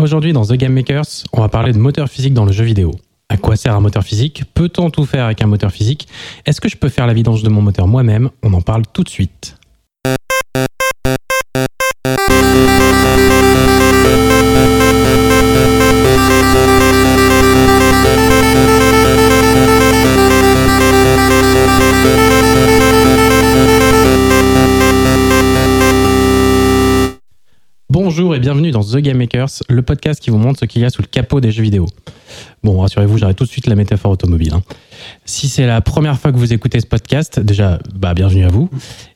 Aujourd'hui, dans The Game Makers, on va parler de moteur physique dans le jeu vidéo. À quoi sert un moteur physique Peut-on tout faire avec un moteur physique Est-ce que je peux faire la vidange de mon moteur moi-même On en parle tout de suite. Bonjour et bienvenue dans The Game Makers, le podcast qui vous montre ce qu'il y a sous le capot des jeux vidéo. Bon, rassurez-vous, j'arrête tout de suite la métaphore automobile. hein. Si c'est la première fois que vous écoutez ce podcast, déjà, bah, bienvenue à vous.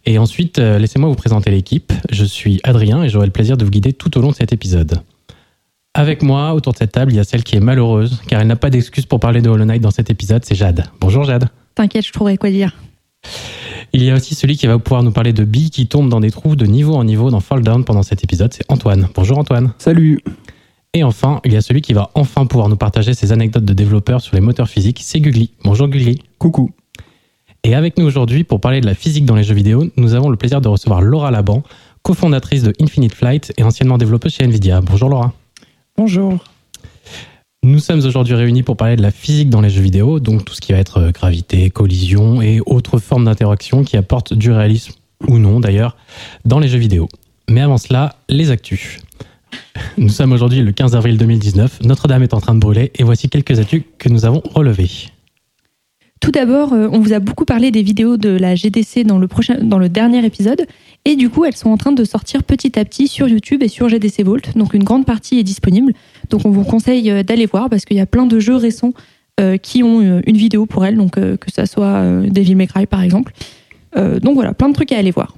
Et ensuite, euh, laissez-moi vous présenter l'équipe. Je suis Adrien et j'aurai le plaisir de vous guider tout au long de cet épisode. Avec moi, autour de cette table, il y a celle qui est malheureuse, car elle n'a pas d'excuse pour parler de Hollow Knight dans cet épisode, c'est Jade. Bonjour Jade. T'inquiète, je trouverai quoi dire. Il y a aussi celui qui va pouvoir nous parler de billes qui tombent dans des trous de niveau en niveau dans Fall Down pendant cet épisode, c'est Antoine. Bonjour Antoine. Salut Et enfin, il y a celui qui va enfin pouvoir nous partager ses anecdotes de développeurs sur les moteurs physiques, c'est Gugli. Bonjour Gugli. Coucou Et avec nous aujourd'hui, pour parler de la physique dans les jeux vidéo, nous avons le plaisir de recevoir Laura Laban, cofondatrice de Infinite Flight et anciennement développeuse chez Nvidia. Bonjour Laura. Bonjour Nous sommes aujourd'hui réunis pour parler de la physique dans les jeux vidéo, donc tout ce qui va être euh, gravité, collision et autres formes d'interaction qui apportent du réalisme, ou non d'ailleurs, dans les jeux vidéo. Mais avant cela, les actus. Nous sommes aujourd'hui le 15 avril 2019, Notre-Dame est en train de brûler et voici quelques actus que nous avons relevées. Tout d'abord, euh, on vous a beaucoup parlé des vidéos de la GDC dans le, dans le dernier épisode. Et du coup, elles sont en train de sortir petit à petit sur YouTube et sur GDC Vault. Donc une grande partie est disponible. Donc on vous conseille euh, d'aller voir parce qu'il y a plein de jeux récents euh, qui ont euh, une vidéo pour elles. Donc euh, que ça soit euh, Devil May Cry par exemple. Euh, donc voilà, plein de trucs à aller voir.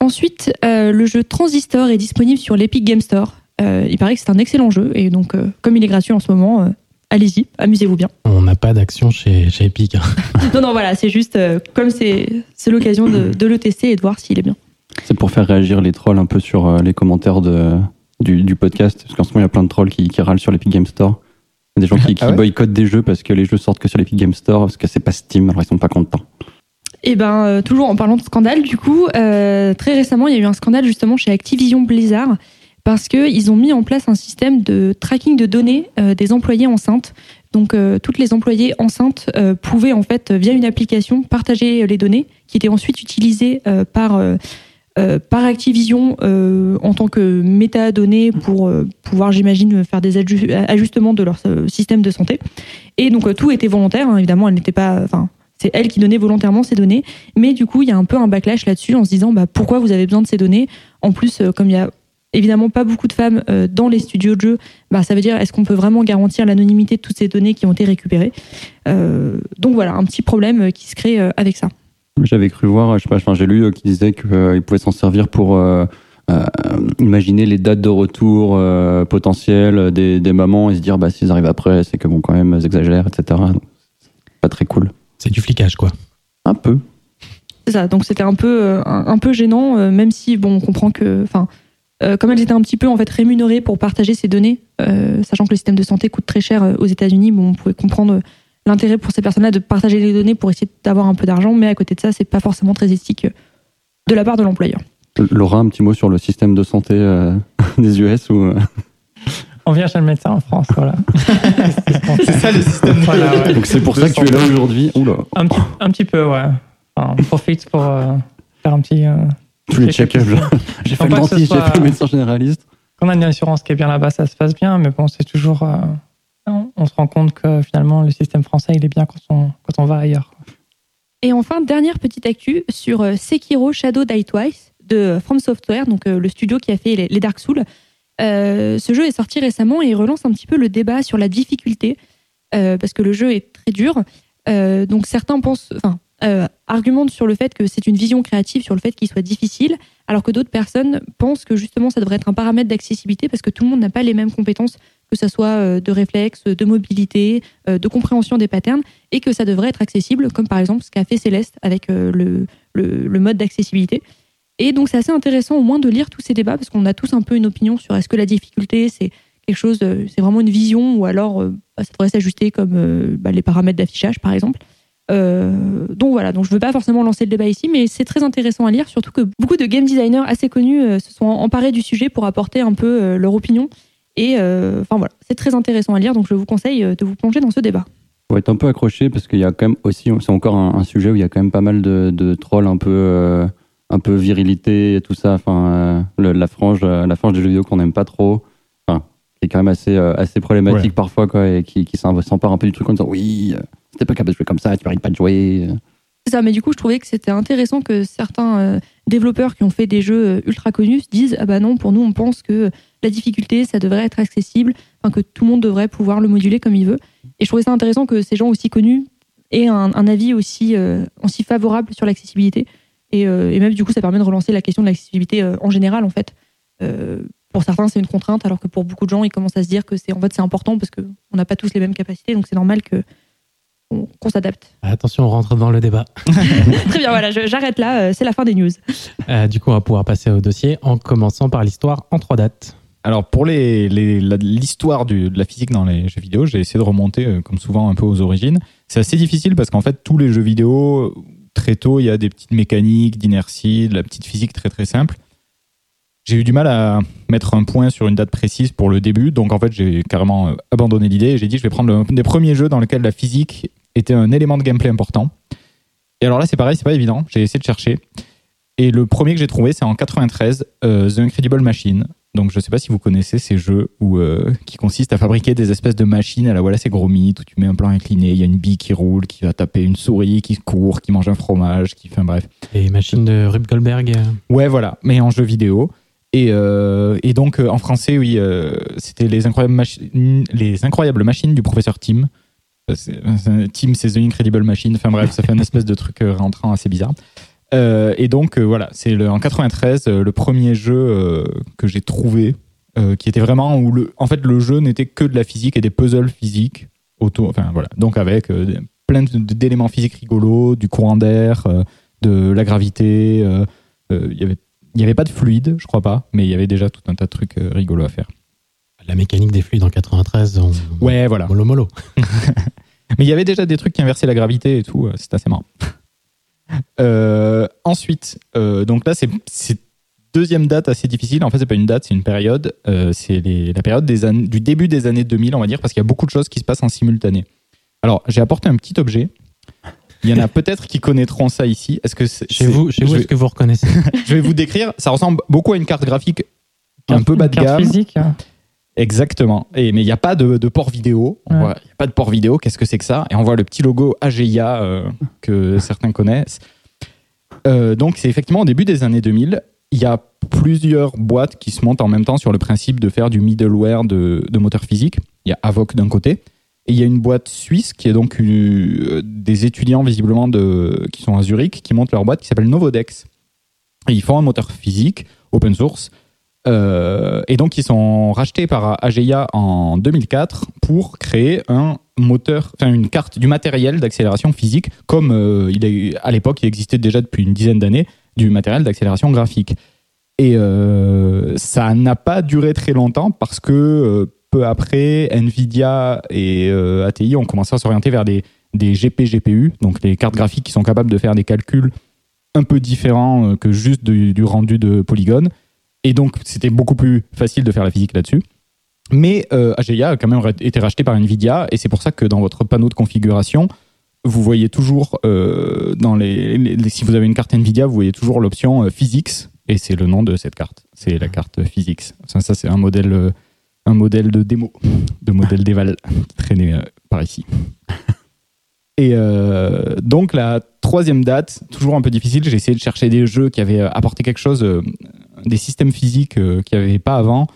Ensuite, euh, le jeu Transistor est disponible sur l'Epic Game Store. Euh, il paraît que c'est un excellent jeu. Et donc, euh, comme il est gratuit en ce moment, euh, allez-y, amusez-vous bien. On n'a pas d'action chez, chez Epic. hein. Non, non, voilà, c'est juste euh, comme c'est c'est l'occasion de, de le tester et de voir s'il est bien. C'est pour faire réagir les trolls un peu sur euh, les commentaires de, du, du podcast, parce qu'en ce moment il y a plein de trolls qui, qui râlent sur l'Epic Game Store. Il y a des gens qui, qui Ah ouais boycottent des jeux parce que les jeux sortent que sur l'Epic Game Store, parce que c'est pas Steam, alors ils sont pas contents. Et ben, euh, toujours en parlant de scandale, du coup, euh, très récemment, il y a eu un scandale justement chez Activision Blizzard parce qu'ils ont mis en place un système de tracking de données euh, des employés enceintes. Donc, toutes les employées enceintes pouvaient en fait, via une application, partager les données qui étaient ensuite utilisées par par Activision euh, en tant que métadonnées pour euh, pouvoir, j'imagine, faire des ajustements de leur euh, système de santé. Et donc euh, tout était volontaire, hein, évidemment, elle n'était pas, enfin, c'est elle qui donnait volontairement ces données. Mais du coup, il y a un peu un backlash là-dessus en se disant, bah, pourquoi vous avez besoin de ces données? En plus, euh, comme il y a évidemment pas beaucoup de femmes euh, dans les studios de jeux, bah, ça veut dire est-ce qu'on peut vraiment garantir l'anonymité de toutes ces données qui ont été récupérées? Euh, Donc voilà, un petit problème euh, qui se crée euh, avec ça. J'avais cru voir, je sais pas, enfin, j'ai lu euh, qui disait qu'ils pouvaient s'en servir pour euh, euh, imaginer les dates de retour euh, potentielles des, des mamans et se dire bah s'ils arrivent après, c'est que bon quand même ils exagèrent, etc. Donc, c'est pas très cool. C'est du flicage, quoi. Un peu. C'est ça. Donc c'était un peu euh, un, peu gênant, euh, même si bon, on comprend que, enfin, euh, comme elles étaient un petit peu en fait rémunérées pour partager ces données, euh, sachant que le système de santé coûte très cher euh, aux États-Unis, bon, on pouvait comprendre euh, l'intérêt pour ces personnes-là de partager les données pour essayer d'avoir un peu d'argent, mais à côté de ça, c'est pas forcément très éthique euh, de la part de l'employeur. Laura, un petit mot sur le système de santé euh, des US ou euh, On vient chez le médecin en France, voilà. C'est ça le système. Voilà, ouais. donc c'est pour ça que tu es là aujourd'hui. Oula, un, petit, un petit peu, ouais. Enfin, on profite pour euh, faire un petit. euh, tous les check-up. check-ups. là. J'ai fait le dentiste, j'ai fait le médecin généraliste. Quand on a une assurance qui est bien là-bas, ça se passe bien, mais bon, c'est toujours. euh, on, se rend compte que finalement, le système français, il est bien quand on, quand on va ailleurs. Et enfin, dernière petite actu sur euh, Sekiro Shadow Die Twice de From Software, donc euh, le studio qui a fait les, Dark Souls. Euh, ce jeu est sorti récemment et relance un petit peu le débat sur la difficulté, euh, parce que le jeu est très dur. Euh, donc certains pensent, enfin, euh, argumentent sur le fait que c'est une vision créative, sur le fait qu'il soit difficile, alors que d'autres personnes pensent que justement ça devrait être un paramètre d'accessibilité parce que tout le monde n'a pas les mêmes compétences, que ce soit euh, de réflexe, de mobilité, euh, de compréhension des patterns, et que ça devrait être accessible, comme par exemple ce qu'a fait Céleste avec euh, le, le, mode d'accessibilité. Et donc c'est assez intéressant au moins de lire tous ces débats parce qu'on a tous un peu une opinion sur est-ce que la difficulté c'est quelque chose, c'est vraiment une vision ou alors bah, ça devrait s'ajuster comme bah, les paramètres d'affichage par exemple. Donc voilà, donc je ne veux pas forcément lancer le débat ici, mais c'est très intéressant à lire, surtout que beaucoup de game designers assez connus se sont emparés du sujet pour apporter un peu leur opinion. Et euh, enfin voilà, c'est très intéressant à lire, donc je vous conseille euh, de vous plonger dans ce débat. Faut être un peu accroché parce qu'il y a quand même aussi, c'est encore un, un sujet où il y a quand même pas mal de, de trolls un peu, euh, un peu virilité et tout ça. Enfin, euh, le- la frange, euh, la frange des jeux vidéo qu'on n'aime pas trop. Enfin, qui est quand même assez, euh, assez problématique Ouais. parfois quoi, et qui, s'empare un peu du truc en disant oui, t'es pas capable de jouer comme ça, tu mérites pas de jouer. Mais du coup, je trouvais que c'était intéressant que certains euh, développeurs qui ont fait des jeux euh, ultra connus se disent Ah bah non, pour nous, on pense que la difficulté, ça devrait être accessible, que tout le monde devrait pouvoir le moduler comme il veut. Et je trouvais ça intéressant que ces gens aussi connus aient un, avis aussi, euh, aussi favorable sur l'accessibilité. Et, même, du coup, ça permet de relancer la question de l'accessibilité en général, en fait. Pour certains, c'est une contrainte, alors que pour beaucoup de gens, ils commencent à se dire que c'est en fait c'est important parce qu'on n'a pas tous les mêmes capacités, donc c'est normal que qu'on s'adapte. Attention, on rentre dans le débat. Très bien, voilà, j'arrête là, euh, c'est la fin des news. Euh, du coup, on va pouvoir passer au dossier en commençant par l'histoire en trois dates. Alors pour les- les- la- l'histoire de la physique dans les jeux vidéo, j'ai essayé de remonter euh, comme souvent un peu aux origines. C'est assez difficile parce qu'en fait tous les jeux vidéo très tôt il y a des petites mécaniques d'inertie, de la petite physique très très simple. J'ai eu du mal à mettre un point sur une date précise pour le début, donc en fait j'ai carrément abandonné l'idée et j'ai dit je vais prendre le- des premiers jeux dans lesquels la physique était un élément de gameplay important. Et alors là c'est pareil, c'est pas évident, j'ai essayé de chercher. Et le premier que j'ai trouvé c'est en 93, euh, The Incredible Machine. Donc je sais pas si vous connaissez ces jeux où, euh, qui consistent à fabriquer des espèces de machines à la voilà c'est gros mythe où tu mets un plan incliné, il y a une bille qui roule, qui va taper une souris, qui court, qui mange un fromage, qui fait un bref. Les machines de Rube Goldberg. euh, Ouais, voilà, mais en jeu vidéo. Et, euh, et donc, en français, oui, c'était les incroyables, les incroyables machines du professeur Tim. Euh, c'est- The Incredible Machine. Enfin bref, ça fait un espèce de truc euh, rentrant assez bizarre. Euh, et donc, euh, voilà, c'est en 93 euh, le premier jeu que j'ai trouvé qui était vraiment où, le, en fait, le jeu n'était que de la physique et des puzzles physiques autour. Enfin, voilà. Donc, avec plein d'éléments physiques rigolos, du courant d'air, de la gravité. Il y avait il n'y avait pas de fluide, je crois pas, mais il y avait déjà tout un tas de trucs rigolos à faire. La mécanique des fluides en 93. On... Ouais, voilà. Mollo mollo. Mais il y avait déjà des trucs qui inversaient la gravité et tout, euh, c'est assez marrant. Euh, ensuite, euh, donc là, c'est deuxième date assez difficile. En fait, c'est pas une date, c'est une période. Euh, c'est la période des du début des années 2000, on va dire, parce qu'il y a beaucoup de choses qui se passent en simultané. Alors, j'ai apporté un petit objet. Il y en a peut-être qui connaîtront ça ici. Est-ce que c'est- Chez vous, chez je vous vais- est-ce que vous reconnaissez Je vais vous décrire. Ça ressemble beaucoup à une carte graphique un peu bas de Carte gamme. physique. hein. Exactement. Et, mais il n'y a pas de, de port vidéo. Ouais. Il n'y a pas de port vidéo. Qu'est-ce que c'est que ça? Et on voit le petit logo AGIA euh, que certains connaissent. Euh, donc, c'est effectivement au début des années 2000. Il y a plusieurs boîtes qui se montent en même temps sur le principe de faire du middleware de, de moteur physique. Il y a Avoc d'un côté. Et il y a une boîte suisse qui est donc euh, des étudiants visiblement de, qui sont à Zurich qui montent leur boîte qui s'appelle Novodex. Et ils font un moteur physique open source euh, et donc, ils sont rachetés par AGEA en 2004 pour créer un moteur, enfin une carte du matériel d'accélération physique, comme euh, il est, à l'époque, il existait déjà depuis une dizaine d'années du matériel d'accélération graphique. Et euh, ça n'a pas duré très longtemps parce que peu après, Nvidia et ATI ont commencé à s'orienter vers des, des GP-GPU, donc les cartes graphiques qui sont capables de faire des calculs un peu différents que juste du, du rendu de polygones. Et donc, c'était beaucoup plus facile de faire la physique là-dessus. Mais euh, AGIA a quand même été racheté par Nvidia, et c'est pour ça que dans votre panneau de configuration, vous voyez toujours, euh, dans les, si vous avez une carte Nvidia, vous voyez toujours l'option euh, Physics, et c'est le nom de cette carte. C'est la carte Physics. Ça, ça, c'est un modèle, euh, un modèle de démo, de modèle d'Eval traîné par ici. Et donc la troisième date, toujours un peu difficile, j'ai essayé de chercher des jeux qui avaient apporté quelque chose, des systèmes physiques euh, qu'il n'y avait pas avant.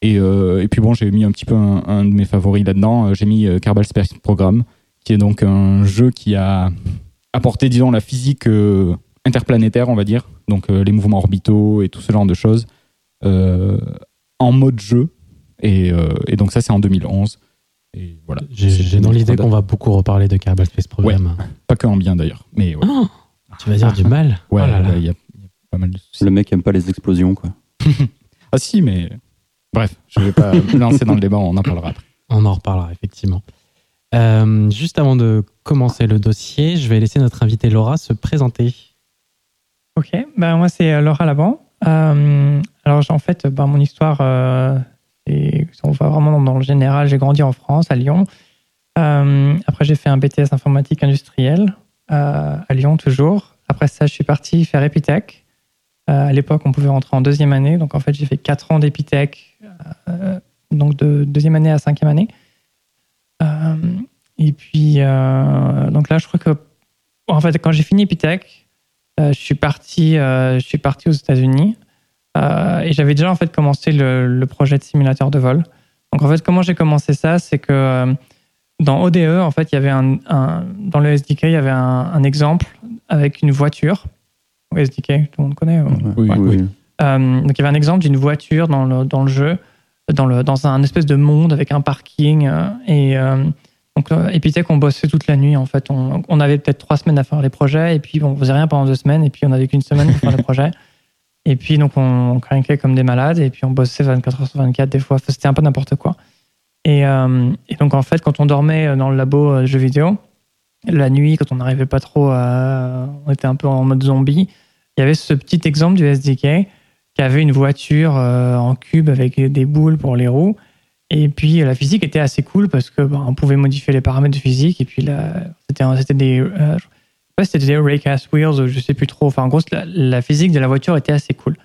Et, euh, et puis bon, j'ai mis un petit peu un, un de mes favoris là-dedans. Euh, J'ai mis Kerbal Space Program, qui est donc un jeu qui a apporté, disons, la physique interplanétaire, on va dire, donc les mouvements orbitaux et tout ce genre de choses, en mode jeu. Et, et donc ça, c'est en 2011. Et voilà. J'ai dans l'idée qu'on va beaucoup reparler de Kerbal Space Program. Pas que en bien d'ailleurs, mais ouais. Oh, tu vas dire du mal Ouais, Oh là là. y a pas mal de soucis. Le mec aime pas les explosions, quoi. Ah si, mais bref, je vais pas me lancer dans le débat, on en parlera après. On en reparlera, effectivement. Euh, juste avant de commencer le dossier, je vais laisser notre invitée Laura se présenter. Ok, ben moi c'est euh, Laura Laban. Euh, alors en fait, ben, mon histoire, euh, Et on va vraiment dans le général. J'ai grandi en France, à Lyon. Euh, après, j'ai fait un BTS informatique industrielle euh, à Lyon toujours. Après ça, je suis parti faire Epitech. Euh, à l'époque, on pouvait rentrer en deuxième année. Donc, en fait, j'ai fait quatre ans d'Epitech, donc de deuxième année à cinquième année. et puis, donc là, je crois que, en fait, quand j'ai fini Epitech, je suis parti, je suis parti aux États-Unis. et j'avais déjà en fait commencé le, projet de simulateur de vol. Donc en fait, comment j'ai commencé ça, c'est que dans ODE, en fait, il y avait un, dans le SDK, il y avait un, exemple avec une voiture. SDK, tout le monde connaît. Oui, oui. Euh, donc, il y avait un exemple d'une voiture dans le, dans le jeu, dans, le, dans un espèce de monde avec un parking. Euh, et euh, donc, Epitech, on bossait toute la nuit, en fait. On, on avait peut-être trois semaines à faire les projets, et puis on faisait rien pendant deux semaines, et puis on avait qu'une semaine pour faire les projets. Et puis, donc, on, on comme des malades, et puis on bossait 24 heures sur 24 des fois. C'était un peu n'importe quoi. Euh, et, donc, en fait, quand on dormait dans le labo euh, jeux vidéo, la nuit, quand on n'arrivait pas trop à. On était un peu en mode zombie, il y avait ce petit exemple du SDK qui avait une voiture euh, en cube avec des boules pour les roues. Et puis la physique était assez cool parce que bah, on pouvait modifier les paramètres de physique. Et puis c'était des euh, c'était des raycast wheels, je sais plus trop. Enfin en gros la, physique de la voiture était assez cool.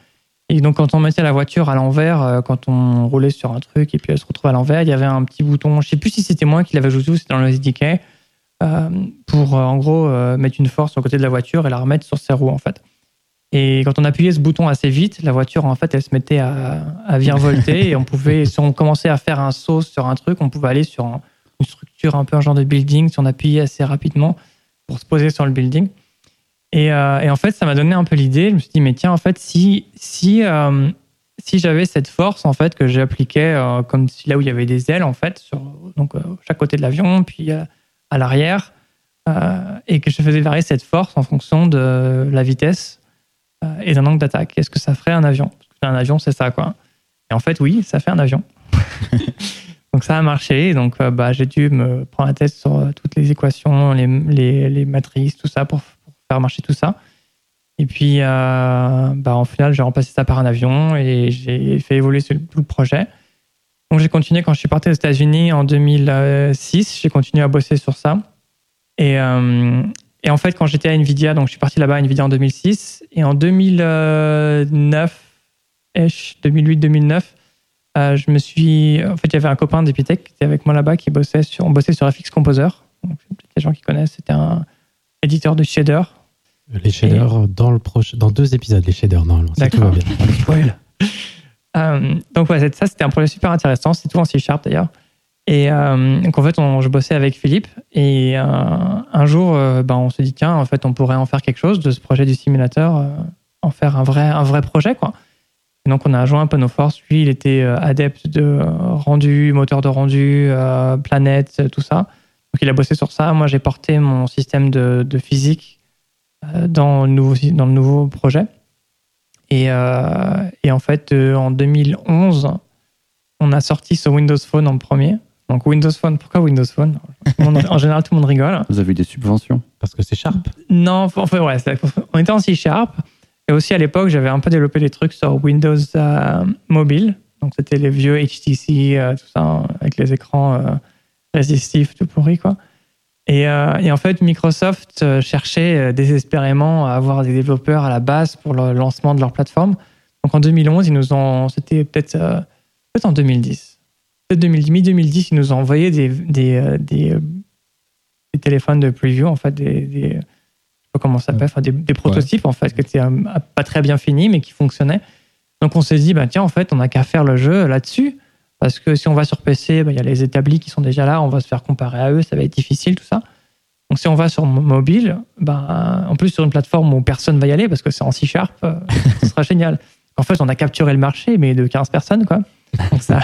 Et donc, quand on mettait la voiture à l'envers, euh, quand on roulait sur un truc et puis elle se retrouve à l'envers, il y avait un petit bouton, je sais plus si c'était moi qui l'avais ajouté ou c'était dans le SDK, euh, pour en gros mettre une force sur le côté de la voiture et la remettre sur ses roues en fait. Et quand on appuyait ce bouton assez vite, la voiture en fait elle se mettait à, à virevolter et on pouvait, si on commençait à faire un saut sur un truc, on pouvait aller sur une structure un peu un genre de building si on appuyait assez rapidement pour se poser sur le building. Euh, et, en fait, ça m'a donné un peu l'idée. Je me suis dit, mais tiens, en fait, si, si, euh, si j'avais cette force en fait que j'appliquais euh, comme si là où il y avait des ailes en fait, sur donc chaque côté de l'avion, puis à l'arrière, et que je faisais varier cette force en fonction de la vitesse et d'un angle d'attaque, est-ce que ça ferait un avion? Un avion, c'est ça, quoi. Et en fait, oui, ça fait un avion. donc ça a marché. Donc bah, j'ai dû me prendre la tête sur toutes les équations, les, les, les matrices, tout ça pour faire marcher tout ça. Et puis, euh, bah, en final, j'ai remplacé ça par un avion et j'ai fait évoluer tout le projet. Donc, j'ai continué quand je suis parti aux États-Unis en 2006. J'ai continué à bosser sur ça. Et, euh, et en fait, quand j'étais à Nvidia, donc je suis parti là-bas à Nvidia en 2006. Et en 2009, 2008-2009, euh, je me suis. En fait, il y avait un copain d'Epitech qui était avec moi là-bas qui bossait sur. On bossait sur FX Composer. Donc, les gens qui connaissent, c'était un éditeur de shaders les shaders dans, le dans deux épisodes, les shaders, normalement. D'accord. euh, donc, ouais, ça, c'était un projet super intéressant. C'est tout en C-Sharp d'ailleurs. Et euh, donc, en fait, je bossais avec Philippe. Et euh, un jour, euh, ben, on se dit, tiens, en fait, on pourrait en faire quelque chose de ce projet du simulateur, en faire un vrai, un vrai projet, quoi. donc, on a joint un peu nos forces. Lui, il était adepte de rendu, moteur de rendu, planète, tout ça. Donc, il a bossé sur ça. Moi, j'ai porté mon système de, physique euh, dans le nouveau, dans le nouveau projet. Et, euh, et en fait, euh, en 2011, on a sorti ce Windows Phone en premier. Donc Windows Phone, pourquoi Windows Phone En général, tout le monde rigole. Vous avez eu des subventions Parce que c'est Sharp Non, en fait, ouais, on était en C Sharp. Et aussi à l'époque, j'avais un peu développé des trucs sur Windows mobile. Donc c'était les vieux HTC, tout ça, avec les écrans résistifs, tout pourri, quoi. Euh, et, en fait, Microsoft euh, cherchait euh, désespérément à avoir des développeurs à la base pour le lancement de leur plateforme. Donc en 2011, ils nous ont, c'était peut-être peut en 2010, peut-être 2010, mi-2010, ils nous ont envoyé des, des, des, téléphones de preview, en fait, des, pas comment ça s'appelle, enfin, des, prototypes en fait, qui étaient pas très bien finis, mais qui fonctionnaient. Donc on s'est dit, bah, tiens, en fait, on n'a qu'à faire le jeu là-dessus. Parce que si on va sur PC, bah, il y a les établis qui sont déjà là, on va se faire comparer à eux, ça va être difficile, tout ça. Donc si on va sur mobile, bah, en plus sur une plateforme où personne va y aller parce que c'est en C-Sharp, euh, ce sera génial. En fait, on a capturé le marché, mais de 15 personnes, quoi. Ça,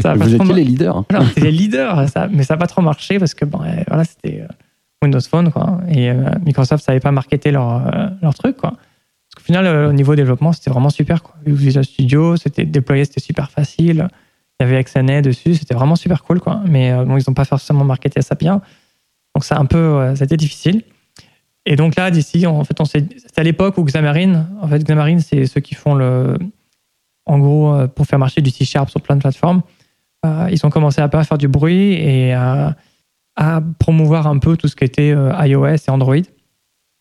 ça Vous étiez les leaders. Voilà, les leaders, ça, mais ça n'a pas trop marché parce que bon, voilà, c'était euh, Windows Phone, quoi. Et euh, Microsoft savait pas marketer leur, leur truc, quoi. Parce qu'au final, au niveau développement, c'était vraiment super, quoi. Visual Studio, c'était déployé, c'était super facile. Il y avait XNA dessus, c'était vraiment super cool, quoi. Mais euh, bon, ils n'ont pas forcément marketé ça bien. Donc, ça a un peu, ça a été difficile. Et donc là, d'ici, en fait, on c'est à l'époque où Xamarin, en fait, Xamarin, c'est ceux qui font le, en gros, euh, pour faire marcher du C-Sharp sur plein de plateformes, euh, ils ont commencé à pas faire du bruit et à, à promouvoir un peu tout ce qui était euh, iOS et Android.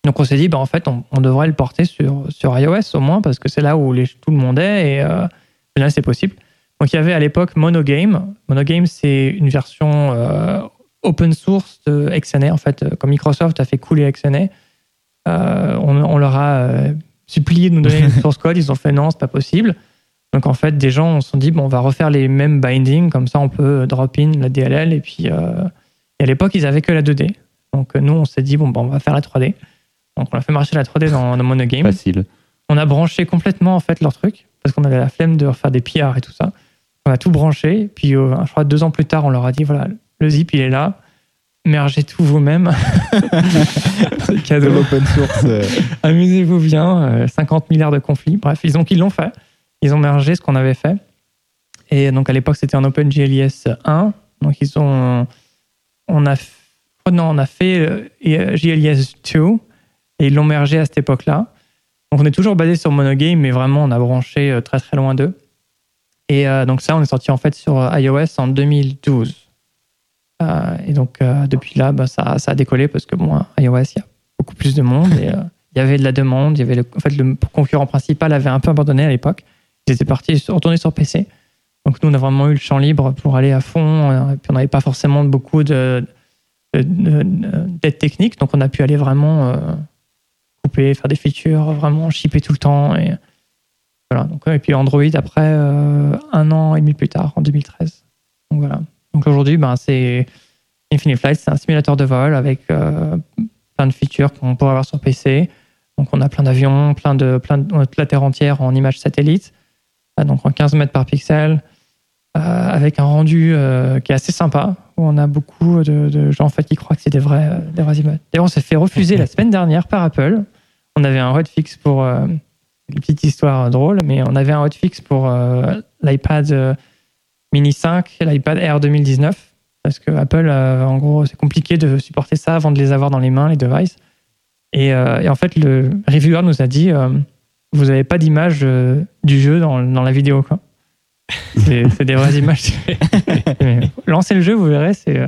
Donc on s'est dit, bah, en fait, on, on devrait le porter sur, sur iOS au moins, parce que c'est là où les- tout le monde est et euh, là, c'est possible. Donc il y avait à l'époque Monogame. Monogame, c'est une version euh, open source de XNA. En fait, comme Microsoft a fait couler XNA, euh, on, on leur a supplié de nous donner une source code. Ils ont fait non, c'est pas possible. Donc en fait, des gens se sont dit, bon, on va refaire les mêmes bindings, comme ça on peut drop in la DLL. Et puis, euh, et à l'époque, ils avaient que la 2D. Donc euh, nous, on s'est dit, bon, bah, on va faire la 3D. Donc on a fait marcher la 3D dans, dans Monogame. Facile. On a branché complètement en fait leur truc parce qu'on avait la flemme de refaire des PR et tout ça. On a tout branché. Puis euh, je crois deux ans plus tard, on leur a dit voilà, le zip il est là. Mergez tout vous-même. C'est De cadeau. l'open source. euh, Amusez-vous bien. euh, 50 milliards de conflits. Bref, ils ont qu'ils l'ont fait. Ils ont mergé ce qu'on avait fait. Et donc à l'époque c'était en OpenGLES 1. Donc ils ont, on a, oh non, on a fait euh, GLES 2 et ils l'ont mergé à cette époque-là. Donc on est toujours basé sur Monogame, mais vraiment on a branché euh, très très loin d'eux. Et euh, donc ça, on est sorti en fait sur iOS en 2012. Euh, et donc depuis là, bah, ça, a décollé parce que bon, iOS, il y a beaucoup plus de monde il y avait de la demande. Y avait en fait le concurrent principal avait un peu abandonné à l'époque. Étaient partis retourner sur PC. Donc nous, on a vraiment eu le champ libre pour aller à fond. euh, Et puis on n'avait pas forcément beaucoup de de- de- d'aide technique, donc on a pu aller vraiment euh, couper, faire des features, vraiment shipper tout le temps. Et, voilà. donc, et puis Android après euh, un an et demi plus tard, en 2013. Donc voilà. Donc aujourd'hui, ben, c'est Infinite Flight, c'est un simulateur de vol avec euh, plein de features qu'on pourrait avoir sur PC. Donc on a plein d'avions, plein de, plein de, la Terre entière en images satellites, euh, donc en 15 mètres par pixel, euh, avec un rendu euh, qui est assez sympa, où on a beaucoup de, gens en fait, qui croient que c'est des vraies, euh, des vraies images. D'ailleurs, on s'est fait refuser la semaine dernière par Apple. On avait un hotfix pour une petite histoire drôle, mais on avait un hotfix pour l'iPad Mini 5 et l'iPad Air 2019. Parce que Apple, en gros, c'est compliqué de supporter ça avant de les avoir dans les mains, les devices. Et, en fait, le reviewer nous a dit Vous n'avez pas d'image euh, du jeu dans, dans la vidéo. quoi. C'est c'est des vraies images. Mais lancez le jeu, vous verrez. c'est euh,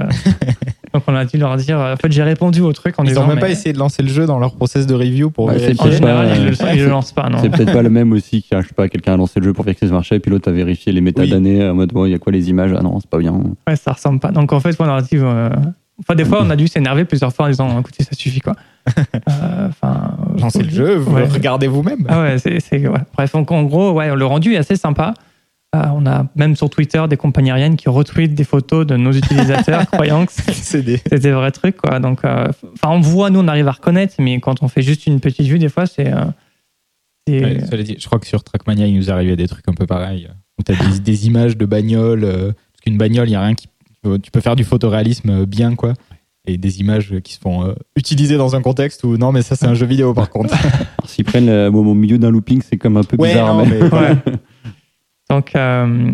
Donc, on a dû leur dire En fait, j'ai répondu au truc en Ils disant ont même mais- pas essayé de lancer le jeu dans leur process de review pour Bah, c'est vérifier. En général, pas, ils le, ils le lancent pas. Non. C'est peut-être pas le même aussi je sais pas, quelqu'un a lancé le jeu pour vérifier que ça marchait, puis l'autre a vérifié les métadonnées en mode bon, il y a quoi les images? Ah non, c'est pas bien. Ouais, ça ressemble pas. Donc en fait, on a dit. euh, Enfin, des fois, on a dû s'énerver plusieurs fois en disant écoutez, ça suffit quoi. Euh, Enfin. Lancez le jeu, vous Ouais. regardez vous-même. Ah ouais, c'est. c'est- ouais. Bref, donc en gros, ouais, le rendu est assez sympa. Euh, on a même sur Twitter des compagnies aériennes qui retweetent des photos de nos utilisateurs croyant que c'est C'est des... c'est des vrais trucs quoi. Donc, euh, enfin, on voit, nous, on arrive à reconnaître, mais quand on fait juste une petite vue, des fois, c'est. euh, c'est- Ouais, je crois que sur Trackmania, il nous arrivé des trucs un peu pareils. Tu as des, des images de bagnoles. euh, parce qu'une bagnole, il n'y a rien qui. Tu peux faire du photoréalisme euh, bien, quoi. Et des images qui se font euh, utiliser dans un contexte où non, mais ça, c'est un jeu vidéo par contre. Alors, S'ils prennent le, au milieu d'un looping, c'est comme un peu Ouais, bizarre. non, mais... mais voilà. Donc, euh,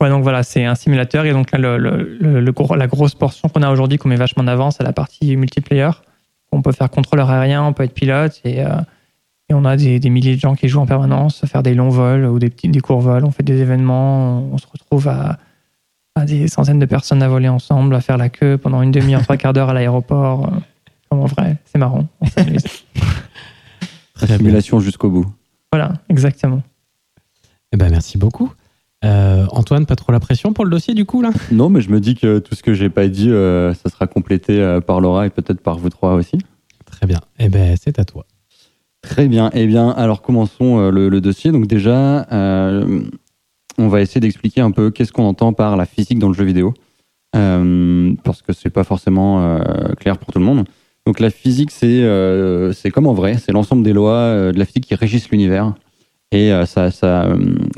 ouais, donc voilà, c'est un simulateur. Et donc là, le, le- le- le gros- la grosse portion qu'on a aujourd'hui, qu'on met vachement en avant, c'est la partie multiplayer. On peut faire contrôleur aérien, on peut être pilote. Et, euh, et on a des, des milliers de gens qui jouent en permanence, faire des longs vols ou des, petits, des courts vols. On fait des événements, on se retrouve à, à des centaines de personnes à voler ensemble, à faire la queue pendant une demi-heure, trois quarts d'heure à l'aéroport. Euh, Comme en vrai, c'est marrant. On s'amuse. Très bien. Simulation jusqu'au bout. voilà, exactement. Eh ben, merci beaucoup. Euh, Antoine, pas trop la pression pour le dossier du coup là? Non, mais je me dis que tout ce que j'ai pas dit, euh, ça sera complété euh, par Laura et peut-être par vous trois aussi. Très bien. Eh ben, c'est à toi. Très bien. Eh bien, alors commençons euh, le, le dossier. Donc déjà, euh, on va essayer d'expliquer un peu qu'est-ce qu'on entend par la physique dans le jeu vidéo, Euh, parce que c'est pas forcément euh, clair pour tout le monde. Donc la physique, c'est euh, c'est comme en vrai, c'est l'ensemble des lois de la physique qui régissent l'univers. Et ça,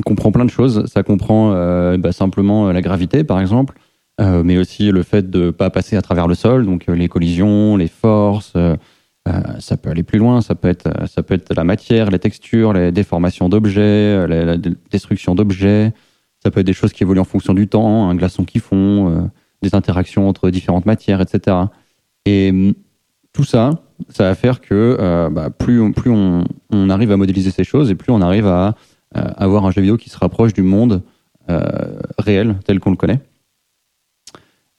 comprend plein de choses. Ça comprend bah, simplement la gravité, par exemple, mais aussi le fait de pas passer à travers le sol, donc les collisions, les forces. Euh, ça peut aller plus loin, ça peut être, la matière, les textures, les déformations d'objets, euh, la, destruction d'objets. Ça peut être des choses qui évoluent en fonction du temps, un glaçon qui fond, euh, des interactions entre différentes matières, etc. Et hum, tout ça, ça va faire que bah, plus, on, arrive à modéliser ces choses et plus on arrive à avoir un jeu vidéo qui se rapproche du monde réel tel qu'on le connaît.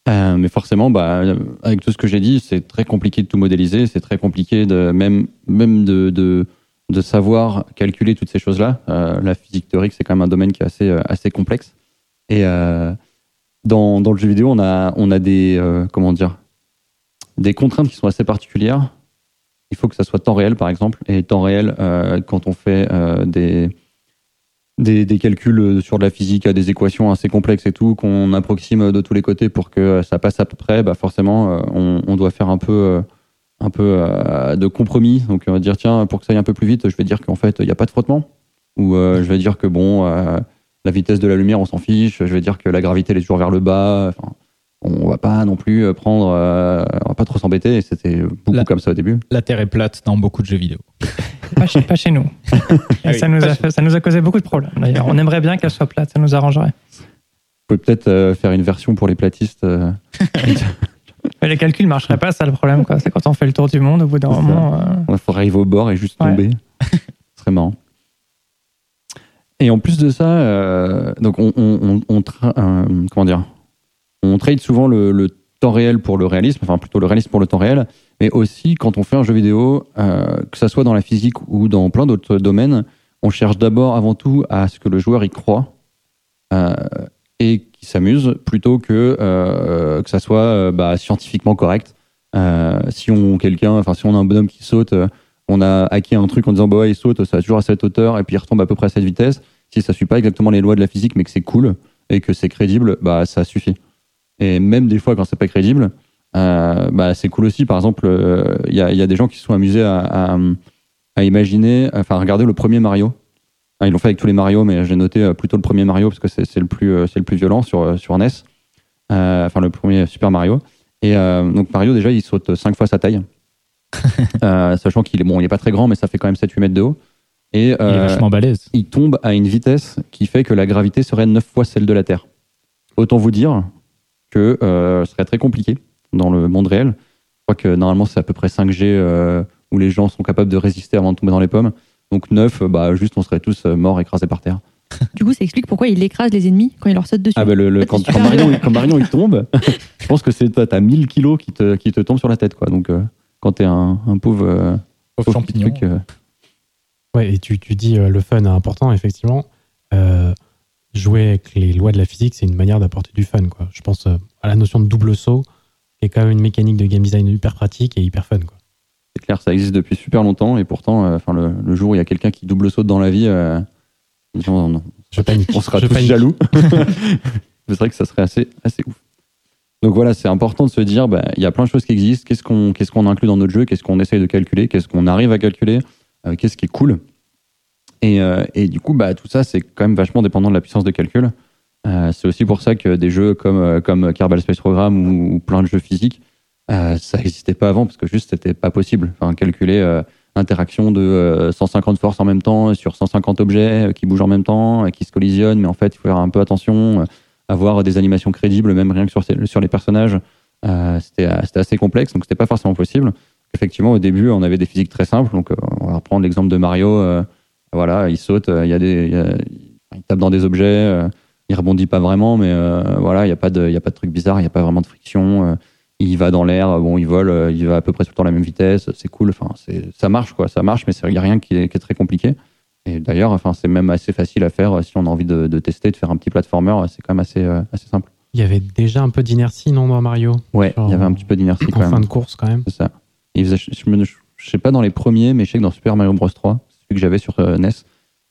Euh, mais forcément, bah, avec tout ce que j'ai dit, c'est très compliqué de tout modéliser, c'est très compliqué de même même de, de, de savoir calculer toutes ces choses-là. Euh, la physique théorique, c'est quand même un domaine qui est assez euh, assez complexe. Et euh, dans, dans le jeu vidéo, on a on a des euh, comment dire des contraintes qui sont assez particulières. Il faut que ça soit temps réel, par exemple, et temps réel euh, quand on fait des des, des calculs sur de la physique à des équations assez complexes et tout, qu'on approxime de tous les côtés pour que ça passe à peu près, bah forcément, euh, on, on doit faire un peu, euh, un peu euh, de compromis. Donc, on va dire, tiens, pour que ça aille un peu plus vite, je vais dire qu'en fait, il n'y a pas de frottement. Ou euh, je vais dire que, bon, euh, la vitesse de la lumière, on s'en fiche. Je vais dire que la gravité, elle est toujours vers le bas. On va pas non plus prendre, euh, on va pas trop s'embêter. C'était beaucoup La- comme ça au début. La Terre est plate dans beaucoup de jeux vidéo. Pas chez, pas chez nous. Et Ah oui, ça, nous a chez- ça nous a causé beaucoup de problèmes d'ailleurs. On aimerait bien qu'elle soit plate, ça nous arrangerait. Vous pouvez peut-être euh, faire une version pour les platistes. euh, Mais les calculs ne marcheraient pas, ça le problème. quoi. C'est quand on fait le tour du monde, au bout d'un C'est moment. euh, Il faudrait arriver au bord et juste Ouais. tomber. Ce serait marrant. Et en plus de ça, euh, donc on, on, on, on tra- euh, comment dire, on trade souvent le, temps réel pour le réalisme, enfin plutôt le réalisme pour le temps réel, mais aussi quand on fait un jeu vidéo, euh, que ça soit dans la physique ou dans plein d'autres domaines, on cherche d'abord avant tout à ce que le joueur y croit euh, et qu'il s'amuse plutôt que euh, que ça soit bah, scientifiquement correct. Si on quelqu'un, enfin si on a un bonhomme qui saute, on a acquis un truc en disant bah ouais, il saute, ça va toujours à cette hauteur et puis il retombe à peu près à cette vitesse. Si ça suit pas exactement les lois de la physique, mais que c'est cool et que c'est crédible, bah ça suffit. Et même des fois quand c'est pas crédible, euh, bah c'est cool aussi. Par exemple, euh, il y, a, il y a des gens qui se sont amusés à, à, à imaginer, enfin à regarder le premier Mario. Ils l'ont fait avec tous les Mario, mais j'ai noté euh, plutôt le premier Mario parce que c'est le plus euh, c'est le plus violent sur euh, sur NES. Euh, Enfin le premier Super Mario. Et euh, donc Mario déjà il saute 5 fois sa taille. Euh, sachant qu'il est bon, il est pas très grand, mais ça fait quand même 7-8 mètres de haut. Et Il est euh, vachement balèze. il tombe à une vitesse qui fait que la gravité serait 9 fois celle de la Terre. Autant vous dire que euh, ce serait très compliqué dans le monde réel. Je crois que normalement c'est à peu près 5G euh, où les gens sont capables de résister avant de tomber dans les pommes. Donc 9, bah, juste on serait tous euh, morts écrasés par terre. Du coup, ça explique pourquoi il écrase les ennemis quand il leur saute dessus. Ah bah le, le- Ouais, quand, Marion, bien. quand Marion, il tombe, je pense que c'est t'as t'as 1000 kilos qui te, qui te tombent sur la tête quoi. Donc euh, quand t'es un, un pauvre, euh, Pauvre champignon. truc, euh, Ouais, et tu, tu dis euh, le fun est important, effectivement. Jouer avec les lois de la physique, c'est une manière d'apporter du fun. Quoi. Je pense euh, à la notion de double saut, qui est quand même une mécanique de game design hyper pratique et hyper fun. Quoi. c'est clair, ça existe depuis super longtemps et pourtant, euh, le, le jour où il y a quelqu'un qui double saute dans la vie, euh, on, Je panique. on sera Je tous panique. jaloux. c'est vrai que ça serait assez, assez ouf. Donc voilà, c'est important de se dire, bah, il y a plein de choses qui existent. Qu'est-ce qu'on qu'est-ce qu'on inclut dans notre jeu? Qu'est-ce qu'on essaye de calculer? Qu'est-ce qu'on arrive à calculer? Euh, Qu'est-ce qui est cool? Et, euh, et du coup, bah, tout ça, c'est quand même vachement dépendant de la puissance de calcul. Euh, c'est aussi pour ça que des jeux comme, euh, comme Space Program ou, plein de jeux physiques, ça n'existait pas avant parce que juste c'était pas possible. Calculer l'interaction de euh, 150 forces en même temps sur 150 objets qui bougent en même temps, qui se collisionnent, mais en fait il faut faire un peu attention, avoir des animations crédibles, même rien que sur, les personnages. C'était assez complexe, donc c'était pas forcément possible. Effectivement, au début, on avait des physiques très simples. Donc, on va reprendre l'exemple de Mario. Voilà, il saute, euh, il y a des, il y a- il tape dans des objets, euh, il rebondit pas vraiment, mais euh, voilà, il y a pas de, il y a pas de truc bizarre, il y a pas vraiment de friction. il va dans l'air, bon, il vole, il va à peu près tout le temps à la même vitesse, c'est cool. Enfin, ça marche quoi, ça marche, mais il y a rien qui est, qui est très compliqué. Et d'ailleurs, enfin, c'est même assez facile à faire si on a envie de, de tester, de faire un petit platformer. C'est quand même assez, assez simple. Il y avait déjà un peu d'inertie, non, dans Mario? Ouais, Genre, il y avait un petit peu d'inertie quand En même. fin de course, quand même. C'est ça. Et il faisait- je, je sais pas dans les premiers, mais je sais que dans Super Mario Bros 3, celui que j'avais sur euh, NES,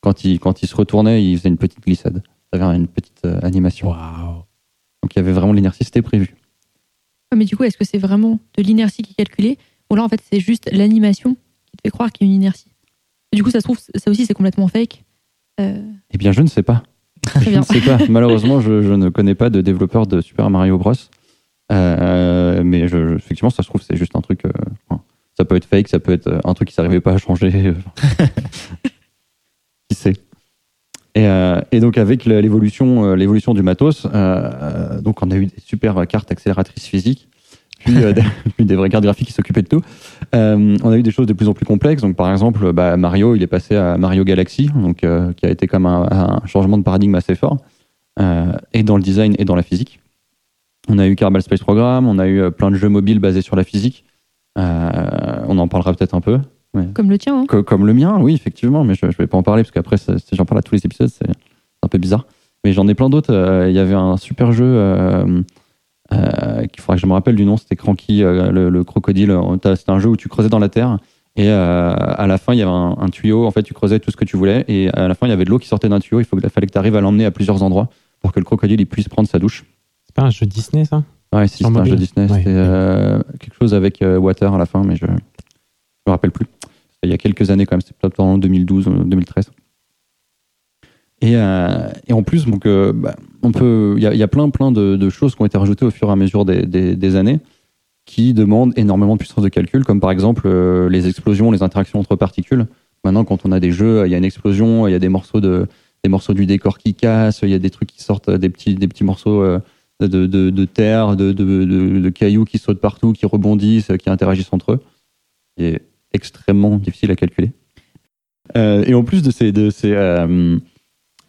quand il, quand il se retournait, il faisait une petite glissade. Ça avait une petite euh, animation. Donc il y avait vraiment de l'inertie, c'était prévu. Ouais, mais du coup, est-ce que c'est vraiment de l'inertie qui est calculée? Ou là, en fait, c'est juste l'animation qui te fait croire qu'il y a une inertie? Et Du coup, ça se trouve, ça aussi, c'est complètement fake. Euh, Eh bien, je ne sais pas. très Je ne sais pas. Malheureusement, je, je ne connais pas de développeur de Super Mario Bros. Euh, mais je, je- effectivement, ça se trouve, c'est juste un truc. euh, enfin, ça peut être fake, ça peut être euh, un truc qui s'arrivait pas à changer. qui sait et, euh, donc avec l'évolution, euh, l'évolution du matos, donc on a eu des super cartes accélératrices physiques. puis, des, vraies cartes graphiques qui s'occupaient de tout. On a eu des choses de plus en plus complexes. Donc, par exemple, bah, Mario, il est passé à Mario Galaxy, donc qui a été comme un, changement de paradigme assez fort, et dans le design et dans la physique. On a eu Kerbal Space Program, on a eu plein de jeux mobiles basés sur la physique. Euh, on en parlera peut-être un peu. Comme le tien. hein. Co- comme le mien, oui, effectivement, mais je, je vais pas en parler parce qu'après, si j'en parle à tous les épisodes, c'est un peu bizarre. Mais j'en ai plein d'autres. Euh, Il y avait un super jeu euh, euh, qu'il faudra que je me rappelle du nom, c'était Cranky, euh, le, le crocodile. T'as- C'était un jeu où tu creusais dans la terre et euh, à la fin, il y avait un, un tuyau. En fait, tu creusais tout ce que tu voulais et à la fin, il y avait de l'eau qui sortait d'un tuyau. Il faut, fallait que tu arrives à l'emmener à plusieurs endroits pour que le crocodile il puisse prendre sa douche. C'est pas un jeu Disney, ça? Ouais, c'était un jeu Disney. Ouais. C'était euh, quelque chose avec euh, Water à la fin, mais je ne me rappelle plus. Il y a quelques années quand même, c'était peut-être en 2012 ou 2013. Et, euh, et en plus, donc, euh, bah, on peut, il y, a- plein, plein de, choses qui ont été rajoutées au fur et à mesure des, années qui demandent énormément de puissance de calcul, comme par exemple euh, les explosions, les interactions entre particules. Maintenant, quand on a des jeux, il y a une explosion, il y a des morceaux de, des morceaux du décor qui cassent, il y a des trucs qui sortent, des petits, des petits morceaux euh, de, terre, de, cailloux qui sautent partout, qui rebondissent, qui interagissent entre eux. Extrêmement difficile à calculer. Euh, et en plus de ces, de ces, euh,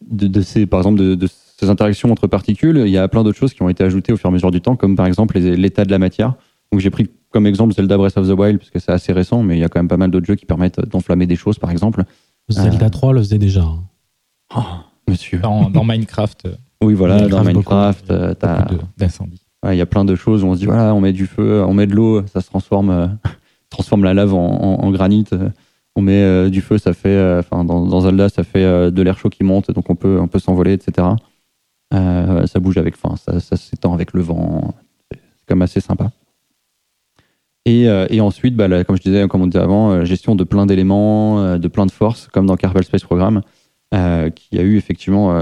de, de ces, par exemple, de, de ces interactions entre particules, il y a plein d'autres choses qui ont été ajoutées au fur et à mesure du temps, comme par exemple l'état de la matière. Donc j'ai pris comme exemple Zelda Breath of the Wild, parce que c'est assez récent, mais il y a quand même pas mal d'autres jeux qui permettent d'enflammer des choses, par exemple. Zelda 3 le faisait déjà. hein. Oh, monsieur. Dans, dans Minecraft, euh, Oui, voilà, dans Minecraft, euh, t'as-. Ouais, Il y a plein de choses où on se dit voilà, on met du feu, on met de l'eau, ça se transforme, euh, transforme la lave en, en- granit. euh, On met euh, du feu, ça fait, euh, enfin dans, dans Zelda, ça fait de l'air chaud qui monte, donc on peut, on peut s'envoler, etc. Ça bouge avec, enfin, ça, s'étend avec le vent. C'est comme assez sympa. Et, ensuite, bah, comme je disais, comme on disait avant, gestion de plein d'éléments, de plein de forces, comme dans Kerbal Space Program, qui a eu effectivement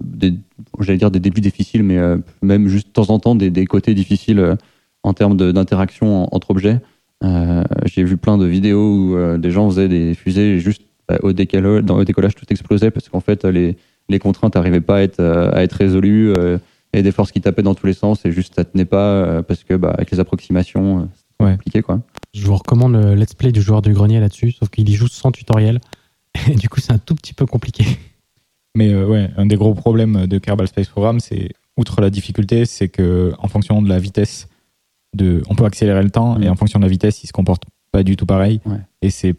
des, j'allais dire des débuts difficiles, mais même juste de temps en temps des, côtés difficiles en termes d'interaction en- entre objets. Euh, J'ai vu plein de vidéos où euh, des gens faisaient des fusées et juste bah, au, décalage, dans, au décollage tout explosait parce qu'en fait les, les contraintes n'arrivaient pas à être, euh, à être résolues. euh, et des forces qui tapaient dans tous les sens et juste ça tenait pas euh, parce que bah, avec les approximations, euh, c'est Ouais. compliqué quoi. Je vous recommande le let's play du joueur du grenier là-dessus, sauf qu'il y joue sans tutoriel. Et du coup, c'est un tout petit peu compliqué. Mais euh, ouais, un des gros problèmes de Kerbal Space Program, c'est outre la difficulté, c'est que en fonction de la vitesse de, on peut accélérer le temps Mm. et en fonction de la vitesse, il se comporte pas du tout pareil. Ouais. Et c'est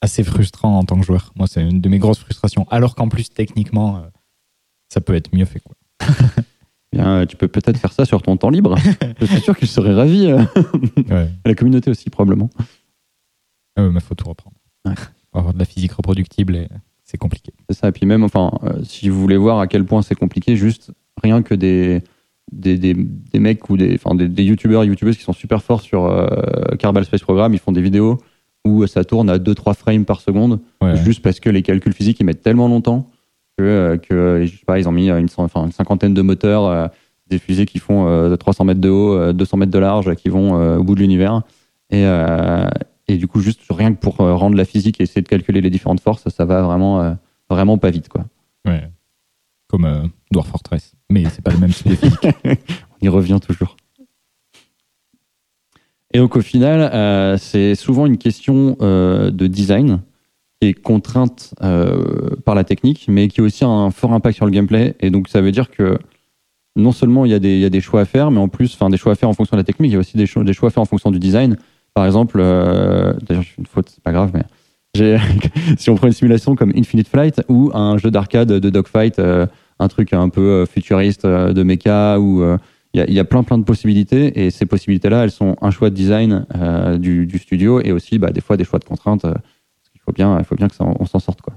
assez frustrant en tant que joueur. Moi, c'est une de mes grosses frustrations. Alors qu'en plus, techniquement, euh, ça peut être mieux fait. Quoi. Bien, tu peux peut-être faire ça sur ton temps libre. Je suis sûr qu'il serait ravi. euh, Ouais. la communauté aussi probablement. Ah mais faut tout reprendre. Ouais. Faut avoir de la physique reproductible et c'est compliqué. C'est ça. Et puis même, enfin, euh, si vous voulez voir à quel point c'est compliqué, juste rien que des des, des, des mecs ou des, enfin, des, des youtubeurs, youtubeuses qui sont super forts sur euh, Kerbal Space Program, ils font des vidéos où ça tourne à 2-3 frames par seconde, Ouais. juste parce que les calculs physiques ils mettent tellement longtemps que, euh, que je sais pas, ils ont mis une, cent- enfin, une cinquantaine de moteurs, euh, des fusées qui font euh, 300 mètres de haut, euh, 200 mètres de large, qui vont euh, au bout de l'univers. Et, euh, et du coup, juste rien que pour euh, rendre la physique et essayer de calculer les différentes forces, ça va vraiment, euh, vraiment pas vite, quoi. Ouais. Comme euh, Dwarf Fortress. Mais c'est pas le même physique. On y revient toujours. Et donc au final, euh, c'est souvent une question euh, de design qui est contrainte par la technique, mais qui a aussi un fort impact sur le gameplay. Et donc ça veut dire que non seulement il y a des, choix à faire, mais en plus, enfin des choix à faire en fonction de la technique, il y a aussi des, cho- des choix à faire en fonction du design. Par exemple, d'ailleurs je fais une faute, c'est pas grave, mais j'ai- si on prend une simulation comme Infinite Flight ou un jeu d'arcade de dogfight, euh, un truc un peu euh, futuriste euh, de mecha ou il y, a, il plein plein de possibilités et ces possibilités-là, elles sont un choix de design du, studio et aussi bah, des fois des choix de contraintes. qu'il faut bien, il faut bien que on s'en sorte quoi.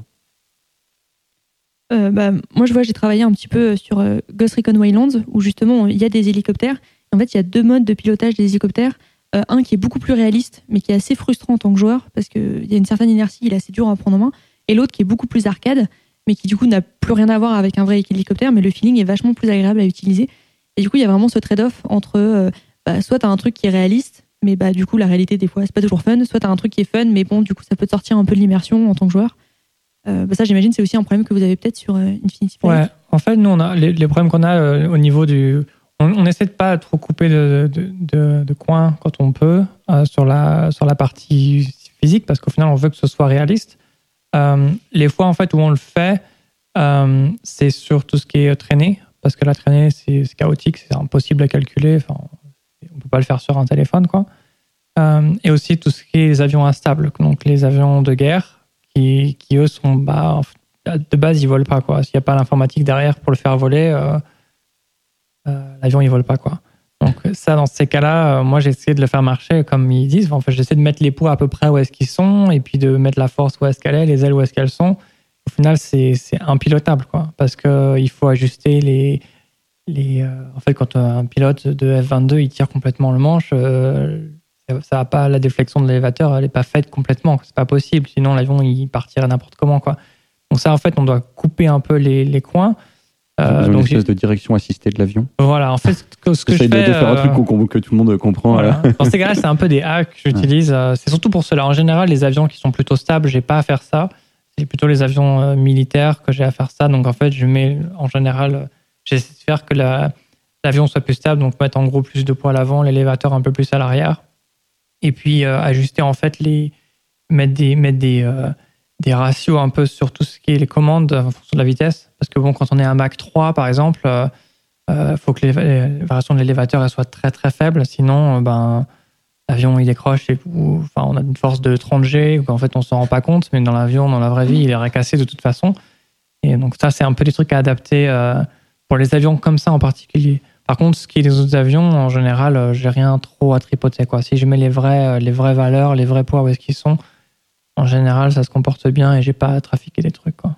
Bah, moi, je vois, j'ai travaillé un petit peu sur Ghost Recon Wildlands, où justement, il y a des hélicoptères. En fait, il y a deux modes de pilotage des hélicoptères. Euh, un qui est beaucoup plus réaliste, mais qui est assez frustrant en tant que joueur, parce qu'il y a une certaine inertie, il est assez dur à prendre en main. Et l'autre qui est beaucoup plus arcade, mais qui du coup n'a plus rien à voir avec un vrai hélicoptère, mais le feeling est vachement plus agréable à utiliser. Et du coup, il y a vraiment ce trade-off entre euh, bah, soit tu as un truc qui est réaliste, mais bah, du coup, la réalité, des fois, c'est pas toujours fun, soit tu as un truc qui est fun, mais bon, du coup, ça peut te sortir un peu de l'immersion en tant que joueur. Euh, bah, ça, j'imagine, c'est aussi un problème que vous avez peut-être sur euh, Infinity Flight. Ouais, en fait, nous, on a les, problèmes qu'on a euh, au niveau du. On, on essaie de pas trop couper de, coins quand on peut euh, sur, la, partie physique parce qu'au final, on veut que ce soit réaliste. Euh, les fois en fait où on le fait, euh, c'est sur tout ce qui est traîné parce que la traînée c'est chaotique, c'est impossible à calculer. On peut pas le faire sur un téléphone quoi. Et aussi tout ce qui est les avions instables, donc les avions de guerre qui, eux sont bah, de base ils volent pas quoi. S'il n'y a pas l'informatique derrière pour le faire voler, l'avion il vole pas quoi. Donc ça dans ces cas-là, euh, moi j'ai essayé de le faire marcher comme ils disent. En fait j'essaie de mettre les poids à peu près où est-ce qu'ils sont et puis de mettre la force où est-ce qu'elle est, les ailes où est-ce qu'elles sont. Au final c'est impilotable quoi parce que euh, il faut ajuster les les. euh, en fait quand un pilote de F22 il tire complètement le manche. euh, ça- ça a pas la déflexion de l'élévateur, elle est pas faite complètement, c'est pas possible. Sinon l'avion il partirait n'importe comment quoi. Donc ça en fait on doit couper un peu les, les coins. Euh, une donc j'ai- espèce de direction assistée de l'avion. voilà, en fait, ce que, ce que je fais, de faire un euh, truc qu'on- qu'on- que tout le monde comprend. voilà. Dans ces cas-là, c'est un peu des hacks que j'utilise. euh, C'est surtout pour cela. En général, les avions qui sont plutôt stables, j'ai pas à faire ça. C'est plutôt les avions euh, militaires que j'ai à faire ça. Donc en fait, je mets en général, euh, j'essaie de faire que la- l'avion soit plus stable, donc mettre en gros plus de poids à l'avant, l'élévateur un peu plus à l'arrière, et puis euh, ajuster en fait les mettre des mettre des euh, des ratios un peu sur tout ce qui est les commandes en fonction de la vitesse. Parce que bon, quand on est à Mach 3 par exemple, euh, euh, faut que les, variations de l'élévateur soient très très faibles, sinon euh, ben l'avion il décroche et enfin on a une force de 30 G qu'en fait on s'en rend pas compte, mais dans l'avion dans la vraie vie il est récassé de toute façon. Et donc ça c'est un peu des trucs à adapter pour les avions comme ça en particulier. Par contre, ce qui est des autres avions, en général, j'ai rien trop à tripoter. Quoi. Si je mets les vrais, les vraies valeurs, les vrais poids où est-ce qu'ils sont, en général, ça se comporte bien et j'ai pas à trafiquer des trucs. Quoi.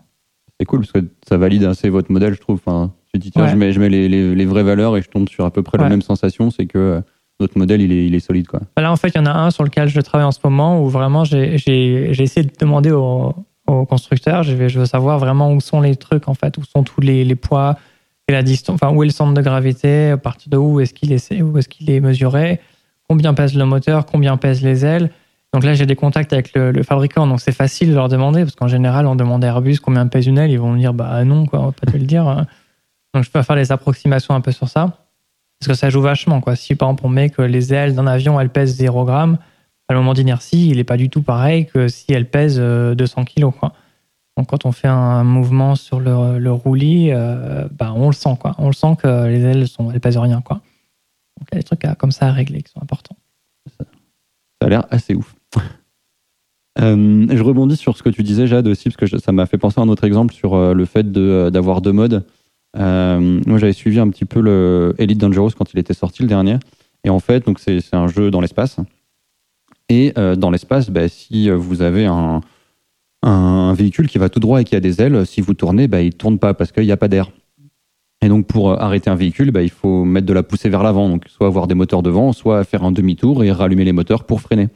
C'est cool parce que ça valide assez votre modèle, je trouve. Enfin, tu dis, tiens, Ouais. je mets, je mets les, les- les vraies valeurs et je tombe sur à peu près la même sensation. C'est que euh, notre modèle, il est, il est solide. Quoi. Là, en fait, il y en a un sur lequel je travaille en ce moment où vraiment j'ai j'ai- j'ai essayé de demander au, au constructeur, je, vais, je veux savoir vraiment où sont les trucs, en fait, où sont tous les, les poids et la distance, enfin, où est le centre de gravité, à partir de où est-ce qu'il est, où est, qu'il est mesuré, combien pèse le moteur, combien pèsent les ailes. Donc là, j'ai des contacts avec le, fabricant, donc c'est facile de leur demander, parce qu'en général, on demande à Airbus combien pèse une aile, ils vont me dire, bah non, quoi, on va pas te le dire. Donc je peux faire des approximations un peu sur ça. Parce que ça joue vachement. Quoi. Si par exemple on met que les ailes d'un avion elles pèsent 0 grammes, le moment d'inertie il n'est pas du tout pareil que si elles pèsent euh, 200 kilos. Quoi. Donc quand on fait un mouvement sur le, roulis, euh, bah, on le sent. Quoi. On le sent que les ailes sont, elles pèsent rien. Quoi. Donc il y a des trucs à- comme ça à régler qui sont importants. Ça a l'air assez ouf. Euh, je rebondis sur ce que tu disais, Jade, aussi, parce que ça m'a fait penser à un autre exemple sur euh, le fait euh, d'avoir deux modes. Moi, j'avais suivi un petit peu le Elite Dangerous quand il était sorti le dernier. Et en fait, c'est, un jeu dans l'espace. Et dans l'espace, bah, si vous avez un, véhicule qui va tout droit et qui a des ailes, si vous tournez, bah, il ne tourne pas parce qu'il n'y a pas d'air. Et donc, pour arrêter un véhicule, bah, il faut mettre de la poussée vers l'avant. Donc, soit avoir des moteurs devant, soit faire un demi-tour et rallumer les moteurs pour freiner.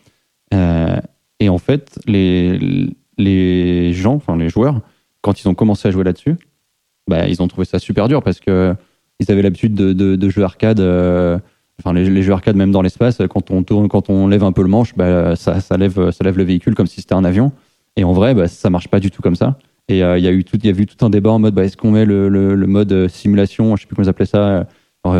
Et en fait, les, les gens, enfin les joueurs, quand ils ont commencé à jouer là-dessus, bah, ils ont trouvé ça super dur parce que ils avaient l'habitude de, de, jeux arcade, euh, enfin les, jeux arcade même dans l'espace, quand on tourne, quand on lève un peu le manche, bah, ça, lève, ça lève le véhicule comme si c'était un avion. Et en vrai, bah, ça marche pas du tout comme ça. Et euh, il y a eu tout, il y a eu tout un débat en mode, bah, est-ce qu'on met le, le, mode euh, simulation, je sais plus comment ils appelaient ça,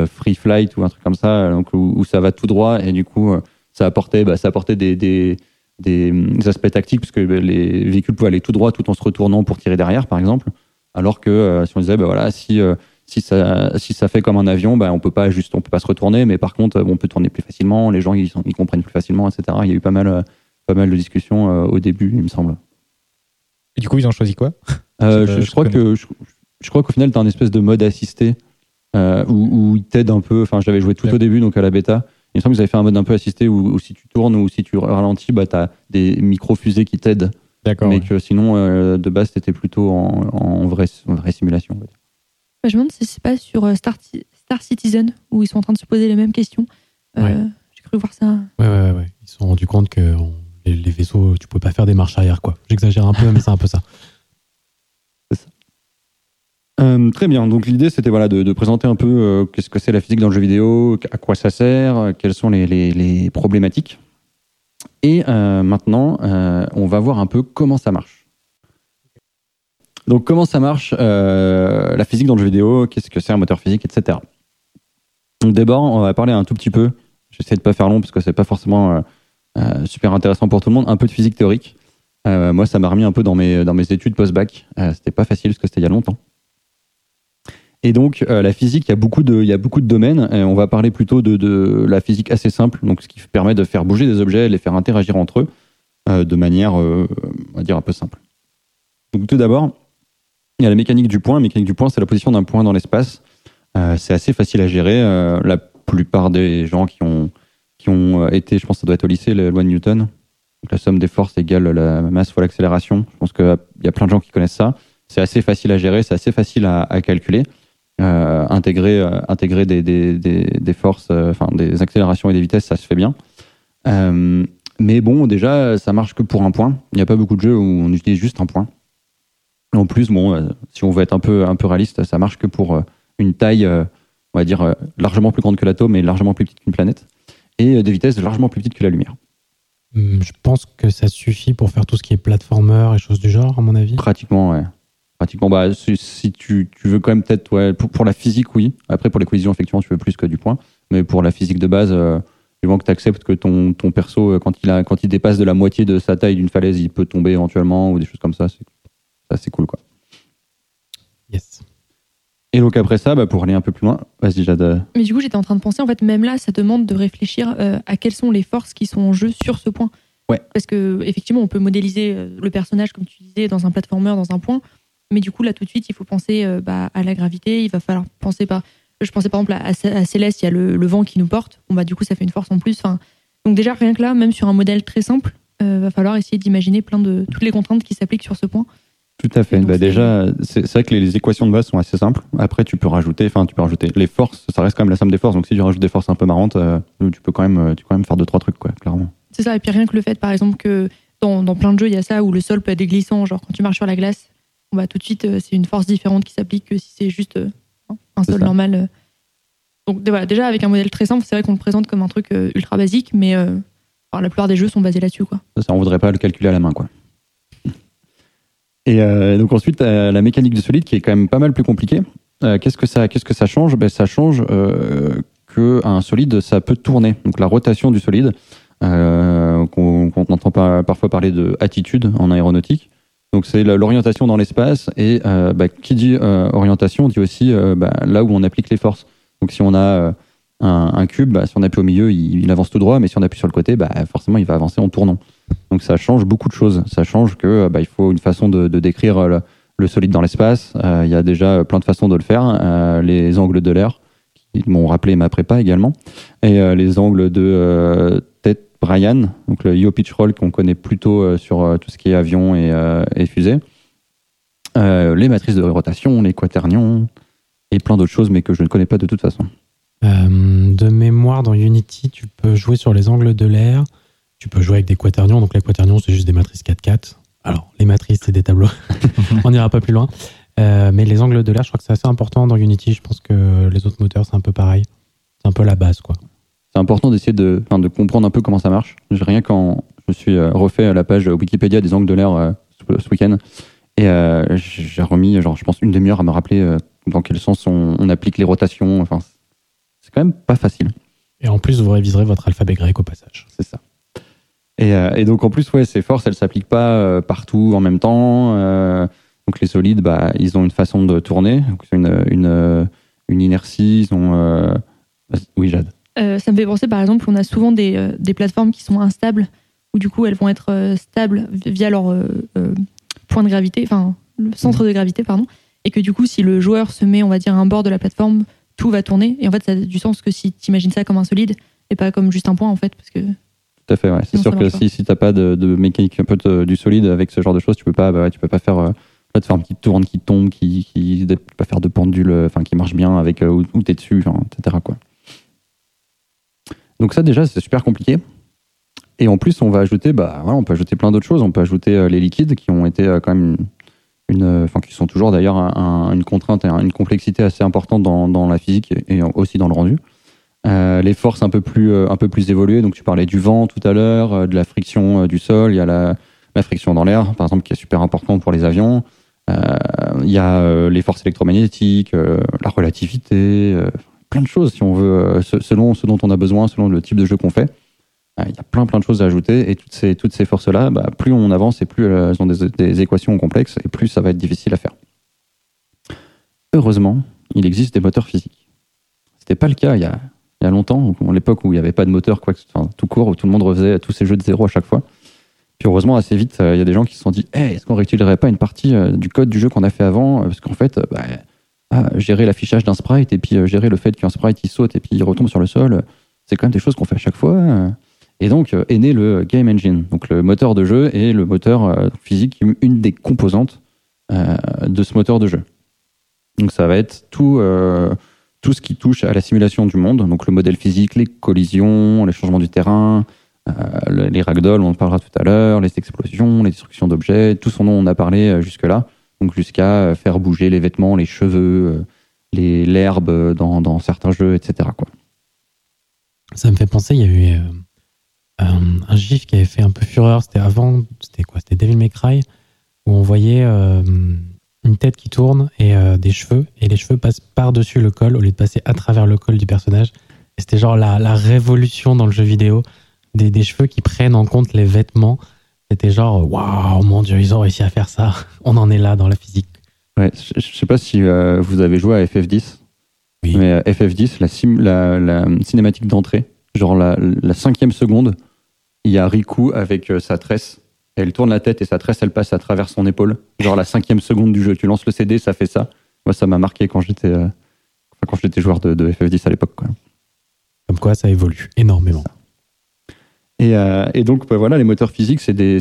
free flight ou un truc comme ça, donc où, où ça va tout droit et du coup ça apportait, bah, ça apportait des, des, des, des aspects tactiques parce que bah, les véhicules pouvaient aller tout droit tout en se retournant pour tirer derrière, par exemple. Alors que euh, si on disait, bah, voilà, si euh, si ça si ça fait comme un avion, bah, on peut pas juste, on peut pas se retourner, mais par contre, on peut tourner plus facilement, les gens ils, sont, ils comprennent plus facilement, etc. Il y a eu pas mal euh, pas mal de discussions au début, il me semble. Et du coup, ils ont choisi quoi? Je crois que je, je crois qu'au final, tu as un espèce de mode assisté euh, où, où il t'aide un peu. Enfin, je l'avais joué tout au début, donc à la bêta. Il me semble que vous avez fait un mode un peu assisté où, où si tu tournes ou si tu ralentis, bah, tu as des micro-fusées qui t'aident. D'accord. mais ouais. que sinon, euh, de base, c'était plutôt en, en, vraie, en vraie simulation. Bah, je me demande si c'est pas sur euh, Star, Ci- Star Citizen où ils sont en train de se poser les mêmes questions. Euh, Ouais. J'ai cru voir ça. Ouais, ouais, ouais, ouais. Ils se sont rendus compte que on- les, les vaisseaux, tu pouvais pas faire des marches arrière, quoi. J'exagère un peu, mais c'est un peu ça. Euh, très bien. Donc l'idée, c'était voilà de, présenter un peu euh, qu'est-ce que c'est la physique dans le jeu vidéo, à quoi ça sert, euh, quelles sont les, problématiques. Et maintenant, on va voir un peu comment ça marche. Donc comment ça marche la physique dans le jeu vidéo, qu'est-ce que c'est un moteur physique, etc. Donc d'abord, on va parler un tout petit peu, j'essaie de pas faire long parce que c'est pas forcément super intéressant pour tout le monde, un peu de physique théorique. Moi, ça m'a remis un peu dans mes, dans mes études post-bac. C'était pas facile parce que c'était il y a longtemps. Et donc, euh, la physique, il y, a beaucoup de, domaines. On va parler plutôt de, la physique assez simple, donc ce qui permet de faire bouger des objets, les faire interagir entre eux euh, de manière, euh, on va dire, un peu simple. Donc, tout d'abord, il y a la mécanique du point. La mécanique du point, c'est la position d'un point dans l'espace. C'est assez facile à gérer. La plupart des gens qui ont, été, je pense que ça doit être au lycée, la loi de Newton. La somme des forces égale la masse fois l'accélération. Je pense qu'il y a plein de gens qui connaissent ça. C'est assez facile à gérer, c'est assez facile à calculer. Euh, intégrer euh, intégrer des, des, des, des forces, euh, enfin des accélérations et des vitesses, ça se fait bien. Mais bon, déjà, ça marche que pour un point. Il n'y a pas beaucoup de jeux où on utilise juste un point. En plus, bon, si on veut être un peu, un peu réaliste, ça marche que pour une taille, on va dire, largement plus grande que l'atome et largement plus petite qu'une planète, et des vitesses largement plus petites que la lumière. Hum, Je pense que ça suffit pour faire tout ce qui est platformer et choses du genre, à mon avis. Pratiquement, ouais. Pratiquement, bah, si, si tu, tu veux quand même peut-être, ouais, pour, pour la physique, oui. Après, pour les collisions, effectivement, tu veux plus que du point. Mais pour la physique de base, euh, du moment que tu acceptes que ton, ton perso, euh, quand il, a, quand il dépasse de la moitié de sa taille d'une falaise, il peut tomber éventuellement ou des choses comme ça, c'est c'est cool, quoi. Yes. Et donc après ça, bah, pour aller un peu plus loin, vas-y, Jade. Mais du coup, j'étais en train de penser, en fait, même là, ça demande de réfléchir euh, à quelles sont les forces qui sont en jeu sur ce point. Ouais. Parce que effectivement, on peut modéliser euh, le personnage, comme tu disais, dans un platformer, dans un point. Mais du coup, là, tout de suite, il faut penser euh, bah, à la gravité. Il va falloir penser par. Je pensais par exemple à, à Céleste, il y a le, le vent qui nous porte. Bon, bah, du coup, ça fait une force en plus. Enfin, donc, déjà, rien que là, même sur un modèle très simple, euh, va falloir essayer d'imaginer plein de toutes les contraintes qui s'appliquent sur ce point. Tout à fait. Bah, déjà, c'est vrai que les, les équations de base sont assez simples. Après, tu peux rajouter, enfin, tu peux rajouter les forces. Ça reste quand même la somme des forces. Donc, si tu rajoutes des forces un peu marrantes, euh, tu peux quand même, tu peux quand même faire deux trois trucs, quoi, clairement. C'est ça, et puis rien que le fait, par exemple, que dans, dans plein de jeux, il y a ça où le sol peut être glissant, genre quand tu marches sur la glace, bah, tout de suite, euh, c'est une force différente qui s'applique que si c'est juste euh, un sol normal. euh. Donc voilà, déjà, avec un modèle très simple, c'est vrai qu'on le présente comme un truc ultra basique, mais euh, alors, la plupart des jeux sont basés là-dessus. quoi. Ça, on voudrait pas le calculer à la main, quoi. Et euh, donc ensuite, euh, la mécanique du solide qui est quand même pas mal plus compliquée. Euh, qu'est-ce que ça, qu'est-ce que ça change? Ben, ça change euh, que un solide, ça peut tourner. Donc la rotation du solide, euh, qu'on qu'on entend pas, parfois parler de attitude en aéronautique. Donc c'est l'orientation dans l'espace et euh, bah, qui dit euh, orientation dit aussi euh, bah, là où on applique les forces. Donc si on a un, cube, bah, si on appuie au milieu, il, avance tout droit, mais si on appuie sur le côté, bah, forcément il va avancer en tournant. Donc ça change beaucoup de choses. Ça change que bah, il faut une façon de, décrire le, le solide dans l'espace. Il y a déjà plein de façons de le faire. Les angles de l'air, qui m'ont rappelé ma prépa également, et les angles de euh, Ted Bryan, donc le yaw pitch roll qu'on connaît plutôt euh, sur euh, tout ce qui est avion et, euh, et fusée. Les matrices de rotation, les quaternions et plein d'autres choses, mais que je ne connais pas de toute façon. Euh, de mémoire, dans Unity, tu peux jouer sur les angles de l'air. Tu peux jouer avec des quaternions. Donc, les quaternions, c'est juste des matrices 4-4. Alors, les matrices, c'est des tableaux. On n'ira pas plus loin. Euh, mais les angles de l'air, je crois que c'est assez important dans Unity. Je pense que les autres moteurs, c'est un peu pareil. C'est un peu la base, quoi. C'est important d'essayer de, comprendre un peu comment ça marche. Rien quand je me suis euh, refait la page Wikipédia des angles de l'air euh, ce, week-end, et euh, j'ai remis, genre, je pense, une demi-heure à me rappeler euh, dans quel sens on, on applique les rotations. Enfin, c'est quand même pas facile. Et en plus, vous réviserez votre alphabet grec au passage. C'est ça. Et, euh, et donc en plus, ouais, ces forces, elles s'appliquent pas euh, partout en même temps. euh, donc les solides, bah, ils ont une façon de tourner, donc une, une, euh, une inertie. Ils ont, euh, Oui, Jade. Euh, ça me fait penser, par exemple, on a souvent des, euh, des plateformes qui sont instables, où du coup elles vont être euh, stables via leur point de gravité, enfin le centre de gravité, pardon, et que du coup, si le joueur se met, on va dire, à un bord de la plateforme, tout va tourner. Et en fait, ça a du sens que si tu imagines ça comme un solide et pas comme juste un point, en fait, parce que Tout à fait, ouais. C'est sûr que si, si t'as pas de, de mécanique un peu de- du solide avec ce genre de choses, tu peux pas, bah tu peux pas faire plateforme qui tourne, qui tombe, qui, qui tu peux pas faire de pendule, enfin qui marche bien avec euh, où, où t'es dessus, etc. Quoi. Donc ça déjà c'est super compliqué. Et en plus on va ajouter, bah voilà, on peut ajouter plein d'autres choses. On peut ajouter euh, les liquides qui ont été euh, quand même une, enfin qui sont toujours d'ailleurs un- un- une contrainte une complexité assez importante dans, dans la physique et, aussi dans le rendu. Euh, les forces un peu plus un peu plus évoluées. Donc tu parlais du vent tout à l'heure, de la friction du sol. Il y a la, la friction dans l'air, par exemple, qui est super importante pour les avions. Il y a les forces électromagnétiques, la relativité, plein de choses si on veut, euh, se- selon ce dont on a besoin, selon le type de jeu qu'on fait. Euh, Il y a plein plein de choses à ajouter et toutes ces, toutes ces forces-là, bah, plus on avance et plus elles ont des, des équations complexes et plus ça va être difficile à faire. Heureusement, il existe des moteurs physiques. C'était pas le cas il y a, il y a longtemps, à l'époque où il n'y avait pas de moteur, quoi, tout court, où tout le monde refaisait tous ces jeux de zéro à chaque fois. Puis heureusement, assez vite, euh, il y a des gens qui se sont dit hey, est-ce qu'on réutiliserait pas une partie euh, du code du jeu qu'on a fait avant? Euh, Parce qu'en fait, euh, bah, gérer l'affichage d'un sprite et puis euh, gérer le fait qu'un sprite il saute et puis il retombe sur le sol, c'est quand même des choses qu'on fait à chaque fois. euh. Et donc euh, est né le Game Engine, donc le moteur de jeu et le moteur euh, physique, une des composantes de ce moteur de jeu. Donc ça va être tout, tout ce qui touche à la simulation du monde, donc le modèle physique, les collisions, les changements du terrain, le- les ragdolls, on en parlera tout à l'heure, les explosions, les destructions d'objets, tout ce dont on a parlé jusque-là. Donc jusqu'à euh, faire bouger les vêtements, les cheveux, euh, les l'herbe euh, dans, certains jeux, etc. Ça me fait penser, il y a eu un, gif qui avait fait un peu fureur. C'était avant, c'était quoi? C'était Devil May Cry, où on voyait une tête qui tourne et des cheveux, et les cheveux passent par-dessus le col au lieu de passer à travers le col du personnage. C'était genre la, révolution dans le jeu vidéo des cheveux qui prennent en compte les vêtements. C'était genre, waouh, mon dieu, ils ont réussi à faire ça. On en est là dans la physique. Ouais, je, je sais pas si euh, vous avez joué à FF10, Oui. mais euh, FF10, la, sim- la, la cinématique d'entrée, genre la, la cinquième seconde, il y a Riku avec euh, sa tresse. Elle tourne la tête et sa tresse, elle passe à travers son épaule. Genre la cinquième seconde du jeu. Tu lances le CD, ça fait ça. Moi, ça m'a marqué quand j'étais quand j'étais joueur de, de FF10 à l'époque. quoi. Comme quoi, ça évolue énormément. Et, euh, et donc, bah, voilà, les moteurs physiques, c'est des.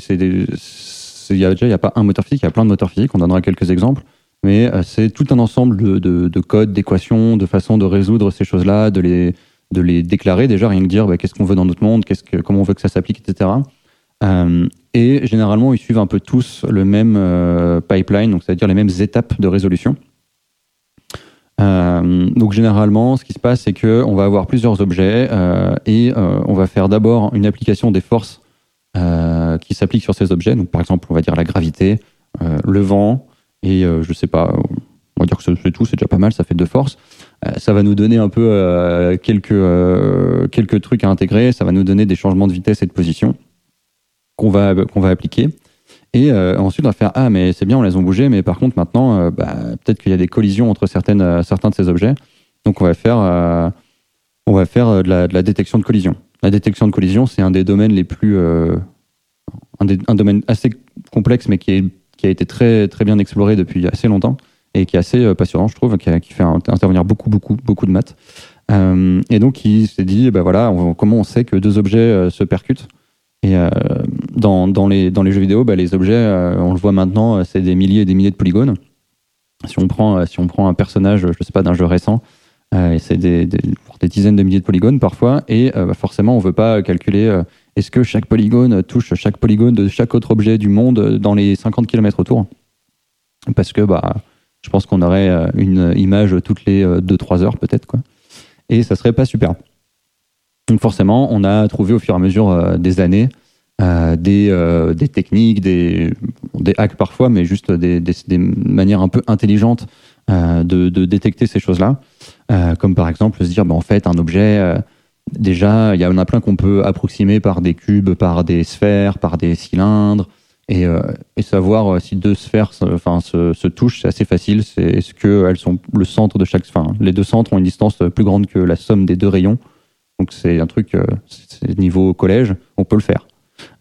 Il y a déjà, il n'y a pas un moteur physique, il y a plein de moteurs physiques, on donnera quelques exemples. Mais euh, c'est tout un ensemble de, de, de codes, d'équations, de façons de résoudre ces choses-là, de les, de les déclarer déjà, rien que dire bah, qu'est-ce qu'on veut dans notre monde, qu'est-ce que, comment on veut que ça s'applique, etc. Euh, et généralement, ils suivent un peu tous le même euh, pipeline, donc c'est-à-dire les mêmes étapes de résolution. Euh, donc généralement, ce qui se passe, c'est que on va avoir plusieurs objets euh, et euh, on va faire d'abord une application des forces euh, qui s'appliquent sur ces objets. Donc par exemple, on va dire la gravité, euh, le vent et euh, je sais pas, on va dire que c'est tout, c'est déjà pas mal, ça fait deux forces. Ça va nous donner un peu quelques quelques trucs à intégrer. Ça va nous donner des changements de vitesse et de position qu'on va qu'on va appliquer. Et euh, ensuite, on va faire Ah, mais c'est bien, on les a bougés, mais par contre, maintenant, euh, bah, peut-être qu'il y a des collisions entre euh, certains de ces objets. Donc, on va faire, on va faire de, la, détection de collision. La détection de collision, c'est un des domaines les plus. un, domaine assez complexe, mais qui, a été très, très bien exploré depuis assez longtemps et qui est assez passionnant, je trouve, qui, fait intervenir beaucoup, beaucoup, beaucoup de maths. Et donc, il s'est dit bah voilà, comment on sait que deux objets se percutent? Et euh, dans, dans, les, dans les jeux vidéo, bah, les objets, euh, on le voit maintenant, euh, c'est des milliers et des milliers de polygones. Si on prend, si on prend un personnage, je sais pas, d'un jeu récent, c'est des, des, dizaines de milliers de polygones parfois, et bah, forcément, on veut pas calculer est-ce que chaque polygone touche chaque polygone de chaque autre objet du monde dans les 50 km autour. Parce que bah, je pense qu'on aurait une image toutes les 2-3 heures peut-être. Et ça serait pas super. Donc forcément, on a trouvé au fur et à mesure euh, des années euh, des, euh, des techniques, des, des hacks parfois, mais juste des, manières un peu intelligentes de, détecter ces choses-là. Comme par exemple se dire, bah, en fait, un objet, déjà, il y en a plein qu'on peut approximer par des cubes, par des sphères, par des cylindres. Et, savoir si deux sphères enfin, se, touchent, c'est assez facile. Est-ce que elles sont le centre de chaque, enfin, les deux centres ont une distance plus grande que la somme des deux rayons? Donc c'est un truc, euh, c'est niveau collège, on peut le faire.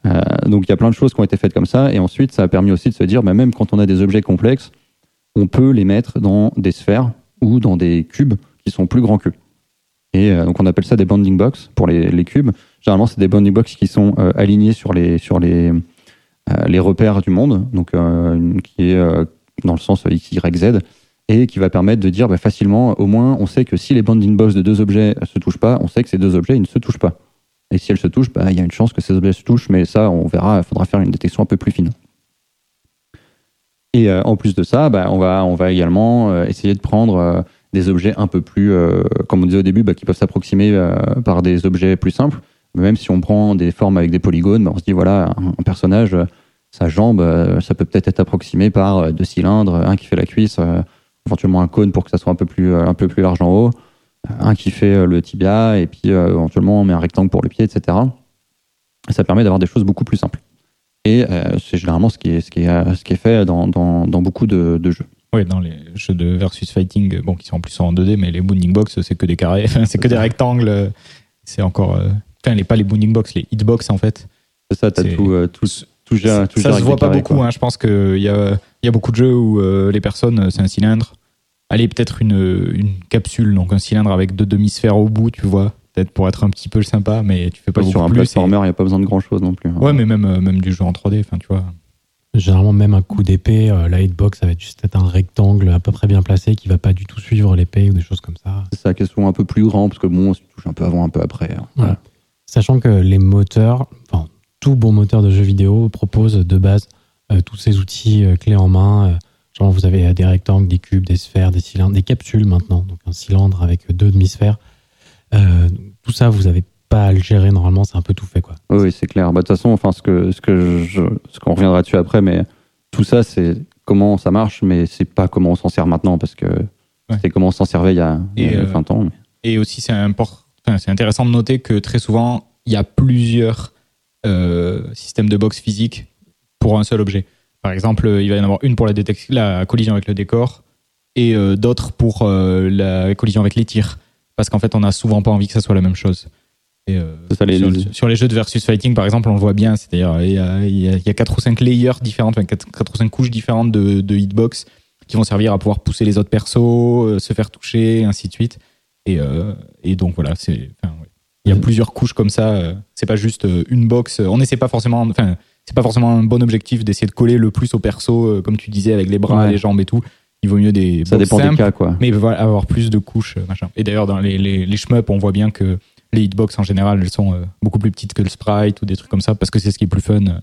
Euh, donc il y a plein de choses qui ont été faites comme ça, et ensuite ça a permis aussi de se dire, bah, même quand on a des objets complexes, on peut les mettre dans des sphères ou dans des cubes qui sont plus grands qu'eux. Et euh, donc on appelle ça des bounding box pour les, les cubes. Généralement c'est des bounding box qui sont alignés sur les sur les les repères du monde, donc qui est dans le sens x, y, z, et qui va permettre de dire bah, facilement, au moins, on sait que si les bounding box de deux objets se touchent pas, on sait que ces deux objets ne se touchent pas. Et si elles se touchent, bah, il y a une chance que ces objets se touchent, mais ça, on verra, il faudra faire une détection un peu plus fine. Et euh, en plus de ça, bah, on, va, également euh, essayer de prendre euh, des objets un peu plus, euh, comme on disait au début, qui peuvent s'approximer euh, par des objets plus simples. Même si on prend des formes avec des polygones, on se dit, voilà, un, un personnage, euh, sa jambe, euh, ça peut peut-être être approximé par euh, deux cylindres, un qui fait la cuisse, euh, éventuellement un cône pour que ça soit un peu plus, euh, un peu plus large en haut. un qui fait le tibia, et puis éventuellement on met un rectangle pour le pied, etc. ça permet d'avoir des choses beaucoup plus simples. Et c'est généralement ce qui est, ce qui est, ce qui est fait dans, dans, dans beaucoup de, de jeux. Oui, dans les jeux de versus fighting, bon, qui sont en plus en 2D, mais les bounding box, c'est que des carrés, c'est que des rectangles. C'est encore. Enfin, les, pas les bounding box, les hitbox en fait. C'est ça, t'as tout, tout, tout, ça, ça se voit pas beaucoup. Hein, je pense qu'il y a, y a beaucoup de jeux où euh, les personnes, c'est un cylindre. Allez, peut-être une, une capsule, donc un cylindre avec deux demi-sphères au bout, tu vois. Peut-être pour être un petit peu sympa, mais tu fais pas beaucoup Sur un plus. platformer, il n'y a pas besoin de grand-chose non plus. Hein. Ouais, mais même, euh, même du jeu en 3D, enfin, tu vois. Généralement, même un coup d'épée, euh, la hitbox, ça va être juste être un rectangle à peu près bien placé qui va pas du tout suivre l'épée ou des choses comme ça. C'est ça, qui sont un peu plus grand, parce que bon, tu touches un peu avant, un peu après. Hein. Ouais. Sachant que les moteurs, enfin, tout bon moteur de jeu vidéo propose de base euh, tous ces outils euh, clés en main. Euh, genre, vous avez des rectangles, des cubes, des sphères, des cylindres, des capsules maintenant. Donc, un cylindre avec deux demi-sphères. tout ça, vous n'avez pas à le gérer normalement, c'est un peu tout fait. Quoi. Oui, c'est clair. Bah, de toute façon, enfin, ce que, ce que je, ce qu'on reviendra dessus après, mais tout ça, c'est comment ça marche, mais c'est pas comment on s'en sert maintenant, parce que ouais. c'est comment on s'en servait il y a, il y a 20 ans. Mais... Et aussi, c'est important. Enfin, c'est intéressant de noter que très souvent, il y a plusieurs euh, systèmes de box physiques pour un seul objet. Par exemple, il va y en avoir une pour la, la collision avec le décor et euh, d'autres pour euh, la collision avec les tirs. Parce qu'en fait, on n'a souvent pas envie que ça soit la même chose. Et, euh, ça, les, sur, les... sur, les jeux de versus fighting, par exemple, on le voit bien. C'est-à-dire, il y a, il y a 4 ou 5 layers différentes, 4, 4 ou 5 couches différentes de, de, hitbox qui vont servir à pouvoir pousser les autres persos, se faire toucher, ainsi de suite. Et, et donc, voilà, c'est. Enfin, ouais. Il y a plusieurs couches comme ça. C'est pas juste une box. On n'essaie pas forcément. Enfin, c'est pas forcément un bon objectif d'essayer de coller le plus au perso, comme tu disais, avec les bras, Ouais. les jambes et tout. Il vaut mieux des Ça dépend des simples, cas, quoi. mais voilà, avoir plus de couches, euh, machin. Et d'ailleurs, dans les, les, les shmups, on voit bien que les hitbox en général, elles sont euh, beaucoup plus petites que le sprite ou des trucs comme ça, parce que c'est ce qui est plus fun. euh.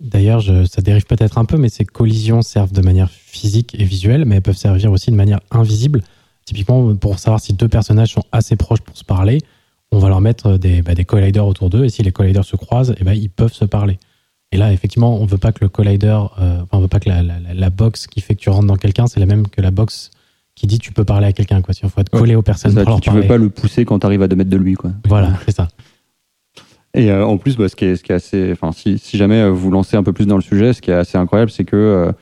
D'ailleurs, ça dérive peut-être un peu, mais ces collisions servent de manière physique et visuelle, mais elles peuvent servir aussi de manière invisible. Typiquement, pour savoir si deux personnages sont assez proches pour se parler, on va leur mettre des, bah, des colliders autour d'eux, et si les colliders se croisent, eh ben, ils peuvent se parler. Et là, effectivement, on veut pas que le collider, euh, enfin, on veut pas que la, la, la- la box qui fait que tu rentres dans quelqu'un, c'est la même que la box qui dit tu peux parler à quelqu'un. Quoi. Si on faut être Ouais. collé aux personnes Ça, pour leur tu, tu veux pas le pousser quand tu arrives à 2 mètres de lui, quoi. Voilà, c'est ça. Et euh, en plus, bah, ce, qui est, ce qui est assez. Enfin, si, si jamais euh, vous lancez un peu plus dans le sujet, ce qui est assez incroyable, c'est que euh,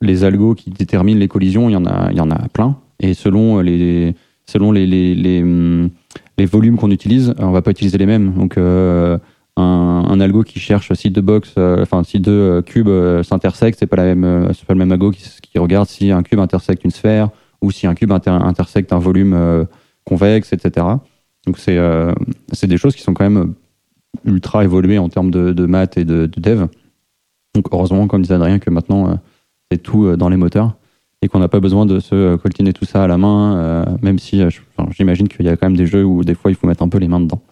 les algos qui déterminent les collisions, il y en a, il y en a plein. Et selon les, selon les, les, les, hum, les volumes qu'on utilise, on va pas utiliser les mêmes. Donc, euh, un, un algo qui cherche si deux box, euh, enfin si deux euh, cubes s'intersectent, pas euh, c'est pas le même algo qui, regarde si un cube intersecte une sphère ou si un cube inter- intersecte un volume convexe, etc. Donc c'est des choses qui sont quand même ultra évoluées en termes de, maths et de, de dev. Donc heureusement, comme disait Adrien, que maintenant c'est tout dans les moteurs et qu'on n'a pas besoin de se coltiner tout ça à la main, même si j'imagine qu'il y a quand même des jeux où des fois il faut mettre un peu les mains dedans.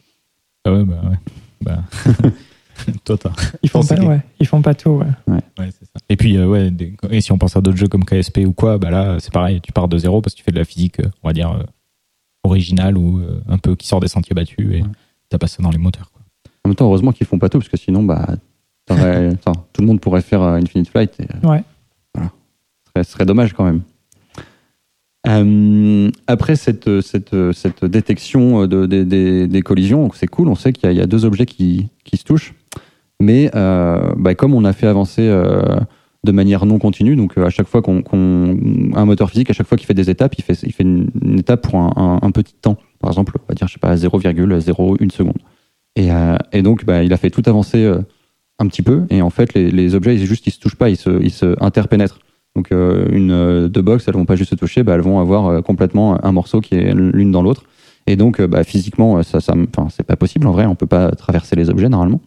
Ah ouais, bah ouais. Bah. Toi, Ils font, pas, que- ouais, ils font pas tout. Ouais. Ouais, c'est ça. Et puis, euh, ouais, des- et si on pense à d'autres jeux comme KSP ou quoi, bah là, c'est pareil, tu pars de zéro parce que tu fais de la physique, euh, on va dire, euh, originale ou euh, un peu qui sort des sentiers battus et Ouais. t'as pas ça dans les moteurs. Quoi. En même temps, heureusement qu'ils font pas tout parce que sinon, bah, tout le monde pourrait faire euh, Infinite Flight. Et, euh, Ouais. Voilà. Ce serait, ce serait dommage quand même. Euh, après cette, cette, cette détection de, des- des- des collisions, c'est cool, on sait qu'il y, a- deux objets qui, qui se touchent, mais euh, bah, comme on a fait avancer euh, de manière non continue, donc euh, à chaque fois qu'on qu'on- un moteur physique, à chaque fois qu'il fait des étapes, il fait, il fait une, étape pour un, petit temps, par exemple, on va dire, je sais pas, 0,01 seconde. Et, euh, et donc, bah, il a fait tout avancer euh, un petit peu, et en fait, les, les objets, ils, juste, ils se touchent pas, ils se, ils se interpénètrent. Donc euh, une euh, deux box, elles vont pas juste se toucher, bah, elles vont avoir euh, complètement un morceau qui est l'une dans l'autre. Et donc bah, physiquement, ça, ça, c'est pas possible en vrai. On peut pas traverser les objets normalement.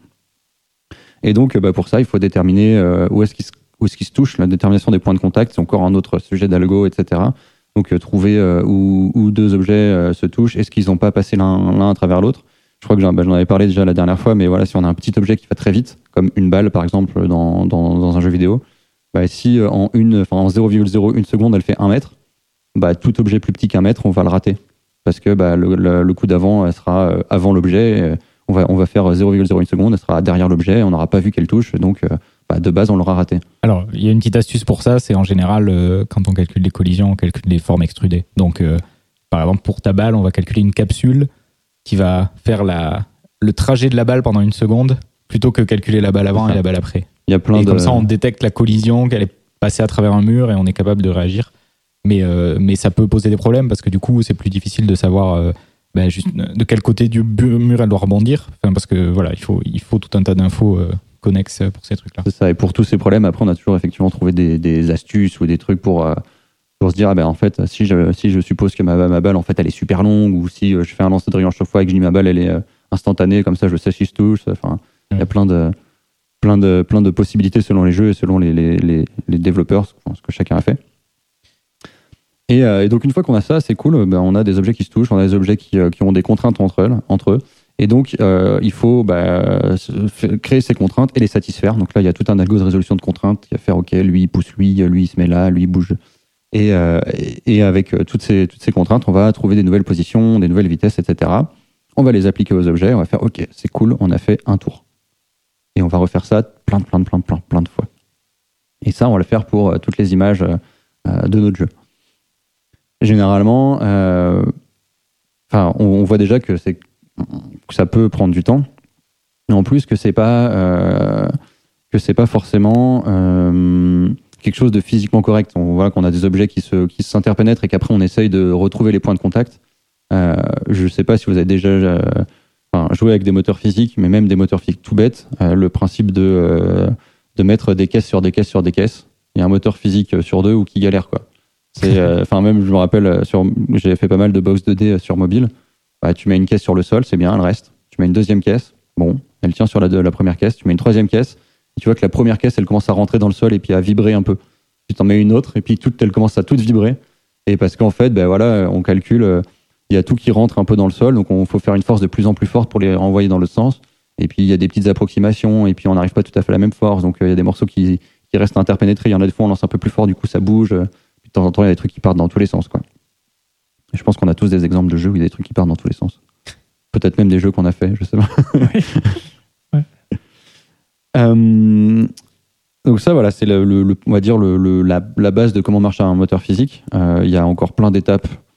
Et donc bah, pour ça, il faut déterminer où est-ce qu'ils se, où est-ce qu'ils se touchent. La détermination des points de contact, c'est encore un autre sujet d'algo, etc. Donc trouver où, deux objets se touchent. Est-ce qu'ils n'ont pas passé l'un à travers l'autre? Je crois que j'en bah, j'en avais parlé déjà la dernière fois, mais voilà, si on a un petit objet qui va très vite, comme une balle par exemple dans un jeu vidéo, bah, si euh, en, une, enfin, en 0,01 seconde elle fait 1 mètre, bah, tout objet plus petit qu'un mètre, on va le rater. Parce que bah, le, le- le coup d'avant elle sera euh, avant l'objet, euh, on va, on va faire 0,01 seconde, elle sera derrière l'objet, on n'aura pas vu qu'elle touche, donc bah, de base on l'aura raté. Alors, il y a une petite astuce pour ça, c'est en général, euh, quand on calcule les collisions, on calcule les formes extrudées. Donc, euh, par exemple, pour ta balle, on va calculer une capsule qui va faire la, le trajet de la balle pendant une seconde plutôt que calculer la balle avant et la balle après. Il y a plein et de. comme ça, on détecte la collision, qu'elle est passée à travers un mur et on est capable de réagir. Mais, euh, mais ça peut poser des problèmes parce que du coup, c'est plus difficile de savoir euh, ben, juste de quel côté du mur elle doit rebondir. Enfin, parce que voilà, il faut, il faut tout un tas d'infos euh, connexes pour ces trucs-là. C'est ça. Et pour tous ces problèmes, après, on a toujours effectivement trouvé des, des astuces ou des trucs pour, euh, pour se dire, ah ben, en fait, si je, si je suppose que ma, ma balle, en fait, elle est super longue, ou si euh, je fais un lancer de rayon chaque fois et que je dis ma balle, elle est euh, instantanée, comme ça, je sais si je touche. Enfin, il y a plein de, plein de, plein de possibilités selon les jeux et selon les, les, les, développeurs, ce que- chacun a fait. Et, euh, et donc, une fois qu'on a ça, c'est cool, ben, on a des objets qui se touchent, on a des objets qui, euh, qui ont des contraintes entre, elles, entre eux. Et donc, euh, il faut bah, créer ces contraintes et les satisfaire. Donc là, il y a tout un algo de résolution de contraintes qui va faire, OK, lui, il pousse lui, lui, il se met là, lui, il bouge. Et, et, avec toutes ces, toutes ces contraintes, on va trouver des nouvelles positions, des nouvelles vitesses, etc. On va les appliquer aux objets, on va faire, OK, c'est cool, on a fait un tour. Et on va refaire ça plein, plein, plein, plein, plein de fois. Et ça, on va le faire pour euh, toutes les images euh, euh, de notre jeu. Généralement, enfin, on, voit déjà que que ça peut prendre du temps. Et en plus que c'est pas que c'est pas forcément quelque chose de physiquement correct. On voit qu'on a des objets qui se qui s'interpénètrent et qu'après on essaye de retrouver les points de contact. Je sais pas si vous avez déjà enfin, joué avec des moteurs physiques, mais même des moteurs physiques tout bêtes. Euh, le principe de euh, de mettre des caisses sur des caisses sur des caisses. Il y a un moteur physique sur deux ou qui galère quoi. C'est euh, enfin même je me rappelle euh, sur j'ai fait pas mal de box 2D sur mobile. Bah, tu mets une caisse sur le sol, c'est bien, elle reste. Tu mets une deuxième caisse, bon, elle tient sur la, première caisse. Tu mets une troisième caisse, et tu vois que la première caisse, elle commence à rentrer dans le sol et puis à vibrer un peu. Tu t'en mets une autre, et puis toute, elle commence à toute vibrer. Et parce qu'en fait, ben voilà, on calcule, euh, il y a tout qui rentre un peu dans le sol, donc il faut faire une force de plus en plus forte pour les renvoyer dans l'autre sens. Et puis il y a des petites approximations, et puis on n'arrive pas tout à fait à la même force, donc euh, il y a des morceaux qui, qui restent interpénétrés. Il y en a des fois, on lance un peu plus fort, du coup ça bouge. Puis de temps en temps, il y a des trucs qui partent dans tous les sens, quoi. Et je pense qu'on a tous des exemples de jeux où il y a des trucs qui partent dans tous les sens. Peut-être même des jeux qu'on a fait, je sais pas. Ouais. Euh, donc ça, voilà, c'est le, le- le- on va dire la, la base de comment marche un moteur physique. Euh, Il y a encore plein d'étapes, euh,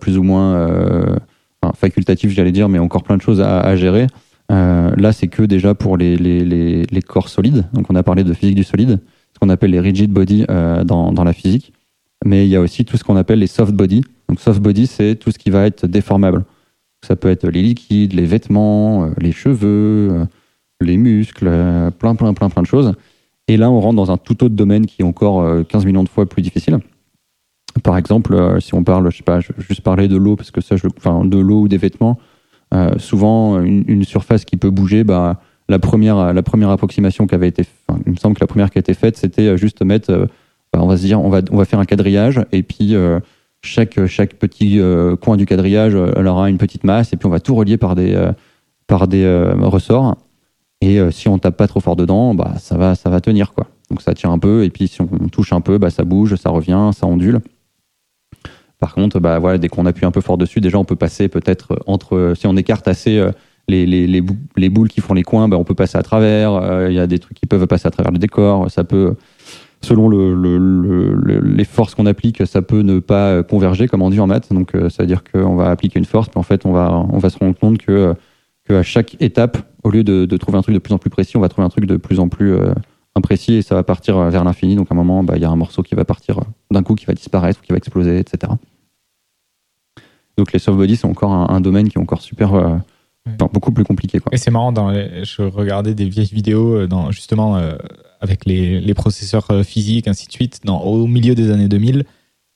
plus ou moins euh, enfin, facultatives, j'allais dire, mais encore plein de choses à, gérer. Euh, là, c'est que déjà pour les, corps solides. Donc, on a parlé de physique du solide, ce qu'on appelle les rigid body euh, dans, dans la physique. Mais il y a aussi tout ce qu'on appelle les soft body. Donc, soft body, c'est tout ce qui va être déformable. Ça peut être les liquides, les vêtements, euh, les cheveux, euh, les muscles, euh, plein, plein, plein, plein de choses. Et là, on rentre dans un tout autre domaine qui est encore euh, 15 millions de fois plus difficile. Par exemple, euh, si on parle, je sais pas, je vais juste parler de l'eau, parce que ça, je, enfin, de l'eau ou des vêtements, euh, souvent, une, surface qui peut bouger, bah, la première, la première approximation qui avait été, il me semble que la première qui a été faite, c'était euh, juste mettre, bah, on va se dire, on va, on va faire un quadrillage, et puis chaque, chaque petit coin du quadrillage, elle aura une petite masse, et puis on va tout relier par des, par des ressorts. Et si on tape pas trop fort dedans, bah, ça, va, ça va tenir. quoi. Donc ça tient un peu, et puis si on touche un peu, bah, ça bouge, ça revient, ça ondule. Par contre, bah, voilà, dès qu'on appuie un peu fort dessus, déjà on peut passer peut-être entre. Si on écarte assez euh, les, les, les, bou- les boules qui font les coins, bah, on peut passer à travers. Euh, Il y a des trucs qui peuvent passer à travers le décor. Ça peut, selon le, le- le- le- les forces qu'on applique, ça peut ne pas euh, converger, comme on dit en maths. Donc euh, ça veut dire qu'on va appliquer une force, puis en fait on va, on va se rendre compte que, euh, à chaque étape, au lieu de, trouver un truc de plus en plus précis, on va trouver un truc de plus en plus euh, imprécis et ça va partir euh, vers l'infini. Donc à un moment, bah, il y a un morceau qui va partir euh, d'un coup, qui va disparaître, ou qui va exploser, etc. Donc les soft bodies, c'est encore un, un domaine qui est encore super, euh, Ouais. enfin, beaucoup plus compliqué. Quoi. Et c'est marrant, dans les- je regardais des vieilles vidéos dans, justement euh, avec les, les processeurs physiques, ainsi de suite, dans, au milieu des années 2000.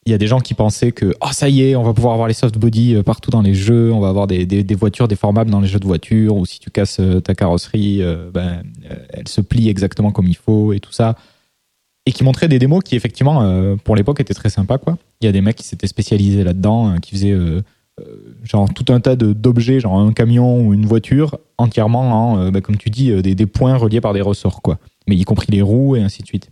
Il y a des gens qui pensaient que oh, ça y est, on va pouvoir avoir les soft body euh, partout dans les jeux, on va avoir des, des, voitures déformables dans les jeux de voitures, ou si tu casses euh, ta carrosserie, euh, ben, elle se plie exactement comme il faut et tout ça. Et qui montraient des démos qui, effectivement, pour l'époque, étaient très sympas. Quoi. Il y a des mecs qui s'étaient spécialisés là-dedans, qui faisaient genre tout un tas d'objets, genre un camion ou une voiture, entièrement en, bah, comme tu dis, des, des points reliés par des ressorts, quoi. Mais y compris les roues et ainsi de suite.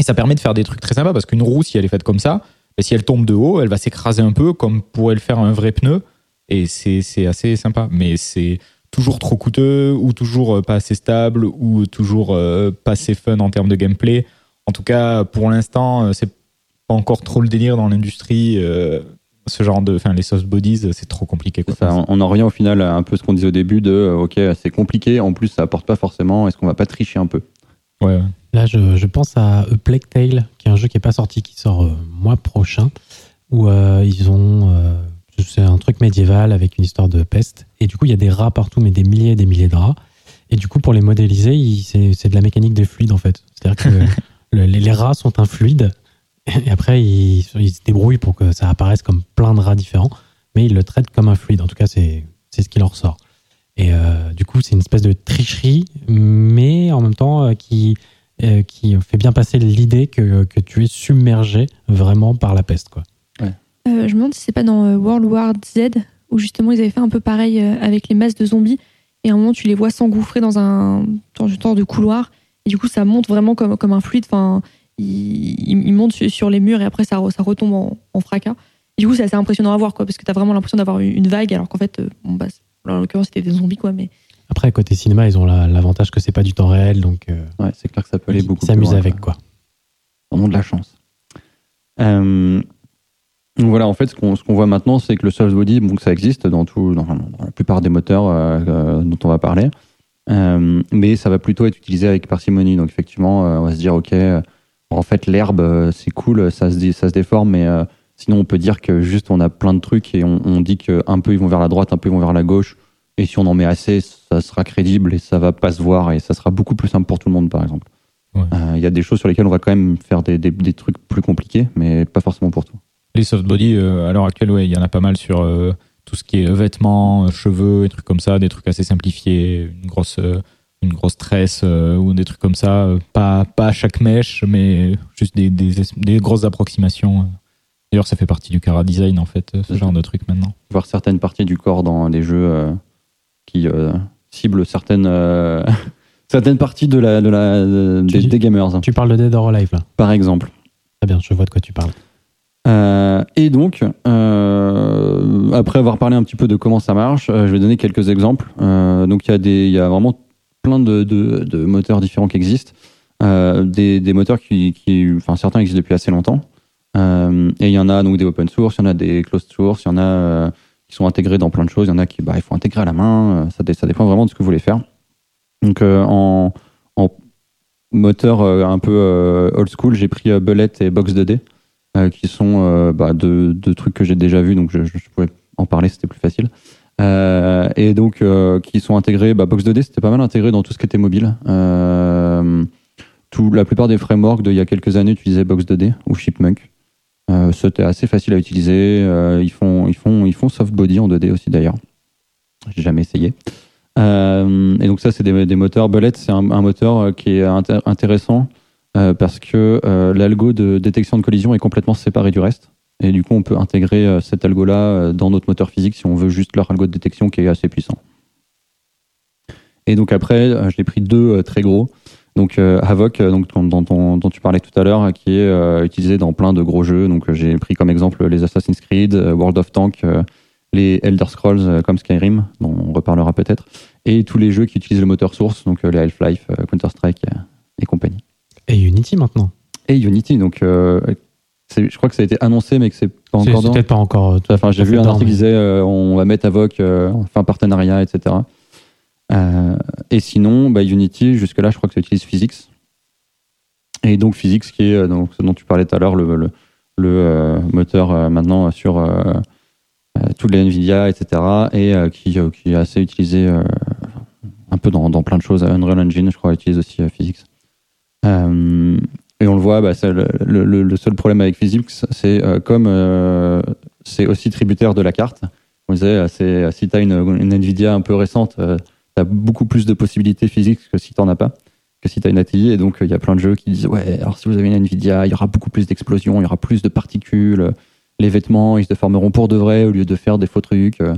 Et ça permet de faire des trucs très sympas parce qu'une roue, si elle est faite comme ça, bah, si elle tombe de haut, elle va s'écraser un peu comme pourrait le faire un vrai pneu. Et c'est assez sympa. Mais c'est toujours trop coûteux ou toujours euh, pas assez stable ou toujours euh, pas assez fun en termes de gameplay. En tout cas, pour l'instant, euh, c'est pas encore trop le délire dans l'industrie. euh, ce genre de, enfin les soft bodies, c'est trop compliqué. Quoi. Ça, on- en revient au final à un peu ce qu'on disait au début de ok c'est compliqué en plus ça apporte pas forcément est-ce qu'on va pas tricher un peu? Ouais, ouais. Là, je, je pense à A Plague Tale, qui est un jeu qui est pas sorti, qui sort euh, mois prochain, où euh, ils ont. euh, c'est un truc médiéval avec une histoire de peste. Et du coup, il y a des rats partout, mais des milliers et des milliers de rats. Et du coup, pour les modéliser, c'est de la mécanique des fluides, en fait. C'est-à-dire que le- les, les rats sont un fluide. Et après, ils, ils se débrouillent pour que ça apparaisse comme plein de rats différents. Mais ils le traitent comme un fluide. En tout cas, c'est c'est ce qui leur sort. Et euh, du coup, c'est une espèce de tricherie, mais en même temps qui, euh, qui fait bien passer l'idée que, que tu es submergé vraiment par la peste. Quoi. Euh, je me demande si c'est pas dans euh, World War Z où justement ils avaient fait un peu pareil avec les masses de zombies et à un moment tu les vois s'engouffrer dans un dans une sorte de couloir et du coup ça monte vraiment comme, comme un fluide. Enfin, ils il, il montent sur, les murs et après ça, ça retombe en, en fracas. Et du coup c'est assez impressionnant à voir quoi parce que t'as vraiment l'impression d'avoir une une vague alors qu'en fait bon bah en l'occurrence c'était des zombies quoi mais Après, côté cinéma, ils ont la- l'avantage que c'est pas du temps réel, donc euh, ouais c'est clair que ça peut aller ils beaucoup plus s'amusent avec. quoi. A de la chance. Euh, donc voilà, en fait, ce qu'on voit maintenant, c'est que le soft body, bon, ça existe dans, tout, dans, dans la plupart des moteurs euh, euh, dont on va parler, mais ça va plutôt être utilisé avec parcimonie. Donc effectivement, on va se dire, ok, en fait, l'herbe, c'est cool, ça se, dé- ça se déforme, mais sinon, on peut dire que juste on a plein de trucs et on, on dit qu'un peu ils vont vers la droite, un peu ils vont vers la gauche. Et si on en met assez, ça sera crédible et ça va pas se voir et ça sera beaucoup plus simple pour tout le monde, par exemple. Ouais. Euh, Il y a des choses sur lesquelles on va quand même faire des, des, des trucs plus compliqués, mais pas forcément pour tout. Les soft body, euh, à l'heure actuelle, ouais, il y en a pas mal sur euh, tout ce qui est vêtements, euh, cheveux, et trucs comme ça, des trucs assez simplifiés, une grosse, une grosse tresse ou des trucs comme ça. pas, pas à chaque mèche, mais juste des, des, es- des grosses approximations. D'ailleurs, ça fait partie du Cara Design, en fait, ce genre de truc maintenant. Voir certaines parties du corps dans des jeux qui euh, ciblent certaines, euh, certaines parties de la, de la, de- Tu des, gamers, Tu parles de Dead or Alive, là. par exemple. Très bien, je vois de quoi tu parles. Euh, et donc, euh, après avoir parlé un petit peu de comment ça marche, euh, je vais donner quelques exemples. Donc, il y, a des- il y a vraiment plein de, de- de moteurs différents qui existent. Des, des moteurs qui, qui- enfin, certains existent depuis assez longtemps. Et il y en a donc des open source, il y en a des closed source, il y en a qui sont intégrés dans plein de choses, il y en a qui bah, il faut intégrer à la main. euh, Ça, dé- ça dépend vraiment de ce que vous voulez faire. Donc, euh, en, moteur euh, un peu old school, j'ai pris Bullet et Box 2D euh, qui sont bah, deux, trucs que j'ai déjà vus, donc je, pouvais en parler, c'était plus facile. Et donc, qui sont intégrés, bah, Box 2D, c'était pas mal intégré dans tout ce qui était mobile. Tout, la plupart des frameworks d'il y a quelques années utilisaient Box 2D ou Chipmunk. Euh, c'était assez facile à utiliser. Euh, ils, font, ils, font, ils font soft body en 2D aussi d'ailleurs. J'ai jamais essayé. Euh, et donc ça, c'est des, moteurs. Bullet, c'est un, moteur qui est inté- intéressant parce que l'algo de détection de collision est complètement séparé du reste. Et du coup, on peut intégrer cet algo-là dans notre moteur physique si on veut juste leur algo de détection qui est assez puissant. Et donc après, j'ai pris deux très gros. Donc euh, Havoc, euh, donc, dont, dont, dont- dont tu parlais tout à l'heure, euh, qui est euh, utilisé dans plein de gros jeux. Donc j'ai pris comme exemple les Assassin's Creed, World of Tanks, euh, les Elder Scrolls comme Skyrim, dont on reparlera peut-être, et tous les jeux qui utilisent le moteur source, donc les Half-Life, Counter-Strike et compagnie. Et Unity maintenant. Et Unity, donc je crois que ça a été annoncé, mais que c'est pas encore c'est peut-être pas encore. Enfin, j'ai vu un article qui mais- disait on va mettre Avoc, euh, on fait un partenariat, etc. Euh, et sinon, bah, Unity, jusque-là, je crois que ça utilise Physics. Et donc Physics, qui est euh, donc, ce dont tu parlais tout à l'heure, le, euh, moteur maintenant sur toutes les Nvidia, etc. Et qui, est assez utilisé un peu dans, plein de choses. Unreal Engine, je crois, utilise aussi Physics. Et on le voit, bah, le, seul problème avec Physics, c'est euh, comme c'est aussi tributaire de la carte. On disait, si tu as une Nvidia un peu récente, tu as beaucoup plus de possibilités physiques que si tu n'en as pas, que si tu as une ATI. Et donc, il y a plein de jeux qui disent, ouais, alors si vous avez une Nvidia, il y aura beaucoup plus d'explosions, il y aura plus de particules, les vêtements, ils se déformeront pour de vrai au lieu de faire des faux trucs. Euh,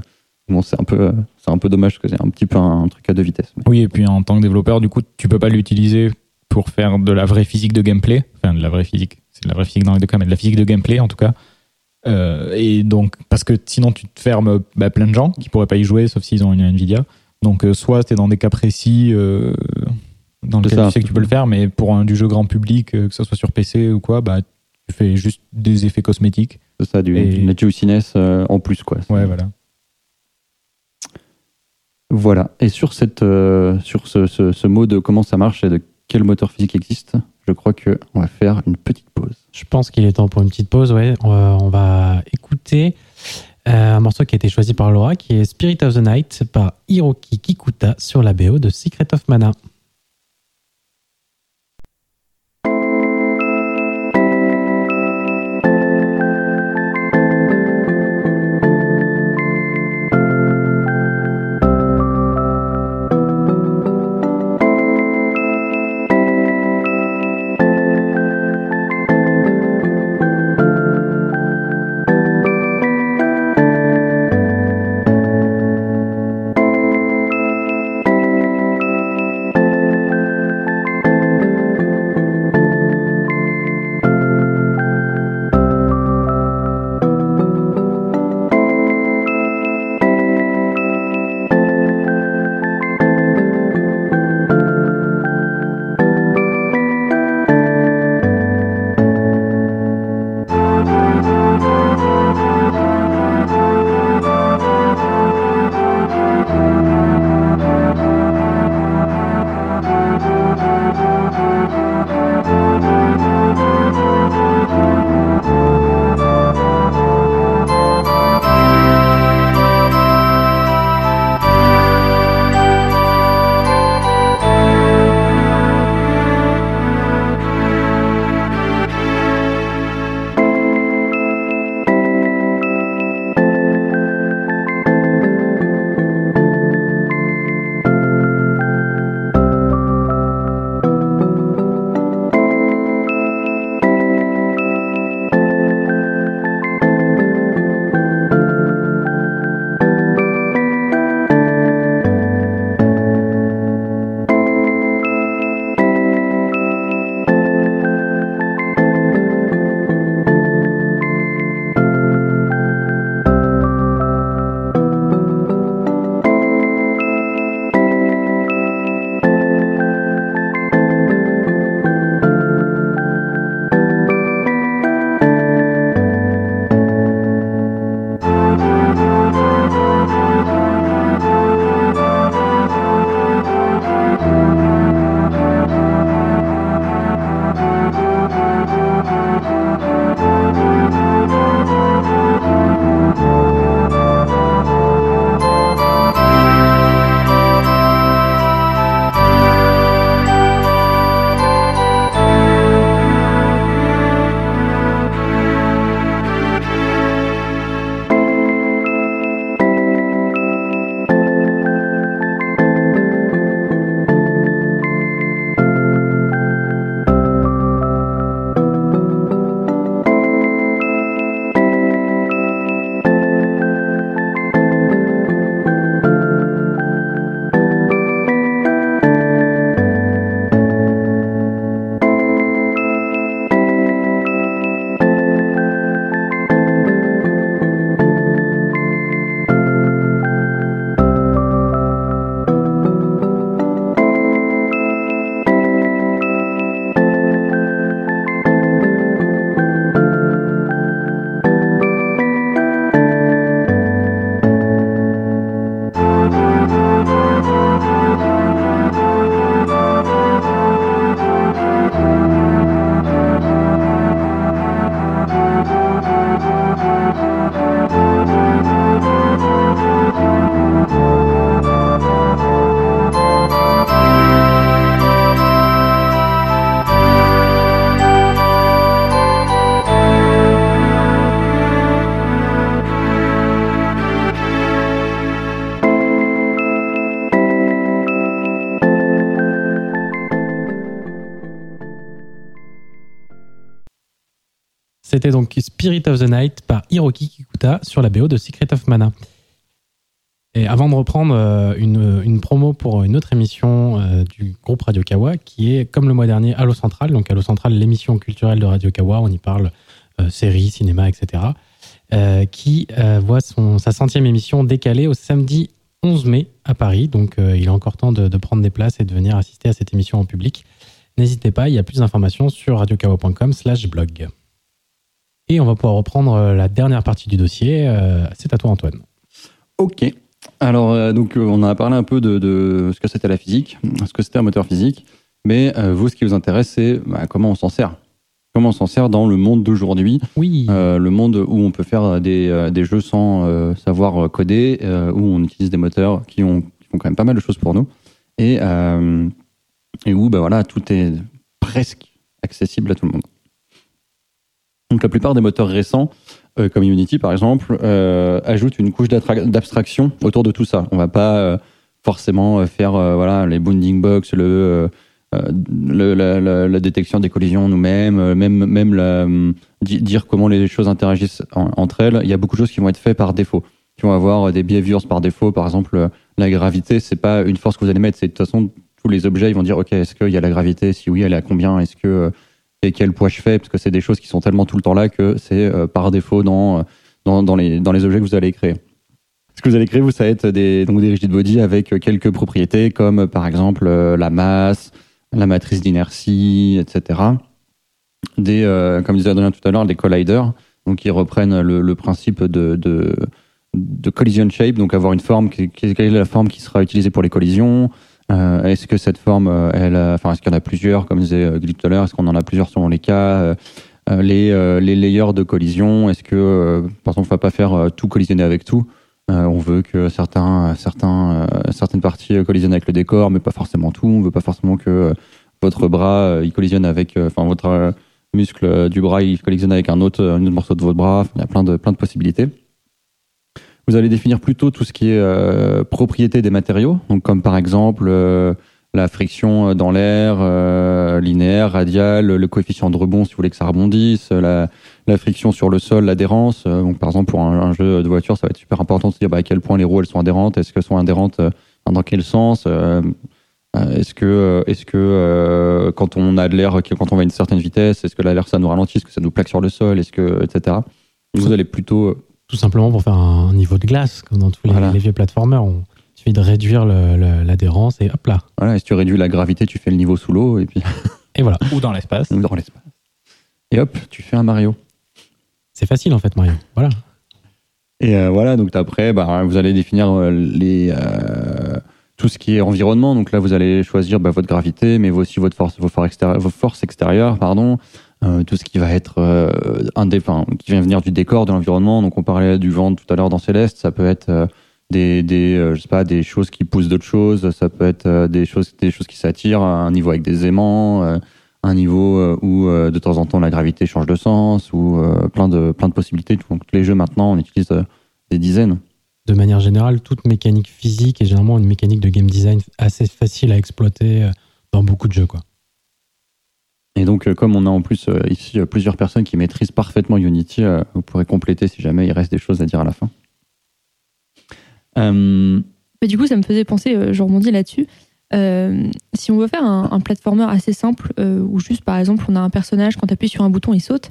Bon, c'est un peu, euh, un peu dommage parce que c'est un petit peu un, truc à deux vitesses. Oui, et puis en tant que développeur, du coup, tu peux pas l'utiliser pour faire de la vraie physique de gameplay. Enfin, de la vraie physique. C'est de la vraie physique dans les deux cas, mais de la physique de gameplay en tout cas. Euh, et donc, parce que sinon, tu te fermes bah, plein de gens qui pourraient pas y jouer, sauf s'ils ont une Nvidia. Donc, euh, soit tu es dans des cas précis euh, dans ça. tu sais que tu peux le faire, mais pour un, du jeu grand public, euh, que ce soit sur PC ou quoi, bah, tu fais juste des effets cosmétiques. C'est ça, du, Et- du juiciness euh, en plus, quoi. Ouais, voilà. Voilà. Et sur, cette, euh, sur ce, ce- ce mot de comment ça marche et de quel moteur physique existe, je crois que on va faire une petite pause. Je pense qu'il est temps pour une petite pause. Ouais, on va, on va écouter un morceau qui a été choisi par Laura, qui est Spirit of the Night par Hiroki Kikuta sur la BO de Secret of Mana. C'était donc Spirit of the Night par Hiroki Kikuta sur la BO de Secret of Mana. Et avant de reprendre euh, une, une promo pour une autre émission euh, du groupe Radio Kawa, qui est comme le mois dernier Allo Central, donc Allo Central, l'émission culturelle de Radio Kawa, on y parle euh, séries, cinéma, etc., euh, qui euh, voit son, sa centième émission décalée au samedi 11 mai à Paris. Donc euh, il est encore temps de, de prendre des places et de venir assister à cette émission en public. N'hésitez pas, il y a plus d'informations sur radiokawa.com slash blog. Et on va pouvoir reprendre euh, la dernière partie du dossier. Euh, C'est à toi, Antoine. Ok. Alors, euh, donc, on a parlé un peu de, de ce que c'était la physique, ce que c'était un moteur physique. Mais vous, ce qui vous intéresse, c'est bah, comment on s'en sert. Comment on s'en sert dans le monde d'aujourd'hui, Oui. euh, le monde où on peut faire des, des jeux sans euh, savoir coder, euh, où on utilise des moteurs qui, ont, qui font quand même pas mal de choses pour nous, et, et où bah, voilà, tout est presque accessible à tout le monde. Donc la plupart des moteurs récents, euh, comme Unity par exemple, euh, ajoutent une couche d'abstraction autour de tout ça. On va pas euh, forcément faire voilà les bounding box, le, la, détection des collisions nous-mêmes, même dire comment les choses interagissent en- entre elles. Il y a beaucoup de choses qui vont être faites par défaut. Qui vont avoir des behaviors par défaut. Par exemple, la gravité, c'est pas une force que vous allez mettre. C'est de toute façon tous les objets, ils vont dire ok, est-ce qu'il y a la gravité? Si oui, elle est à combien? Est-ce que et quel poids je fais Parce que c'est des choses qui sont tellement tout le temps là que c'est euh, par défaut dans, dans les dans les objets que vous allez créer. Ce que vous allez créer, vous, ça va être des, donc des rigid body avec quelques propriétés comme euh, par exemple euh, la masse, la matrice d'inertie, etc. Des, euh, comme disait Adrien tout à l'heure, des colliders, donc qui reprennent le, principe de, de, de collision shape, donc avoir une forme, quelle est la forme qui sera utilisée pour les collisions Euh, Est-ce que cette forme, euh, elle, enfin, est-ce qu'il y en a plusieurs, comme disait euh, Guy tout à l'heure, est-ce qu'on en a plusieurs selon les cas les, les layers de collision, est-ce que, par exemple, on va pas faire tout collisionner avec tout on veut que certains, certains, certaines parties collisionnent avec le décor, mais pas forcément tout. On veut pas forcément que votre bras il collisionne avec, enfin votre muscle du bras il collisionne avec un autre, un autre morceau de votre bras. Il y a plein de, plein de possibilités. Vous allez définir plutôt tout ce qui est euh, propriété des matériaux, donc comme par exemple euh, la friction euh, dans l'air, euh, linéaire, radiale, le coefficient de rebond si vous voulez que ça rebondisse, la, la friction sur le sol, l'adhérence. Euh, donc, par exemple, pour un, jeu de voiture, ça va être super important de se dire bah, à quel point les roues elles sont adhérentes. Est-ce qu'elles sont adhérentes euh, dans quel sens Est-ce que, est-ce que euh, quand on a de l'air, quand on va à une certaine vitesse, est-ce que l'air ça nous ralentit, est-ce que ça nous plaque sur le sol, est-ce que, etc. Vous allez plutôt Tout simplement pour faire un niveau de glace, comme dans tous les, Voilà. les vieux platformers. On il suffit de réduire l'adhérence et hop là. voilà, si tu réduis la gravité, tu fais le niveau sous l'eau et puis Et voilà. Ou dans l'espace. dans l'espace. Et hop, tu fais un Mario. C'est facile en fait, Mario. Voilà. Et euh, voilà, donc après, bah, vous allez définir euh, les, euh, tout ce qui est environnement. Donc là, vous allez choisir bah, votre gravité, mais aussi votre force, vos, forces extérieures, vos forces extérieures, pardon. Euh, tout ce qui va être euh, enfin, qui vient venir du décor, de l'environnement. Donc on parlait du vent tout à l'heure dans Céleste. Ça peut être euh, des, des je sais pas, des choses qui poussent d'autres choses. Ça peut être des choses, des choses qui s'attirent. Un niveau avec des aimants. un niveau où de temps en temps la gravité change de sens ou plein de plein de possibilités. Donc les jeux maintenant, on utilise des dizaines. De manière générale, toute mécanique physique est généralement une mécanique de game design assez facile à exploiter dans beaucoup de jeux. Quoi. Et donc, euh, comme on a en plus euh, ici euh, plusieurs personnes qui maîtrisent parfaitement Unity, vous pourrez compléter si jamais il reste des choses à dire à la fin. Mais du coup, ça me faisait penser, je rebondis là-dessus. Si on veut faire un, un platformer assez simple, euh, où juste par exemple on a un personnage, quand tu appuies sur un bouton, il saute,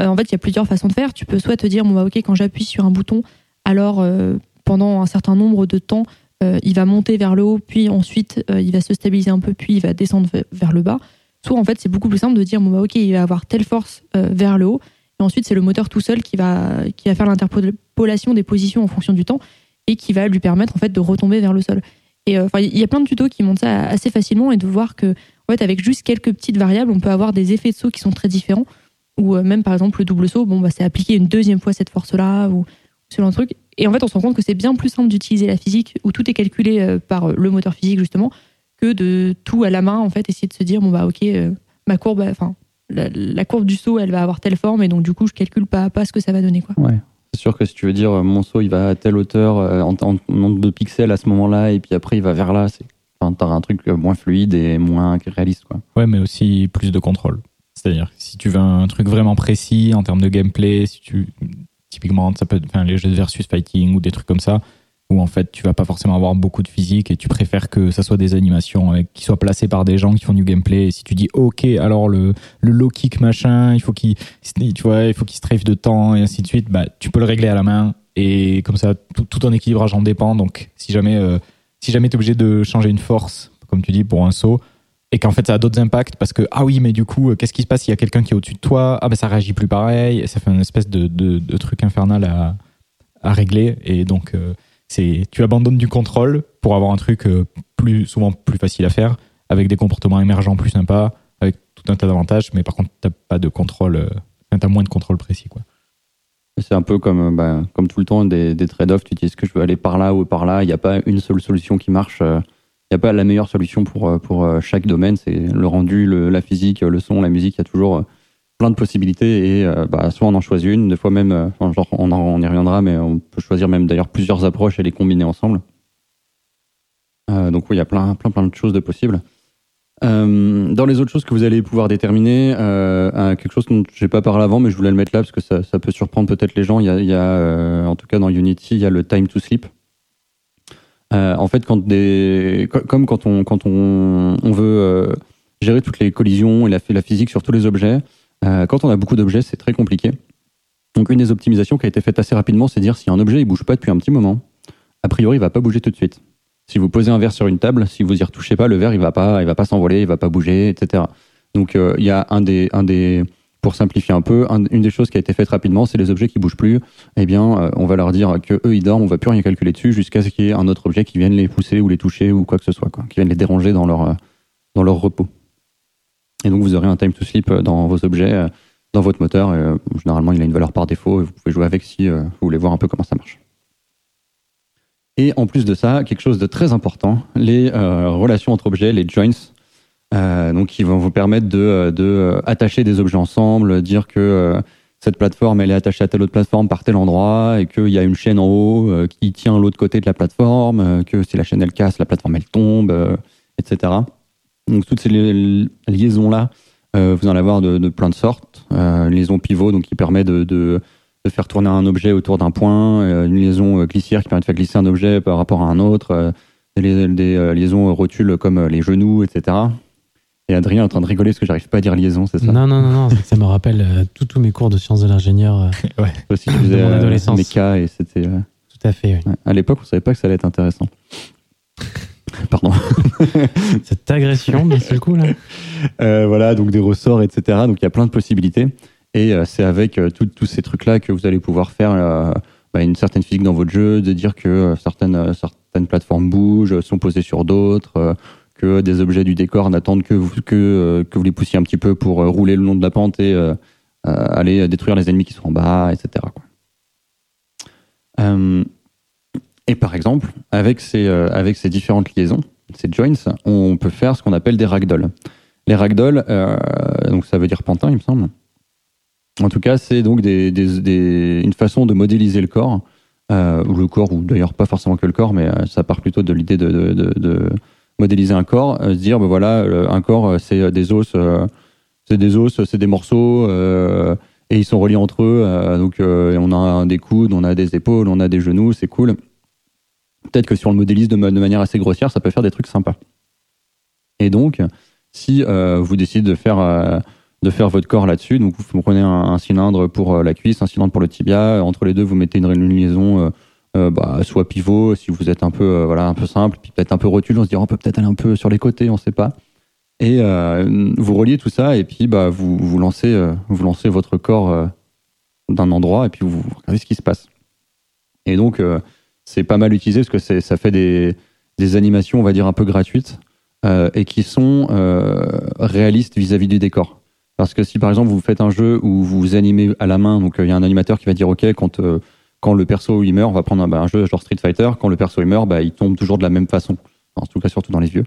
en fait il y a plusieurs façons de faire. Tu peux soit te dire, bon bah ok, quand j'appuie sur un bouton, alors pendant un certain nombre de temps, il va monter vers le haut, puis ensuite il va se stabiliser un peu, puis il va descendre ve- vers le bas. En fait c'est beaucoup plus simple de dire, bon bah ok, il va avoir telle force euh, vers le haut, et ensuite c'est le moteur tout seul qui va, qui va faire l'interpolation des positions en fonction du temps et qui va lui permettre en fait de retomber vers le sol. Et euh, enfin, il y a plein de tutos qui montrent ça assez facilement et de voir que en fait avec juste quelques petites variables, on peut avoir des effets de saut qui sont très différents. Ou euh, même par exemple le double saut, bon bah c'est appliquer une deuxième fois cette force-là ou genre de truc. Et en fait, on se rend compte que c'est bien plus simple d'utiliser la physique où tout est calculé par le moteur physique justement que de tout à la main en fait essayer de se dire bon bah ok euh, ma courbe, enfin la, la courbe du saut elle va avoir telle forme et donc du coup je calcule pas à pas ce que ça va donner quoi. ouais. C'est sûr que si tu veux dire euh, mon saut il va à telle hauteur euh, en, en nombre de pixels à ce moment-là et puis après il va vers là, c'est enfin, t'auras un truc euh, moins fluide et moins réaliste quoi. Ouais, mais aussi plus de contrôle. C'est-à-dire, si tu veux un truc vraiment précis en termes de gameplay, si tu, typiquement, ça peut être enfin, les jeux de versus fighting ou des trucs comme ça, où en fait, tu vas pas forcément avoir beaucoup de physique et tu préfères que ça soit des animations avec, qui soient placées par des gens qui font du gameplay. Et si tu dis, OK, alors le, le low kick machin, il faut qu'il, tu vois, il faut qu'il strafe de temps et ainsi de suite, bah, tu peux le régler à la main et comme ça, tout, tout ton équilibrage en dépend. Donc, si jamais, euh, si jamais t'es obligé de changer une force, comme tu dis, pour un saut, et qu'en fait ça a d'autres impacts parce que ah oui mais du coup euh, qu'est-ce qui se passe s'il y a quelqu'un qui est au-dessus de toi? Ah ben ça réagit plus pareil et ça fait une espèce de, de, de truc infernal à, à régler et donc euh, c'est tu abandonnes du contrôle pour avoir un truc euh, plus souvent plus facile à faire avec des comportements émergents plus sympas avec tout un tas d'avantages mais par contre t'as pas de contrôle euh, t'as moins de contrôle précis quoi C'est un peu comme, euh, bah, tout le temps des, trade-offs. Tu dis est-ce que je veux aller par là ou par là? Il n'y a pas une seule solution qui marche. Il n'y a pas la meilleure solution pour, chaque domaine. C'est le rendu, la physique, le son, la musique. Il y a toujours plein de possibilités. Et euh, bah, soit on en choisit une, des fois même, euh, genre, on, en- y reviendra, mais on peut choisir même d'ailleurs plusieurs approches et les combiner ensemble. Euh, donc oui, il y a plein, plein, plein de choses de possibles. Dans les autres choses que vous allez pouvoir déterminer, quelque chose dont je n'ai pas parlé avant, mais je voulais le mettre là parce que ça, ça peut surprendre peut-être les gens. Il y a, en tout cas dans Unity, il y a le time to sleep. En fait, quand des, co- comme quand on, quand on, on veut gérer toutes les collisions et la, la physique sur tous les objets, euh, quand on a beaucoup d'objets, c'est très compliqué. Donc, une des optimisations qui a été faite assez rapidement, c'est dire si un objet il bouge pas depuis un petit moment, a priori, il va pas bouger tout de suite. Si vous posez un verre sur une table, si vous y retouchez pas, le verre il va pas, il va pas s'envoler, il va pas bouger, etc. Donc euh, il y a un des, un des, pour simplifier un peu, un- une des choses qui a été faite rapidement, c'est les objets qui bougent plus. Eh bien, euh, on va leur dire que eux ils dorment, on va plus rien calculer dessus jusqu'à ce qu'il y ait un autre objet qui vienne les pousser ou les toucher ou quoi que ce soit, quoi, qui vienne les déranger dans leur, dans leur repos. Et donc vous aurez un time to sleep euh, dans vos objets, euh, dans votre moteur. euh, généralement, il a une valeur par défaut et vous pouvez jouer avec si vous voulez voir un peu comment ça marche. Et en plus de ça, quelque chose de très important, les relations entre objets, les joins, euh, donc qui vont vous permettre de, de attacher des objets ensemble, dire que cette plateforme elle est attachée à telle autre plateforme par tel endroit et qu'il y a une chaîne en haut qui tient l'autre côté de la plateforme, que si la chaîne elle casse, la plateforme elle tombe, etc. Donc toutes ces li- liaisons là, vous en allez avoir de, de plein de sortes. Euh, une liaison pivot donc qui permet de, de de faire tourner un objet autour d'un point, euh, une liaison euh, glissière qui permet de faire glisser un objet par rapport à un autre, euh, des, des, euh, liaisons rotules comme euh, les genoux, etc. Et Adrien est en train de rigoler parce que j'arrive pas à dire liaison, c'est ça? Non, non, non, non, ça me rappelle euh, tous tous mes cours de sciences de l'ingénieur. euh, Toi aussi, de faisais mon euh, adolescence. méca et c'était. euh, tout à fait, oui. ouais. À l'époque, on savait pas que ça allait être intéressant. Pardon. Cette agression, d'un seul coup, là. Euh, voilà, donc des ressorts, etc. Donc il y a plein de possibilités. Et euh, c'est avec euh, tous ces trucs-là que vous allez pouvoir faire bah, une certaine physique dans votre jeu, de dire que certaines, certaines plateformes bougent, sont posées sur d'autres, que des objets du décor n'attendent que vous, que, que vous les poussiez un petit peu pour rouler le long de la pente et aller détruire les ennemis qui sont en bas, etc. quoi. Et par exemple, avec ces, euh, avec ces différentes liaisons, ces joins, on peut faire ce qu'on appelle des ragdolls. Les ragdolls, euh, donc ça veut dire pantin, il me semble. En tout cas, c'est donc une façon de modéliser le corps, euh, ou le corps, ou d'ailleurs pas forcément que le corps, mais ça part plutôt de l'idée de, modéliser un corps, se dire, ben voilà, un corps, c'est des os, c'est des os, c'est des morceaux, et ils sont reliés entre eux. donc, on a des coudes, on a des épaules, on a des genoux, c'est cool. Peut-être que si on le modélise de, ma- de manière assez grossière, ça peut faire des trucs sympas. Et donc, si euh, vous décidez de faire, euh, de faire votre corps là-dessus, donc vous prenez un, cylindre pour euh, la cuisse, un cylindre pour le tibia, entre les deux, vous mettez une, liaison, bah, soit pivot, si vous êtes un peu, voilà, un peu simple, puis peut-être un peu rotule, on se dit, oh, on peut peut-être aller un peu sur les côtés, on sait pas. Et vous reliez tout ça, et puis bah, vous, vous, lancez, vous lancez votre corps d'un endroit, et puis vous regardez ce qui se passe. Et donc, c'est pas mal utilisé parce que ça fait des, animations, on va dire, un peu gratuites euh, et qui sont euh, réalistes vis-à-vis du décor. Parce que si par exemple vous faites un jeu où vous animez à la main, donc euh, il y a un animateur qui va dire ok quand le perso il meurt, on va prendre un, bah, un jeu genre Street Fighter, quand le perso il meurt, bah, il tombe toujours de la même façon. En tout cas surtout dans les vieux.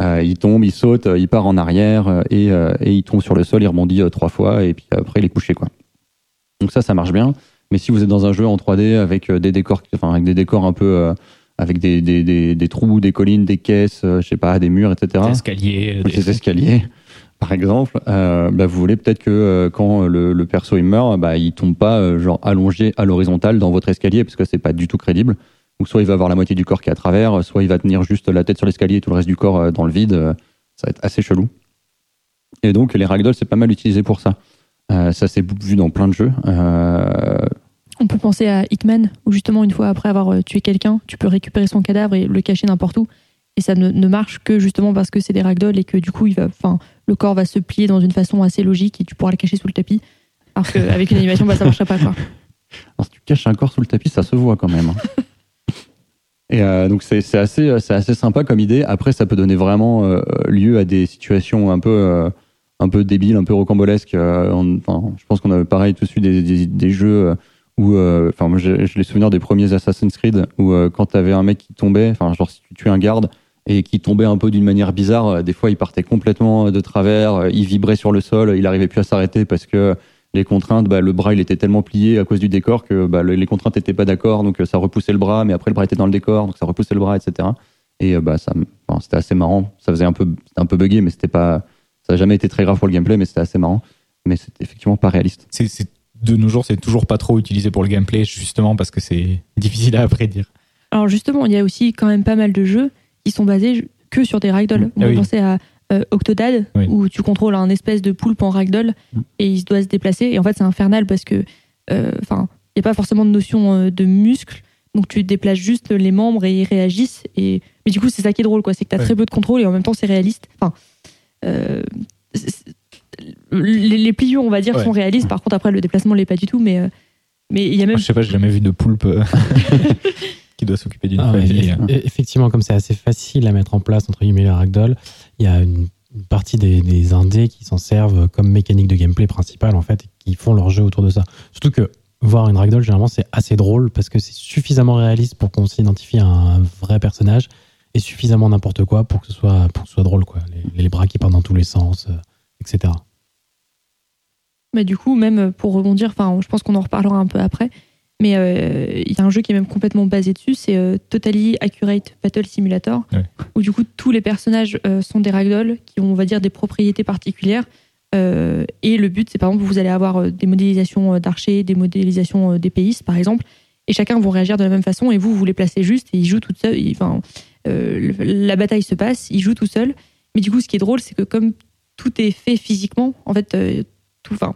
Il tombe, il saute, il part en arrière et, il tombe sur le sol, il rebondit trois fois et puis après il est couché. Donc ça ça marche bien. Mais si vous êtes dans un jeu en 3D avec euh, des décors, enfin avec des décors un peu euh, avec des, des, des, des trous, des collines, des caisses, euh, je sais pas, des murs, etc. Des escaliers. Des- escaliers, par exemple, euh, bah, vous voulez peut-être que euh, quand le, le perso il meurt, bah, il tombe pas euh, genre allongé à l'horizontale dans votre escalier parce que c'est pas du tout crédible. Donc soit il va avoir la moitié du corps qui est à travers, soit il va tenir juste la tête sur l'escalier et tout le reste du corps dans le vide. ça va être assez chelou. Et donc les ragdolls c'est pas mal utilisé pour ça. Ça s'est vu dans plein de jeux. Euh, On peut penser à Hitman, où justement, une fois après avoir euh, tué quelqu'un, tu peux récupérer son cadavre et le cacher n'importe où. et ça ne, ne marche que justement parce que c'est des ragdolls et que du coup il va, le corps va se plier dans une façon assez logique et tu pourras le cacher sous le tapis. Alors qu'avec une animation, bah, ça marcherait pas quoi. Alors, si tu caches un corps sous le tapis, ça se voit quand même. hein. Et euh, donc c'est assez, c'est assez sympa comme idée. Après, ça peut donner vraiment euh, lieu à des situations un peu, euh, un peu débiles, un peu rocambolesques. Euh, enfin, je pense qu'on avait pareil tout de suite des, des, des jeux euh, où, euh, enfin, les souvenirs des premiers Assassin's Creed où euh, quand t'avais un mec qui tombait, enfin, genre si tu tuais un garde et qui tombait un peu d'une manière bizarre, euh, des fois il partait complètement de travers, il vibrait sur le sol, il arrivait plus à s'arrêter parce que les contraintes, bah, le bras il était tellement plié à cause du décor que bah, le- les contraintes étaient pas d'accord, donc ça repoussait le bras, mais après le bras était dans le décor, donc ça repoussait le bras, etc. Et bah ça, c'était assez marrant. Ça faisait un peu, un peu buggé, mais c'était pas, ça a jamais été très grave pour le gameplay, mais c'était assez marrant. Mais c'était effectivement pas réaliste. De nos jours, c'est toujours pas trop utilisé pour le gameplay, justement parce que c'est difficile à prédire. Alors justement, il y a aussi quand même pas mal de jeux qui sont basés que sur des ragdolls. On Ah peut oui. penser à euh, Octodad, Oui. où tu contrôles un espèce de poulpe en ragdoll Mm. et il doit se déplacer. Et en fait, c'est infernal parce que, euh, enfin, il n'y a pas forcément de notion euh, de muscle. Donc tu déplaces juste les membres et ils réagissent. Et... Mais du coup, c'est ça qui est drôle, quoi. C'est que tu as Ouais. très peu de contrôle et en même temps, c'est réaliste. Enfin, euh, les, les pliures, on va dire, Ouais. sont réalistes. Par contre, après, le déplacement l'est pas du tout. Mais euh, mais il y a même Moi, je sais pas, j'ai jamais vu de poulpe euh, qui doit s'occuper d'une Ah famille. eff- effectivement, comme c'est assez facile à mettre en place, entre guillemets, le ragdoll, il y a une, une partie des, des indés qui s'en servent comme mécanique de gameplay principale, en fait, et qui font leur jeu autour de ça. Surtout que voir une ragdoll, généralement, c'est assez drôle parce que c'est suffisamment réaliste pour qu'on s'identifie à un vrai personnage et suffisamment n'importe quoi pour que ce soit, pour que ce soit drôle, quoi. Les, les bras qui partent dans tous les sens, euh, etc. Mais du coup, même pour rebondir, enfin, je pense qu'on en reparlera un peu après. Mais euh, il y a un jeu qui est même complètement basé dessus, c'est euh, Totally Accurate Battle Simulator, Ouais. où du coup tous les personnages euh, sont des ragdolls qui ont, on va dire, des propriétés particulières. Euh, et le but, c'est par exemple, vous allez avoir des modélisations d'archers, des modélisations d'épéistes, par exemple, et chacun vont réagir de la même façon, et vous, vous les placez juste, et ils jouent tout seuls. Enfin, la bataille se passe, ils jouent tout seuls. Mais du coup, ce qui est drôle, c'est que comme tout est fait physiquement, en fait, euh, tout, enfin,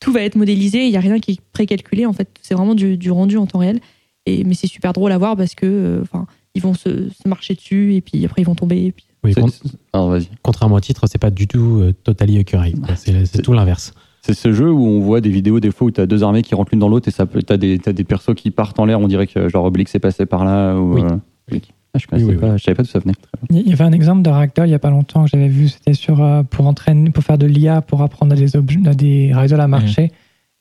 tout va être modélisé, il n'y a rien qui est précalculé, en fait, c'est vraiment du, du rendu en temps réel. Et, mais c'est super drôle à voir parce que, euh, enfin, ils vont se, se marcher dessus, et puis après, ils vont tomber. Et puis... Oui, Alors vas-y. contrairement au titre, c'est pas du tout euh, totally. C'est tout l'inverse. C'est ce jeu où on voit des vidéos des fois où t'as deux armées qui rentrent l'une dans l'autre et ça peut, t'as des, t'as des persos qui partent en l'air, on dirait que genre Oblix est passé par là. Ou, Oui. Ah, je connaissais Oui, oui, pas, je savais pas d'où ça venait. Il y avait un exemple de ragdoll il y a pas longtemps que j'avais vu, c'était sur euh, pour entraîner, pour faire de l'IA, pour apprendre à des à des ragdolls à marcher.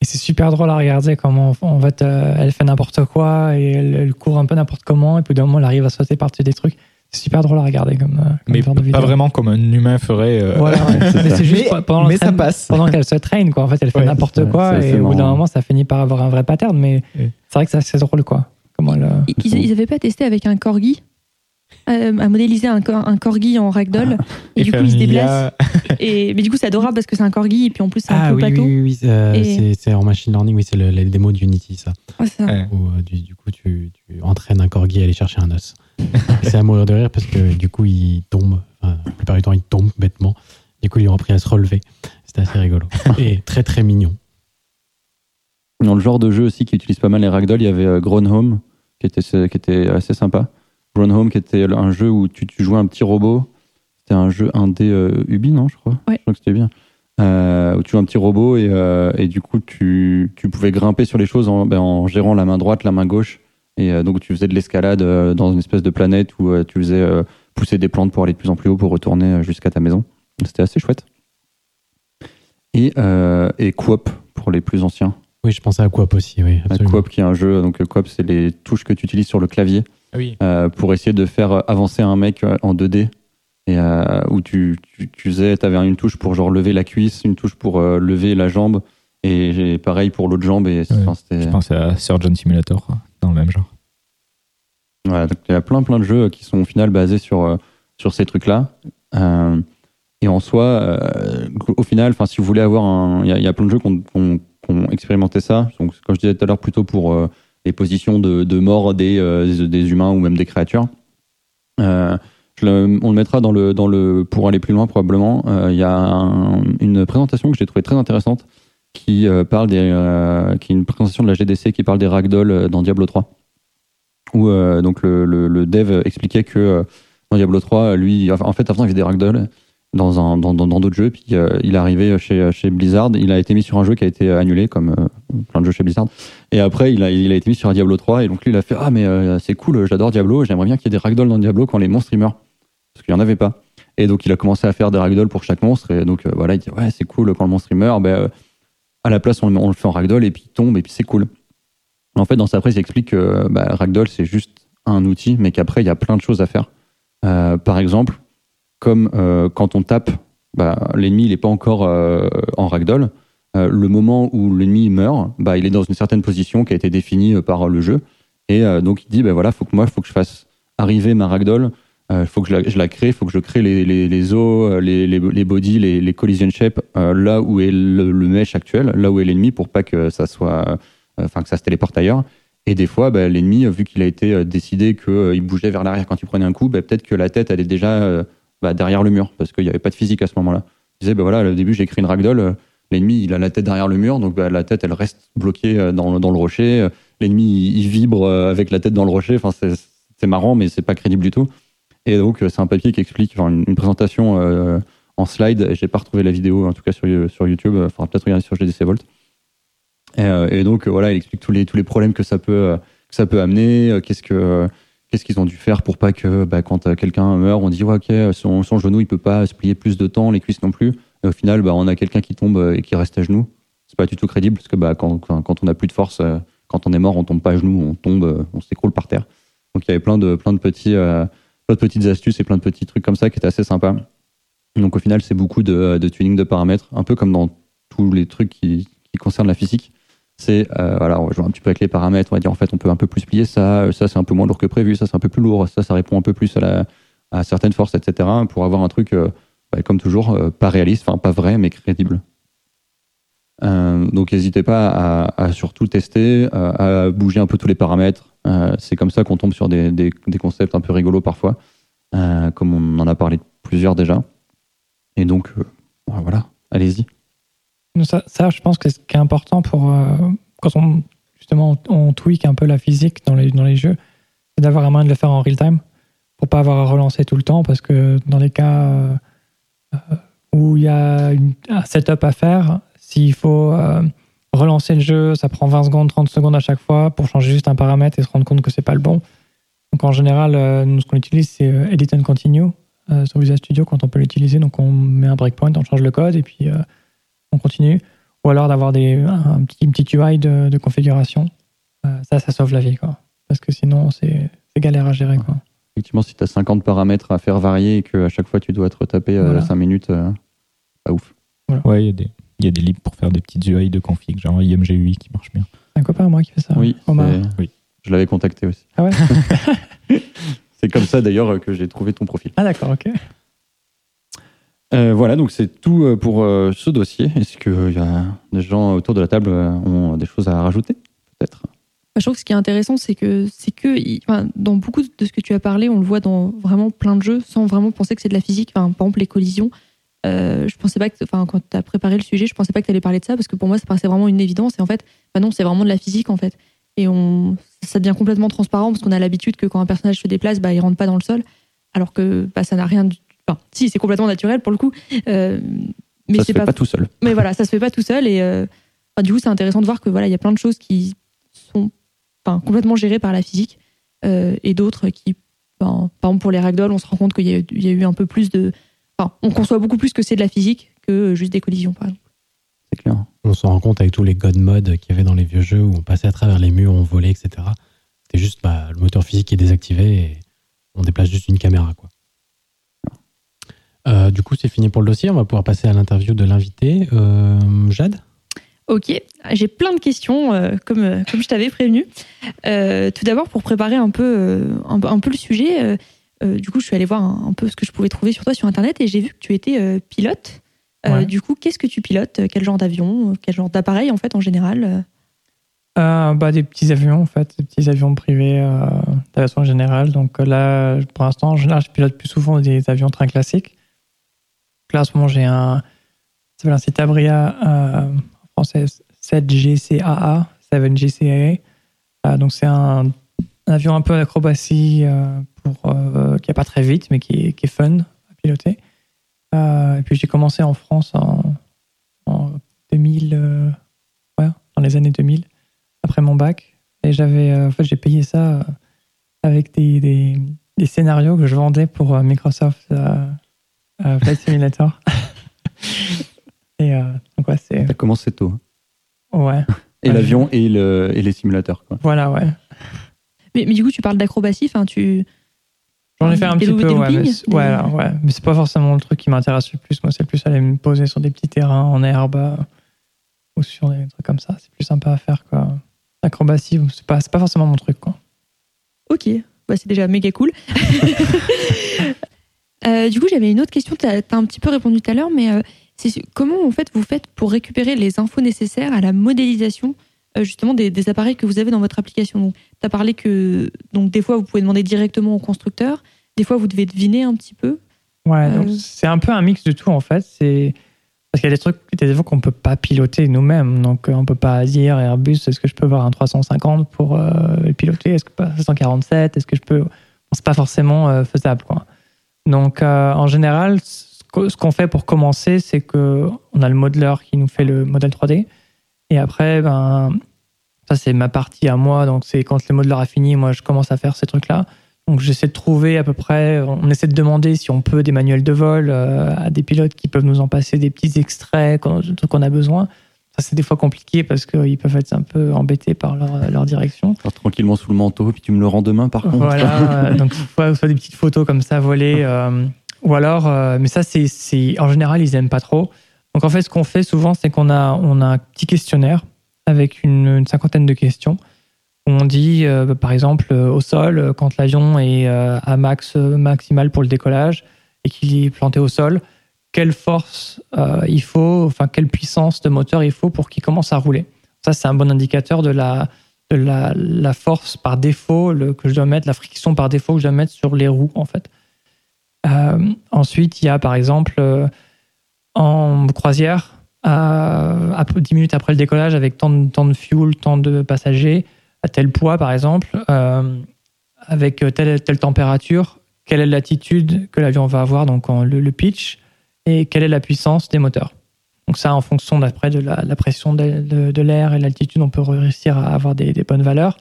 Et c'est super drôle à regarder comment en fait euh, elle fait n'importe quoi et elle, elle court un peu n'importe comment et puis d'un moment elle arrive à sauter par-dessus des trucs. C'est super drôle à regarder comme, euh, comme Mais genre de vidéo. pas vraiment comme un humain ferait. euh, Voilà, ouais. mais c'est juste Mais- pendant mais ça passe. pendant qu'elle se traîne quoi. En fait, elle fait Ouais, n'importe quoi et au bout d'un moment ça finit par avoir un vrai pattern. Mais Ouais. c'est vrai que c'est assez drôle quoi. Comment elle, Ils, ils avaient pas testé avec un corgi? À modéliser un, cor- un corgi en ragdoll et, du coup il se déplace et mais du coup c'est adorable parce que c'est un corgi et puis en plus c'est un Ah peu oui, oui, oui, oui, euh, Et- c'est- en machine learning, oui, c'est le- les démos d'Unity, ça. C'est ça. Ouais. où euh, du, du coup tu, tu entraînes un corgi à aller chercher un os. C'est à mourir de rire parce que du coup il tombe, enfin, la plupart du temps il tombe bêtement. Du coup ils ont appris à se relever. C'était assez rigolo. Et très très mignon. Dans le genre de jeu aussi qui utilise pas mal les ragdoll, il y avait euh, Grown Home qui était, qui était assez sympa. Grown Home qui était un jeu où tu, tu jouais un petit robot. C'était un jeu indé euh, Ubi, non, je crois Ouais. Je crois que c'était bien. Euh, où tu jouais un petit robot et, euh, et du coup tu, tu pouvais grimper sur les choses en, ben, en gérant la main droite, la main gauche. Et euh, donc tu faisais de l'escalade euh, dans une espèce de planète où euh, tu faisais euh, pousser des plantes pour aller de plus en plus haut pour retourner jusqu'à ta maison. C'était assez chouette. Et, euh, et Coop pour les plus anciens. Oui, je pensais à Coop aussi, oui. Coop qui est un jeu, donc Coop c'est les touches que tu utilises sur le clavier Oui. euh, pour essayer de faire avancer un mec euh, en 2D. Et euh, où tu, tu, tu faisais, t'avais une touche pour genre lever la cuisse, une touche pour lever la jambe, et pareil pour l'autre jambe. Et Ouais. Je pensais à Surgeon Simulator, dans le même genre. Voilà, donc il y a plein plein de jeux qui sont au final basés sur, sur ces trucs-là. Euh, et en soi, euh, au final, si vous voulez avoir un, il y, a- il y a plein de jeux qui ont, qui ont expérimenté ça. Donc, comme je disais tout à l'heure, plutôt pour euh, les positions de, mort des, euh, des, humains ou même des créatures. Euh, on le mettra dans le, pour aller plus loin probablement. Euh, Il y a un- une présentation que j'ai trouvée très intéressante qui parle des, qui est une présentation de la GDC qui parle des ragdoll dans Diablo 3 où donc le, dev expliquait que dans Diablo 3, lui, en fait, avant, il faisait des ragdolls dans d'autres jeux. Puis il arrivé chez chez Blizzard. Il a été mis sur un jeu qui a été annulé, comme plein de jeux chez Blizzard. Et après, il a il a été mis sur un Diablo 3. Et donc lui, il a fait ah mais euh, c'est cool, j'adore Diablo. J'aimerais bien qu'il y ait des ragdolls dans Diablo quand les monstres meurent, parce qu'il y en avait pas. Et donc il a commencé à faire des ragdolls pour chaque monstre. Et donc euh, voilà, il dit ouais c'est cool quand le monstre meurt. Ben euh, à la place on, on le fait en ragdoll et puis il tombe et puis c'est cool. En fait, dans sa presse, il explique que bah, ragdoll c'est juste un outil, mais qu'après il y a plein de choses à faire. Par exemple, comme quand on tape, bah, l'ennemi il est pas encore en ragdoll. Euh, le moment où l'ennemi meurt, bah, il est dans une certaine position qui a été définie euh, par le jeu. Et euh, donc il dit, bah, voilà, faut que moi, faut que je fasse arriver ma ragdoll. Il faut que je la, crée, faut que je crée les, les, os, les, bodies, les, collision shapes là où est le, mesh actuel, là où est l'ennemi, pour pas que ça soit, enfin que ça se téléporte ailleurs. Et des fois, bah, l'ennemi, vu qu'il a été décidé qu'il bougeait vers l'arrière quand il prenait un coup, bah, peut-être que la tête elle est déjà bah, derrière le mur parce qu'il n'y avait pas de physique à ce moment-là. Il disait, bah, voilà, au début j'ai écrit une ragdoll, l'ennemi il a la tête derrière le mur, donc bah, la tête elle reste bloquée euh, dans, le rocher, Euh, l'ennemi il, vibre euh, avec la tête dans le rocher, enfin c'est marrant mais c'est pas crédible du tout. Et donc c'est un papier qui explique, enfin, une, présentation en slide, j'ai pas retrouvé la vidéo en tout cas sur, sur YouTube, faudra peut-être regarder sur GDC Volt. Et, euh, et donc voilà, il explique tous les, problèmes que ça peut, que ça peut amener, qu'est-ce que... Qu'est-ce qu'ils ont dû faire pour pas que bah, quand quelqu'un meurt, on dit ok son, son genou il peut pas se plier plus de temps, les cuisses non plus. Et au final, bah, on a quelqu'un qui tombe euh, et qui reste à genoux. C'est pas du tout crédible parce que bah, quand, on a plus de force, euh, quand on est mort, on tombe pas à genoux, on tombe, euh, on s'écroule par terre. Donc il y avait plein de de petites astuces et plein de petits trucs comme ça qui étaient assez sympas. Donc au final, c'est beaucoup de, tuning de paramètres, un peu comme dans tous les trucs qui, concernent la physique. C'est voilà, on va jouer un petit peu avec les paramètres, on va dire en fait on peut un peu plus plier ça, ça c'est un peu moins lourd que prévu, ça c'est un peu plus lourd, ça ça répond un peu plus à, certaines forces, etc. pour avoir un truc bah, comme toujours euh, pas réaliste, enfin pas vrai mais crédible. Euh, donc n'hésitez pas à, surtout tester, euh, à bouger un peu tous les paramètres. C'est comme ça qu'on tombe sur des, concepts un peu rigolos parfois, comme on en a parlé plusieurs déjà. Et donc euh, voilà, allez-y. Ça, je pense que ce qui est important pour quand on justement on, tweak un peu la physique dans les, jeux, c'est d'avoir un moyen de le faire en real time pour pas avoir à relancer tout le temps parce que dans les cas où il y a un setup à faire, s'il faut euh, relancer le jeu, ça prend 20 secondes, 30 secondes à chaque fois pour changer juste un paramètre et se rendre compte que c'est pas le bon. Donc en général, euh, nous ce qu'on utilise c'est euh, Edit and Continue euh, sur Visual Studio quand on peut l'utiliser. Donc on met un breakpoint, on change le code et puis euh, on continue. Ou alors d'avoir un petit, une petite UI de, de configuration. Euh, ça, ça sauve la vie, quoi. Parce que sinon, c'est galère à gérer, quoi. Effectivement, si tu as 50 paramètres à faire varier et qu'à chaque fois tu dois te retaper euh, Voilà. 5 minutes, euh, pas ouf. Ouais, il y a des. Il y a des libres pour faire des petites UI de config, genre IMGUI qui marche bien. Un copain à moi qui fait ça. oui, Omar. c'est- Oui. je l'avais contacté aussi. Ah ouais C'est comme ça d'ailleurs que j'ai trouvé ton profil. Ah d'accord, ok. Euh, voilà, donc c'est tout euh, pour euh, ce dossier. Est-ce qu'il y a des gens autour de la table euh, ont des choses à rajouter Peut-être? Je trouve que ce qui est intéressant, c'est que, c'est que enfin, dans beaucoup de ce que tu as parlé, on le voit dans vraiment plein de jeux sans vraiment penser que c'est de la physique. Enfin, par exemple, les collisions. Euh, je pensais pas que, enfin, quand tu as préparé le sujet, je pensais pas que tu allais parler de ça parce que pour moi, ça paraissait vraiment une évidence. Et en fait, bah non, c'est vraiment de la physique en fait. Et on, ça devient complètement transparent parce qu'on a l'habitude que quand un personnage se déplace, bah, il rentre pas dans le sol. Alors que bah, ça n'a rien. du- Enfin, si, c'est complètement naturel pour le coup. Euh, mais Ça se fait pas pas tout seul. mais voilà, ça se fait pas tout seul et euh, enfin, du coup, c'est intéressant de voir que voilà, il y a plein de choses qui sont enfin, complètement gérées par la physique euh, et d'autres qui, enfin, par exemple pour les ragdoll, on se rend compte qu'il y, a- il y a eu un peu plus de, enfin, on conçoit beaucoup plus que c'est de la physique que juste des collisions, par exemple. C'est clair. On s'en rend compte avec tous les god modes qu'il y avait dans les vieux jeux où on passait à travers les murs, on volait, etc. C'était juste bah, le moteur physique qui est désactivé et on déplace juste une caméra. Quoi. Euh, du coup, c'est fini pour le dossier. On va pouvoir passer à l'interview de l'invité. Euh, Jade? Ok, j'ai plein de questions, euh, comme, euh, comme je t'avais prévenu. Euh, tout d'abord, pour préparer un peu, euh, un, un peu le sujet, du coup, je suis allée voir un, un peu ce que je pouvais trouver sur toi sur Internet et j'ai vu que tu étais pilote. Ouais. Du coup, qu'est-ce que tu pilotes? Quel genre d'avion? Quel genre d'appareil, en fait, en général? Bah, des petits avions, en fait, des petits avions privés d'aviation générale. Donc là, pour l'instant, en général, je pilote plus souvent des avions train classiques. Donc là, en ce moment, j'ai un, ça s'appelle un Citabria euh, en français 7GCAA, 7GCAA. Euh, donc c'est un, avion un peu d'acrobatie euh, pour euh, qui va pas très vite, mais qui est, fun à piloter. Et puis j'ai commencé en France en, en 2000, euh, ouais, dans les années 2000, après mon bac. Et j'avais, en fait, j'ai payé ça avec des, scénarios que je vendais pour Microsoft Flight Simulator. et euh, donc ouais, c'est T'as commencé tôt. hein. ouais, Et Ouais. l'avion et, le, et les simulateurs. Quoi. voilà ouais. Mais, mais du coup, tu parles d'acrobatie, enfin, tu. J'en ai fait un Des petit peu, ouais, mais, ouais, des- alors, ouais, mais c'est pas forcément le truc qui m'intéresse le plus. Moi, c'est plus aller me poser sur des petits terrains en herbe euh, ou sur des trucs comme ça. C'est plus sympa à faire, quoi. L'acrobatie, c'est pas, c'est pas forcément mon truc, quoi. Ok, bah, c'est déjà méga cool. Euh, du coup, j'avais une autre question. Tu as, un petit peu répondu tout à l'heure, mais euh, comment en fait vous faites pour récupérer les infos nécessaires à la modélisation euh, justement des, des appareils que vous avez dans votre application? Tu as parlé que donc des fois vous pouvez demander directement au constructeur, des fois vous devez deviner un petit peu. Ouais, Euh. donc c'est un peu un mix de tout, en fait. C'est. Parce qu'il y a des trucs, des fois qu'on peut pas piloter nous-mêmes. Donc, euh, on peut pas dire Airbus, est-ce que je peux avoir un 350 pour euh, le piloter? Est-ce que pas 147 Est-ce que je peux? C'est pas forcément euh, faisable, quoi. Donc, en général, ce qu'on fait pour commencer, c'est que on a le modeler qui nous fait le modèle 3D. Et après, ben, ça, c'est ma partie à moi. Donc, c'est quand le modeler a fini, moi, je commence à faire ces trucs-là. Donc j'essaie de trouver à peu près, on essaie de demander si on peut des manuels de vol euh, à des pilotes qui peuvent nous en passer des petits extraits quand, de trucs qu'on a besoin. Ça c'est des fois compliqué parce qu'ils peuvent être un peu embêtés par leur, leur direction. Alors, tranquillement sous le manteau, puis tu me le rends demain par contre. Voilà, euh, donc soit, soit des petites photos comme ça volées, euh, ou alors, euh, mais ça c'est, en général ils aiment pas trop. Donc en fait ce qu'on fait souvent c'est qu'on a on a un petit questionnaire avec une, cinquantaine de questions. On dit euh, bah, par exemple euh, au sol quand l'avion est à max maximal pour le décollage et qu'il est planté au sol, quelle force il faut, enfin quelle puissance de moteur il faut pour qu'il commence à rouler. Ça c'est un bon indicateur de la de la, force par défaut que je dois mettre, la friction par défaut que je dois mettre sur les roues, en fait. Euh, ensuite, il y a par exemple euh, en croisière, à, à 10 minutes après le décollage, avec tant de, tant de fuel, tant de passagers, à tel poids par exemple, euh, avec telle, telle température, quelle est l'attitude que l'avion va avoir, donc le, pitch, et quelle est la puissance des moteurs. Donc ça, en fonction d'après de la, pression de, l'air et l'altitude, on peut réussir à avoir des, bonnes valeurs.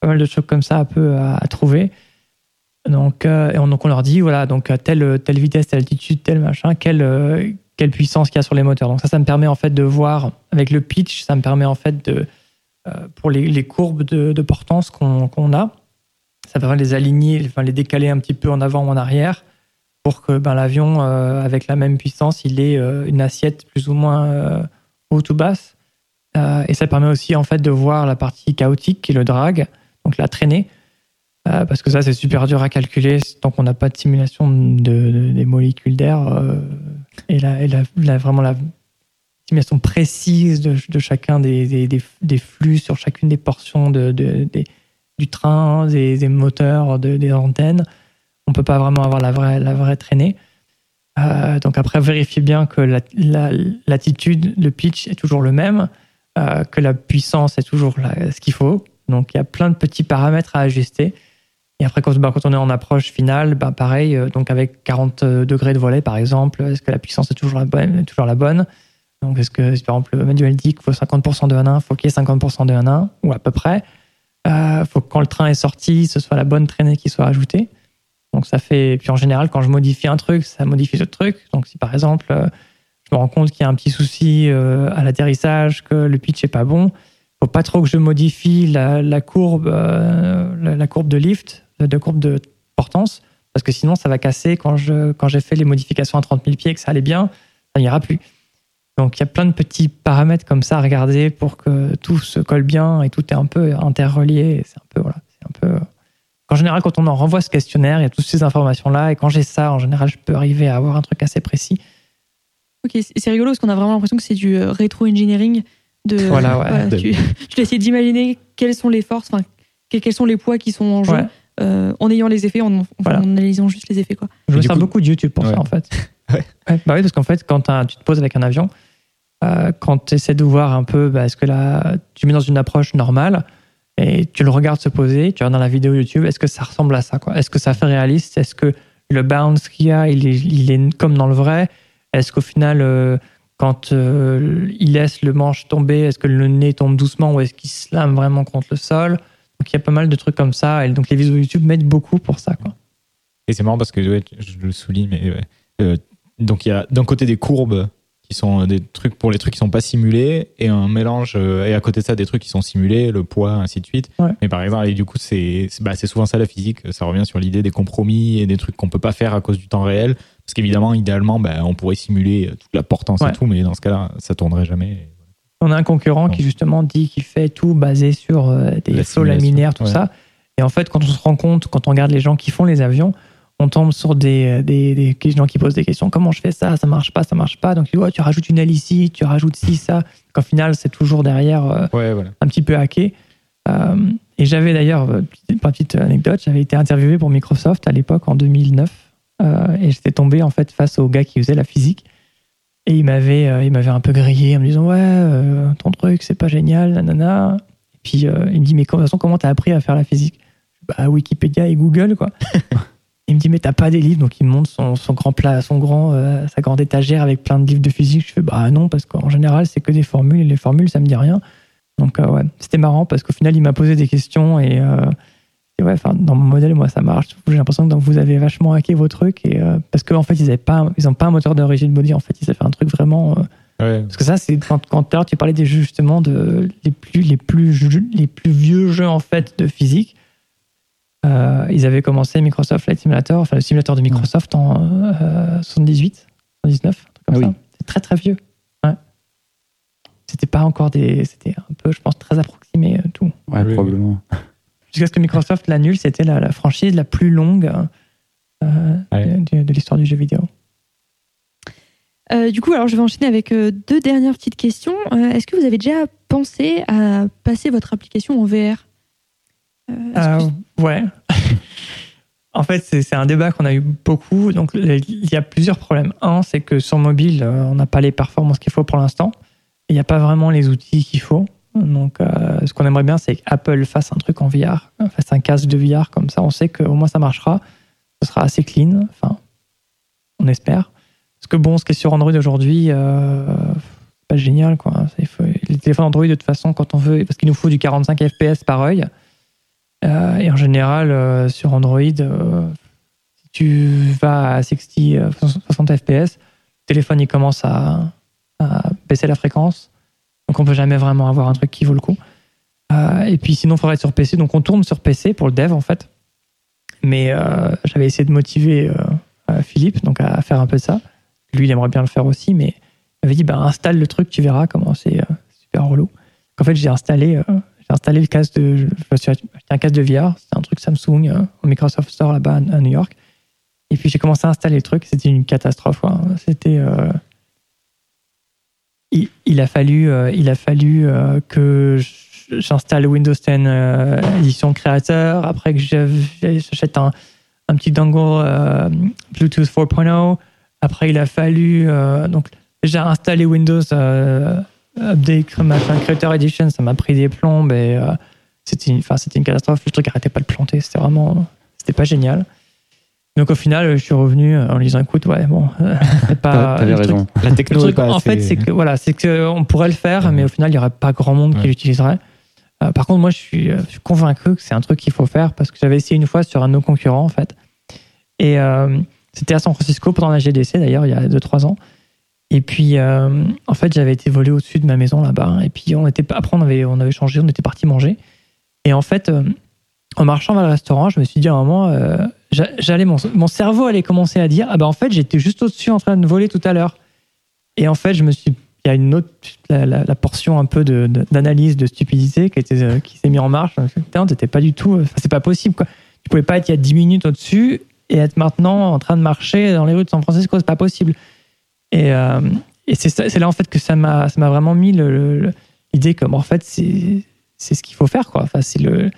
Pas mal de choses comme ça un peu à trouver. Donc, euh, donc on leur dit, voilà, donc telle, telle vitesse, telle altitude, tel machin, quelle, euh, quelle puissance qu'il y a sur les moteurs. Donc ça, ça me permet en fait de voir, avec le pitch, ça me permet en fait de, euh, pour les, courbes de, portance qu'on a, ça permet de les aligner, enfin les décaler un petit peu en avant ou en arrière pour que ben, l'avion, avec la même puissance, il ait une assiette plus ou moins haute ou basse. Et ça permet aussi en fait de voir la partie chaotique qui est le drag, donc la traînée, Euh, parce que ça c'est super dur à calculer tant qu'on n'a pas de simulation de, de- des molécules d'air euh, et, la, vraiment la simulation précise de, chacun des, flux sur chacune des portions du train, des, moteurs, de- des antennes. On peut pas vraiment avoir la vraie, la vraie traînée. Euh, donc après, vérifiez bien que la- la- l'attitude, le pitch est toujours le même, que la puissance est toujours ce qu'il faut. Donc il y a plein de petits paramètres à ajuster. Et après, quand, bah, quand on est en approche finale, bah, pareil, euh, donc avec 40 degrés de volet par exemple, est-ce que la puissance est toujours la bonne, toujours la bonne? Donc est-ce que, par exemple, le manuel dit qu'il faut 50% de 1.1, faut qu'il y ait 50% de 1.1, ou à peu près. Euh, faut que quand le train est sorti, ce soit la bonne traînée qui soit ajoutée. Donc ça fait. Puis en général, quand je modifie un truc, ça modifie d'autres trucs. Donc si par exemple, euh, je me rends compte qu'il y a un petit souci euh, à l'atterrissage, que le pitch est pas bon, faut pas trop que je modifie la, courbe, euh, la courbe de lift, de courbe de portance, parce que sinon ça va casser quand je quand j'ai fait les modifications à 30 000 pieds et que ça allait bien, ça n'ira plus. Donc il y a plein de petits paramètres comme ça à regarder pour que tout se colle bien et tout est un peu interrelié. C'est un peu voilà, c'est un peu. En général, quand on en renvoie ce questionnaire, il y a toutes ces informations là et quand j'ai ça, en général, je peux arriver à avoir un truc assez précis. Ok, c'est rigolo parce qu'on a vraiment l'impression que c'est du euh, rétro-engineering. De, Voilà, ouais. tu, tu d'imaginer quelles sont les forces, enfin, que- quels sont les poids qui sont en jeu Ouais. Euh, en ayant les effets, en, en Voilà. analysant juste les effets. Quoi. Je me sers coup- beaucoup de YouTube pour Ouais. ça, en fait. Ouais. Ouais, bah oui, parce qu'en fait, quand tu te poses avec un avion, euh, quand tu essaies de voir un peu, bah, est-ce que là, tu mets dans une approche normale, Et tu le regardes se poser, tu regardes dans la vidéo YouTube, est-ce que ça ressemble à ça quoi? Est-ce que ça fait réaliste? Est-ce que le bounce qu'il y a, il est, il est comme dans le vrai? Est-ce qu'au final, euh, quand euh, il laisse le manche tomber, est-ce que le nez tombe doucement ou est-ce qu'il slame vraiment contre le sol? Donc il y a pas mal de trucs comme ça. Et donc les vidéos YouTube m'aident beaucoup pour ça. Quoi. Et c'est marrant parce que ouais, je le souligne, mais ouais. Euh, donc il y a d'un côté des courbes qui sont des trucs pour les trucs qui sont pas simulés et un mélange euh, et à côté de ça des trucs qui sont simulés, le poids, ainsi de suite. Ouais. Mais par exemple, et du coup c'est c'est- bah, c'est souvent ça la physique. Ça revient sur l'idée des compromis et des trucs qu'on peut pas faire à cause du temps réel. Parce qu'évidemment, idéalement, bah, on pourrait simuler toute la portance Ouais. et tout, mais dans ce cas-là, ça tournerait jamais. On a un concurrent qui justement dit qu'il fait tout basé sur euh, des flots laminaires, tout ouais. ça. Et en fait, quand on se rend compte, quand on regarde les gens qui font les avions, on tombe sur des, des, des gens qui posent des questions. Comment je fais ça? Ça marche pas, ça marche pas. Donc, ouais, tu rajoutes une aile ici, tu rajoutes ci, ça. Qu'en final, c'est toujours derrière euh, Ouais, voilà. un petit peu hacké. Euh, et j'avais d'ailleurs, euh, petite- pour une petite anecdote, j'avais été interviewé pour Microsoft à l'époque, en 2009. euh, et j'étais tombé en fait face au gars qui faisait la physique. Et il m'avait, euh, il m'avait un peu grillé en me disant Ouais, euh, ton truc, c'est pas génial, nanana. Et puis euh, il me dit Mais de toute façon, comment t'as appris à faire la physique? Bah, Wikipédia et Google, quoi. il me dit Mais t'as pas des livres Donc il me montre son, son grand plat, son grand, euh, sa grande étagère avec plein de livres de physique. Je fais Bah non, parce qu'en général, c'est que des formules et les formules, ça me dit rien. Donc euh, ouais, c'était marrant parce qu'au final, il m'a posé des questions et, euh, et ouais, enfin, dans mon modèle, moi, ça marche. J'ai l'impression que donc, vous avez vachement hacké vos trucs et euh, parce qu'en fait, ils n'avaient pas, ils ont pas un moteur de rigid body. En fait, ils avaient un truc vraiment. euh, Ouais. parce que ça, c'est quand, quand tout à l'heure, tu parlais des jeux justement de les plus les plus les plus vieux jeux en fait de physique. Euh, ils avaient commencé Microsoft Flight Simulator, enfin le simulateur de Microsoft en euh, 78, 79, un truc comme Ah ça. oui. C'est très très vieux. Ouais. C'était pas encore des, c'était un peu, je pense, très approximé tout. Ouais, Oui. probablement. Jusqu'à ce que Microsoft l'annule, c'était la, la franchise la plus longue euh, Ouais. de, de l'histoire du jeu vidéo. Euh, du coup, alors je vais enchaîner avec euh, deux dernières petites questions. Euh, Est-ce que vous avez déjà pensé à passer votre application en VR Euh, Euh, ouais. en fait, c'est un débat qu'on a eu beaucoup. Donc, il y a plusieurs problèmes. Un, c'est que sur mobile, euh, on n'a pas les performances qu'il faut pour l'instant. Il n'y a pas vraiment les outils qu'il faut. Donc, euh, ce qu'on aimerait bien, c'est qu'Apple fasse un truc en VR, euh, fasse un casque de VR, comme ça, on sait qu'au moins ça marchera. Ce sera assez clean. Enfin, on espère. Parce que bon, ce qui est sur Android aujourd'hui, euh, pas génial, quoi. Faut- les téléphones Android, de toute façon, quand on veut, parce qu'il nous faut du 45 FPS par œil. Euh, et en général, sur Android, si tu vas à 60, euh, 60 FPS, le téléphone il commence à, à baisser la fréquence. Donc on peut jamais vraiment avoir un truc qui vaut le coup. Euh, et puis sinon, il faudrait être sur PC. Donc on tourne sur PC pour le dev en fait. Mais euh, j'avais essayé de motiver euh, Philippe donc à faire un peu ça. Lui, il aimerait bien le faire aussi, mais il m'avait dit bah, installe le truc, tu verras comment c'est super relou. En fait, j'ai installé, installé le casque de, un casque de VR, c'était un truc Samsung au Microsoft Store là-bas à New York. Et puis j'ai commencé à installer le truc, c'était une catastrophe. C'était, il, a fallu, euh, il a fallu euh, que j'installe Windows 10 euh, édition créateur, après que j'achète un, un petit dongle Bluetooth 4.0. Après, il a fallu donc déjà installer Windows Update machin, Creator Edition. Ça m'a pris des plombes et c'était une, une catastrophe. Le truc arrêtait pas de planter. C'était vraiment, c'était pas génial. Donc au final, je suis revenu en lui disant écoute, ouais, bon, c'est pas. T'avais truc-. La techno truc, pas en fait, c'est que voilà, c'est que on pourrait le faire, mais au final, il y aurait pas grand monde qui l'utiliserait. Euh, par contre, moi, je suis, euh, je suis convaincu que c'est un truc qu'il faut faire parce que j'avais essayé une fois sur un de nos concurrents, en fait. Et euh, c'était à San Francisco pendant la GDC, d'ailleurs, il y a 2-3 ans. Et puis, euh, en fait, j'avais été volé au-dessus de ma maison là-bas. Et puis, on était, après, on avait, on avait changé, on était parti manger. Et en fait, euh, en marchant vers le restaurant, je me suis dit à un moment, euh, j'allais, mon, mon cerveau allait commencer à dire, ah bah en fait, j'étais juste au-dessus en train de voler tout à l'heure. Et en fait, je me suis, il y a une autre, la, portion un peu de- d'analyse de, stupidité qui, était, euh, qui s'est mis en marche. Putain, pas du tout, c'est pas possible quoi. Tu pouvais pas être il y a 10 minutes au-dessus et être maintenant en train de marcher dans les rues de San Francisco, c'est pas possible. Et, euh, et c'est là en fait que ça m'a ça m'a vraiment mis le- l'idée que bon, en fait c'est c'est ce qu'il faut faire quoi. Enfin c'est le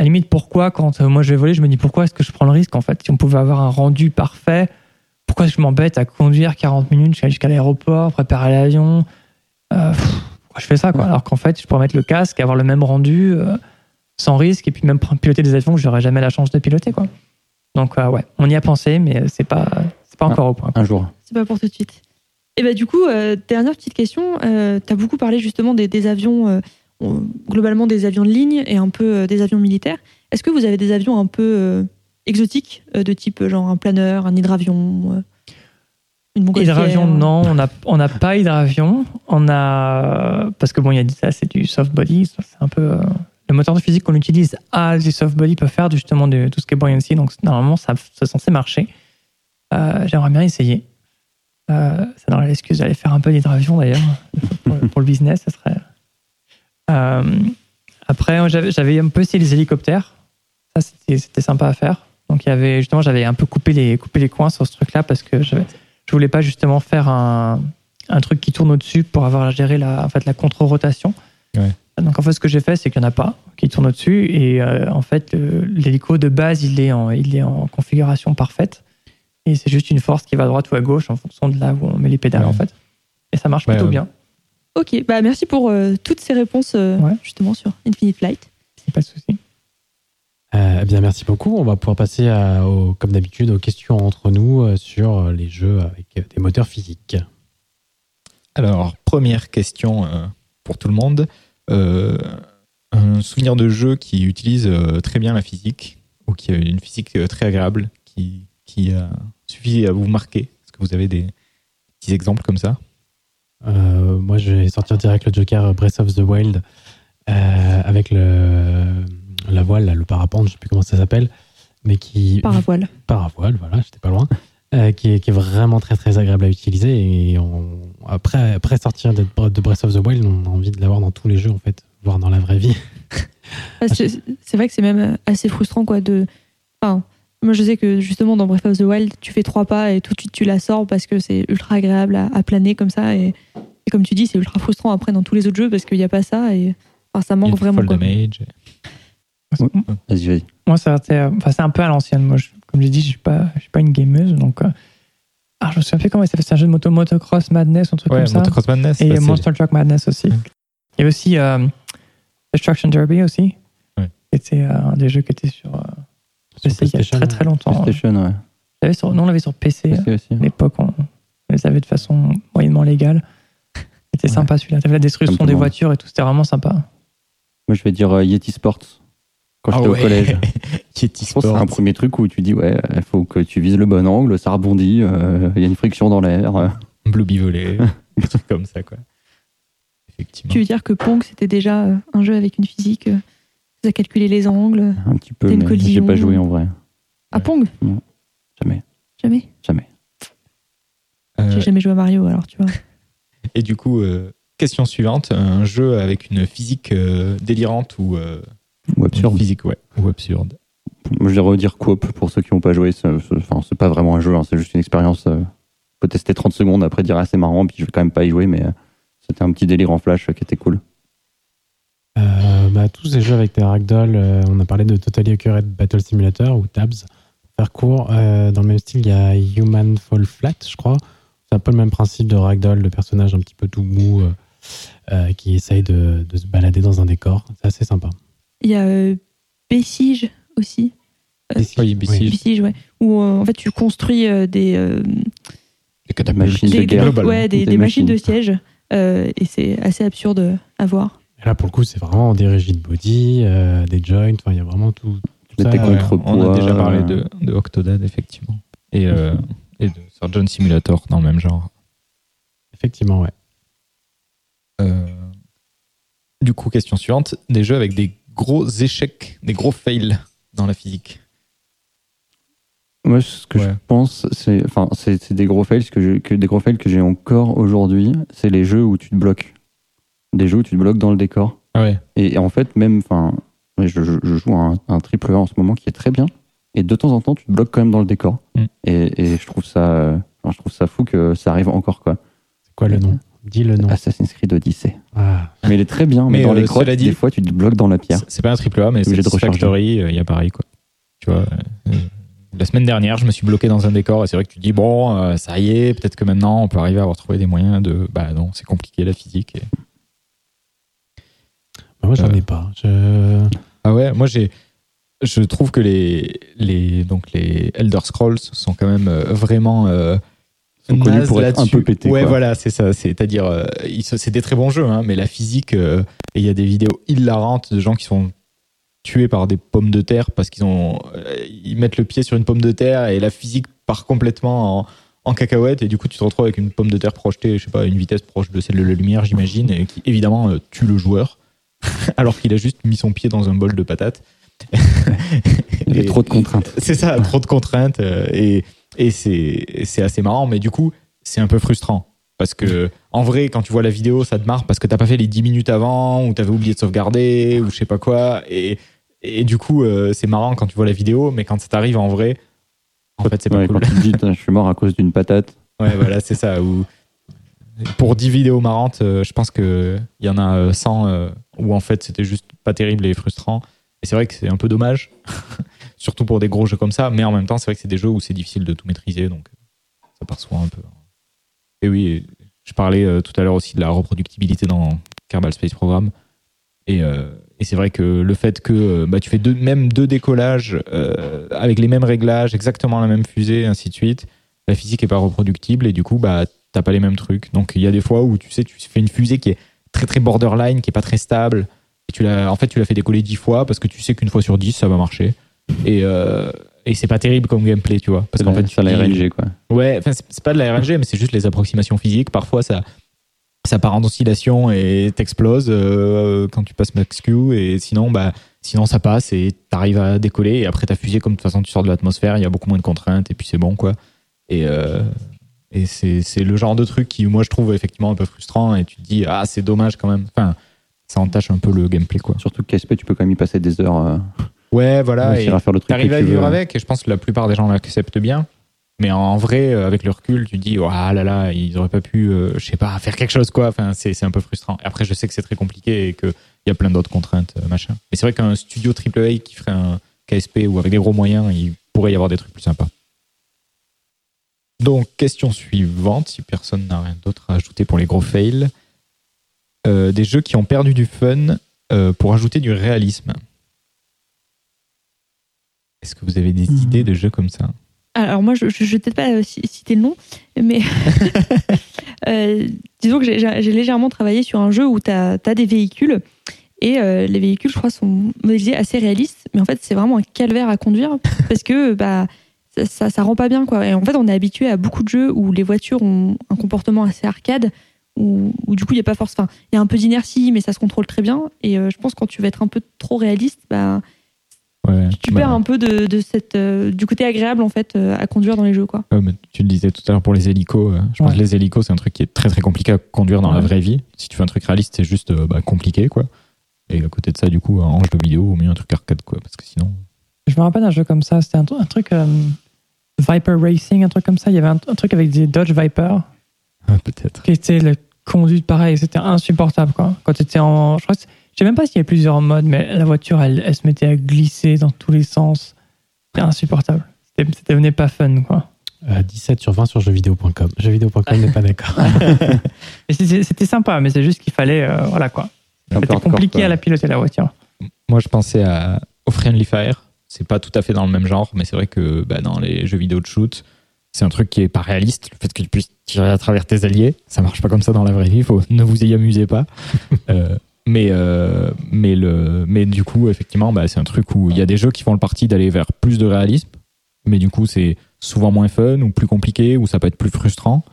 à la limite pourquoi quand euh, moi je vais voler je me dis pourquoi est-ce que je prends le risque en fait? Si on pouvait avoir un rendu parfait pourquoi est-ce que je m'embête à conduire 40 minutes jusqu'à jusqu'à l'aéroport préparer l'avion? Euh, pourquoi je fais ça quoi? Alors qu'en fait je pourrais mettre le casque avoir le même rendu euh, sans risque et puis même piloter des avions que j'aurais jamais la chance de piloter quoi. Donc euh, ouais, on y a pensé mais c'est pas c'est pas encore au point. Un jour. C'est pas pour tout de suite. Et bah du coup, euh, dernière petite question, euh, tu as beaucoup parlé justement des, des avions, euh, on- globalement des avions de ligne et un peu euh, des avions militaires. Est-ce que vous avez des avions un peu euh, exotiques, euh, de type genre un planeur, un hydravion, une Hydravion, non, on n'a pas hydravion. On a parce que bon, il y a ça, c'est du soft body, c'est un peu le moteur de physique qu'on utilise à du soft body peut faire justement de tout ce qui est buoyancy, donc normalement ça c'est censé marcher. J'aimerais bien essayer. Euh, ça donnerait l'excuse d'aller faire un peu d'hydravion d'ailleurs pour, pour le business, ça serait. Euh, après, j'avais un peu essayé les hélicoptères. Ça, c'était sympa à faire. Donc, il y avait justement, j'avais un peu coupé les, coupé les coins sur ce truc-là parce que je voulais pas justement faire un, un truc qui tourne au-dessus pour avoir à gérer la, en fait, la contre-rotation. Ouais. Donc, en fait, ce que j'ai fait, c'est qu'il n'y en a pas qui tourne au-dessus. Et euh, en fait, l'hélico de base, il est, en, il est en configuration parfaite. Et c'est juste une force qui va à droite ou à gauche en fonction de là où on met les pédales, Ouais. en fait. Et ça marche Ouais, plutôt bien. Ok, bah merci pour euh, toutes ces réponses euh, Ouais. justement sur Infinite Flight. C'est pas de souci. Euh, eh bien, merci beaucoup. On va pouvoir passer, à- comme d'habitude, aux questions entre nous euh, sur les jeux avec euh, des moteurs physiques. Alors, première question euh, pour tout le monde. Euh, un souvenir de jeu qui utilise euh, très bien la physique, ou qui a une physique euh, très agréable, qui, qui a suffi à vous marquer? Est-ce que vous avez des petits exemples comme ça? Euh, moi, je vais sortir direct le Joker Breath of the Wild euh, avec le, la voile, là, le parapente, je sais plus comment ça s'appelle, mais qui Paravoile. paravoile, voilà, j'étais pas loin, euh, qui, est, qui est vraiment très très agréable à utiliser et on, après après sortir de, de Breath of the Wild, on a envie de l'avoir dans tous les jeux en fait, voire dans la vraie vie. C'est c'est vrai que c'est même assez frustrant quoi de. Enfin, moi je sais que justement dans Breath of the Wild, tu fais trois pas et tout de suite tu la sors parce que c'est ultra agréable à, à planer comme ça et, et comme tu dis, c'est ultra frustrant après dans tous les autres jeux parce qu'il n'y a pas ça et enfin, ça manque vraiment. fall quoi. damage. Vas-y, vas-y. Moi, c'est enfin, c'est un peu à l'ancienne. Moi, je- comme j'ai dit, je suis pas, je suis pas une gameuse, donc. euh, Ah, je me souviens plus comment il s'appelle. C'est un jeu de moto, motocross madness, un truc Ouais, comme ça. Motocross Madness. Et Monster Truck Madness aussi. Ouais. Il y aussi euh, Destruction Derby aussi. Ouais. qui était euh, un des jeux qui était sur, euh, Sur PC il y a PlayStation, très très longtemps. PlayStation, ouais. On l'avait sur- nous, on l'avait sur PC. PC aussi. À l'époque, on, on les avait de façon moyennement légale. C'était Ouais. sympa celui-là. T'avais la destruction des voitures et tout. C'était vraiment sympa. Moi, je vais dire euh, Yeti Sports. Quand Ah j'étais ouais. au collège. Yeti Je pense que c'est un premier truc où tu dis, ouais, il faut que tu vises le bon angle, ça rebondit, euh, il y a une friction dans l'air. euh. Blue Bivolet. des trucs comme ça, quoi. Effectivement. Tu veux dire que Pong c'était déjà euh, un jeu avec une physique, euh, ça calculait les angles. Un petit peu, mais j'ai pas joué en vrai. À Pong Jamais. Jamais. Jamais. Euh, J'ai jamais joué à Mario alors tu vois. Et du coup, euh, question suivante un jeu avec une physique euh, délirante ou euh, Ou absurde. physique ouais, ou absurde. Moi, je vais redire Coop pour ceux qui n'ont pas joué. Enfin, c'est pas vraiment un jeu, hein, c'est juste une expérience. euh, faut tester 30 secondes, après dire, ah, c'est marrant, puis je vais quand même pas y jouer, mais euh, c'était un petit délire en flash euh, qui était cool. Euh, bah, tous ces jeux avec des ragdoll, euh, on a parlé de Totally Accurate Battle Simulator ou TABS. Pour faire court, euh, dans le même style, il y a Human Fall Flat, je crois. C'est un peu le même principe de ragdoll, de personnage un petit peu tout mou euh, euh, qui essaye de, de se balader dans un décor. C'est assez sympa. Il y a euh, Bessige aussi. Euh, Oui, Besiege. Bessige, ouais. Où euh, en fait tu construis euh, des, euh, Des. Machines de guerre. ouais, des, Des des machines de siège. euh, et c'est assez absurde à voir. Et là, pour le coup, c'est vraiment des rigid body, euh, des joints, enfin, il y a vraiment tout. ça. Ouais, contrepoids, on a déjà parlé euh, de, de Octodad, effectivement. Et, euh, et de Surgeon Simulator dans le même genre. Effectivement, ouais. Euh, du coup, question suivante des jeux avec des gros échecs, des gros fails dans la physique. Moi, ce que Ouais. je pense, c'est, enfin, c'est, c'est des gros fails que, j'ai- que des gros fails que j'ai encore aujourd'hui. C'est les jeux où tu te bloques, des jeux où tu te bloques dans le décor. Ah ouais. Et, et en fait, même, enfin, je, je- je joue un, un triple A en ce moment qui est très bien. Et de temps en temps, tu te bloques quand même dans le décor. Mm. Et, et je trouve ça, euh, je trouve ça fou que ça arrive encore quoi. C'est quoi le nom? Dis le nom. Assassin's Creed Odyssey. Ah, Mais il est très bien. Mais, Mais, dans euh, les crottes, dit- des fois, tu te bloques dans la pierre. C'est- pas un triple A, mais c'est. Factory, il y a pareil, quoi. Tu vois, euh, la semaine dernière, je me suis bloqué dans un décor et c'est vrai que tu te dis, bon, euh, ça y est, peut-être que maintenant on peut arriver à trouvé des moyens de. Bah non, c'est compliqué la physique. et- moi, j'en Euh. ai pas. Je... Ah ouais, moi j'ai. Je trouve que les, les, donc les Elder Scrolls sont quand même euh, vraiment. euh, Ils sont connus pour être un peu pétés, Ouais, quoi. voilà, c'est ça. C'est-à-dire, euh, c'est des très bons jeux, hein, mais la physique, euh, et il y a des vidéos hilarantes de gens qui sont tués par des pommes de terre parce qu'ils ont, euh, ils mettent le pied sur une pomme de terre et la physique part complètement en, en cacahuète et du coup tu te retrouves avec une pomme de terre projetée, je sais pas, à une vitesse proche de celle de la lumière, j'imagine, et qui évidemment euh, tue le joueur alors qu'il a juste mis son pied dans un bol de patates. Il y a trop de contraintes. c'est ça, trop de contraintes et, et c'est assez marrant, mais du coup, c'est un peu frustrant. Parce que, en vrai, quand tu vois la vidéo, ça te marre parce que t'as pas fait les 10 minutes avant, ou t'avais oublié de sauvegarder, ou je sais pas quoi. Et, et du coup, euh, c'est marrant quand tu vois la vidéo, mais quand ça t'arrive en vrai, en fait, c'est pas Ouais, cool. Quand tu te dis, je suis mort à cause d'une patate. Ouais, voilà, c'est ça. Ou pour 10 vidéos marrantes, euh, je pense qu'il y en a euh, 100 euh, où en fait c'était juste pas terrible et frustrant. Et c'est vrai que c'est un peu dommage, surtout pour des gros jeux comme ça. Mais en même temps, c'est vrai que c'est des jeux où c'est difficile de tout maîtriser, donc euh, ça part souvent un peu. Et oui, je parlais euh, tout à l'heure aussi de la reproductibilité dans Kerbal Space Program. Et, euh, et c'est vrai que le fait que bah, tu fais deux, même deux décollages avec les mêmes réglages, exactement la même fusée, ainsi de suite, la physique est pas reproductible et du coup, bah, t'as pas les mêmes trucs. Donc il y a des fois où tu sais, tu fais une fusée qui est très très borderline, qui est pas très stable. Et tu l'as, en fait, tu l'as fait décoller dix fois parce que tu sais qu'une fois sur dix, ça va marcher. Et, euh, et c'est pas terrible comme gameplay, tu vois. Parce qu'en la- fait, la tu dis- RNG, quoi. Ouais, enfin, c'est pas de la RNG, mais c'est juste les approximations physiques. Parfois, ça, ça part en oscillation et t'exploses euh, quand tu passes max Q. Et sinon, bah, sinon ça passe et t'arrives à décoller. Et après, ta fusée, comme de toute façon, tu sors de l'atmosphère, il y a beaucoup moins de contraintes et puis c'est bon, quoi. Et, euh, et c'est le genre de truc qui, moi, je trouve effectivement un peu frustrant. Et tu te dis, ah, c'est dommage quand même. Enfin, ça entache un peu le gameplay, quoi. Surtout que KSP, tu peux quand même y passer des heures. Euh, Ouais, voilà. et- à faire le truc. À vivre veux. avec, et je pense que la plupart des gens l'acceptent bien. Mais en vrai, euh, avec le recul, tu te dis, oh ah là là, ils auraient pas pu, euh, je sais pas, faire quelque chose, quoi. Enfin, c'est un peu frustrant. Et après, je sais que c'est très compliqué et qu'il y a plein d'autres contraintes, euh, machin. Mais c'est vrai qu'un studio AAA qui ferait un KSP ou avec des gros moyens, il pourrait y avoir des trucs plus sympas. Donc, question suivante, si personne n'a rien d'autre à ajouter pour les gros fails. Euh, des jeux qui ont perdu du fun euh, pour ajouter du réalisme. Est-ce que vous avez des Hmm. idées de jeux comme ça? Alors moi, je ne vais peut-être pas euh, ci- citer le nom, mais euh, disons que j'ai- légèrement travaillé sur un jeu où tu as, des véhicules et euh, les véhicules, je crois, sont modélisés assez réalistes, mais en fait, c'est vraiment un calvaire à conduire parce que bah, ça, ça, ça rend pas bien. Quoi. Et en fait, on est habitué à beaucoup de jeux où les voitures ont un comportement assez arcade, où, où du coup, il y a pas force. Enfin, il y a un peu d'inertie, mais ça se contrôle très bien. Et euh, je pense que quand tu vas être un peu trop réaliste, bah, Ouais, tu bah, perds un peu de, de cette, euh, du côté agréable en fait euh, à conduire dans les jeux. Quoi. mais tu le disais tout à l'heure pour les hélicos. je pense Ouais. que les hélicos, c'est un truc qui est très très compliqué à conduire dans la vraie vie. Si tu fais un truc réaliste, c'est juste bah, compliqué, quoi. Et à côté de ça, du coup, un jeu vidéo au mieux un truc arcade, quoi. Parce que sinon. Je me rappelle d'un jeu comme ça, c'était un, tru- un truc euh, Viper Racing, un truc comme ça. Il y avait un, un truc avec des Dodge Viper Ah, Peut-être. qui était le conduite pareil, c'était insupportable quoi. Quand tu étais en. Je crois que c'est- je sais même pas s'il y avait plusieurs modes, mais la voiture elle, elle se mettait à glisser dans tous les sens. C'était insupportable. C'était c'était devenu pas fun quoi. Euh, 17 sur 20 sur jeuxvideo.com. Jeuxvideo.com n'est pas d'accord. C'était sympa, mais c'est juste qu'il fallait. euh, voilà quoi. C'était compliqué quoi. à la piloter la voiture. Moi, je pensais à, au Friendly Fire. C'est pas tout à fait dans le même genre, mais c'est vrai que bah, dans les jeux vidéo de shoot, c'est un truc qui est pas réaliste. Le fait que tu puisses tirer à travers tes alliés, ça marche pas comme ça dans la vraie vie. Faut, ne vous y amusez pas. Euh, mais, euh, mais, le, mais du coup, effectivement, bah, c'est un truc où il y a des jeux qui font le parti d'aller vers plus de réalisme, mais du coup, c'est souvent moins fun ou plus compliqué ou ça peut être plus frustrant.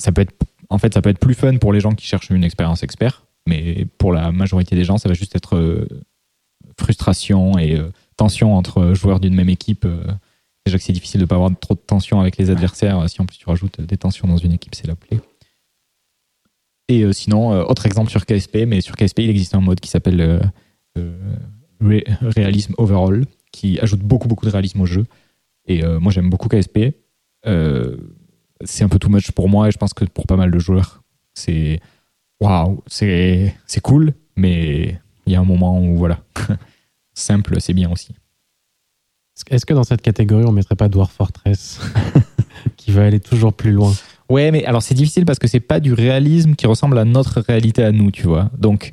Ça peut être, en fait, ça peut être plus fun pour les gens qui cherchent une expérience expert, mais pour la majorité des gens, ça va juste être euh, frustration et euh, tension entre joueurs d'une même équipe. euh, déjà que c'est difficile de pas avoir trop de tension avec les adversaires. Si en plus tu rajoutes des tensions dans une équipe, c'est la plaie. Et euh, sinon, euh, autre exemple sur KSP, mais sur KSP, il existe un mode qui s'appelle euh, euh, Ré- Réalisme Overall, qui ajoute beaucoup, beaucoup de réalisme au jeu. Et euh, moi, j'aime beaucoup KSP. Euh, c'est un peu too much pour moi, et je pense que pour pas mal de joueurs, c'est waouh, c'est cool, mais il y a un moment où voilà, simple, c'est bien aussi. Est-ce que dans cette catégorie, on mettrait pas Dwarf Fortress qui va aller toujours plus loin? Ouais, mais alors c'est difficile parce que c'est pas du réalisme qui ressemble à notre réalité à nous, tu vois. Donc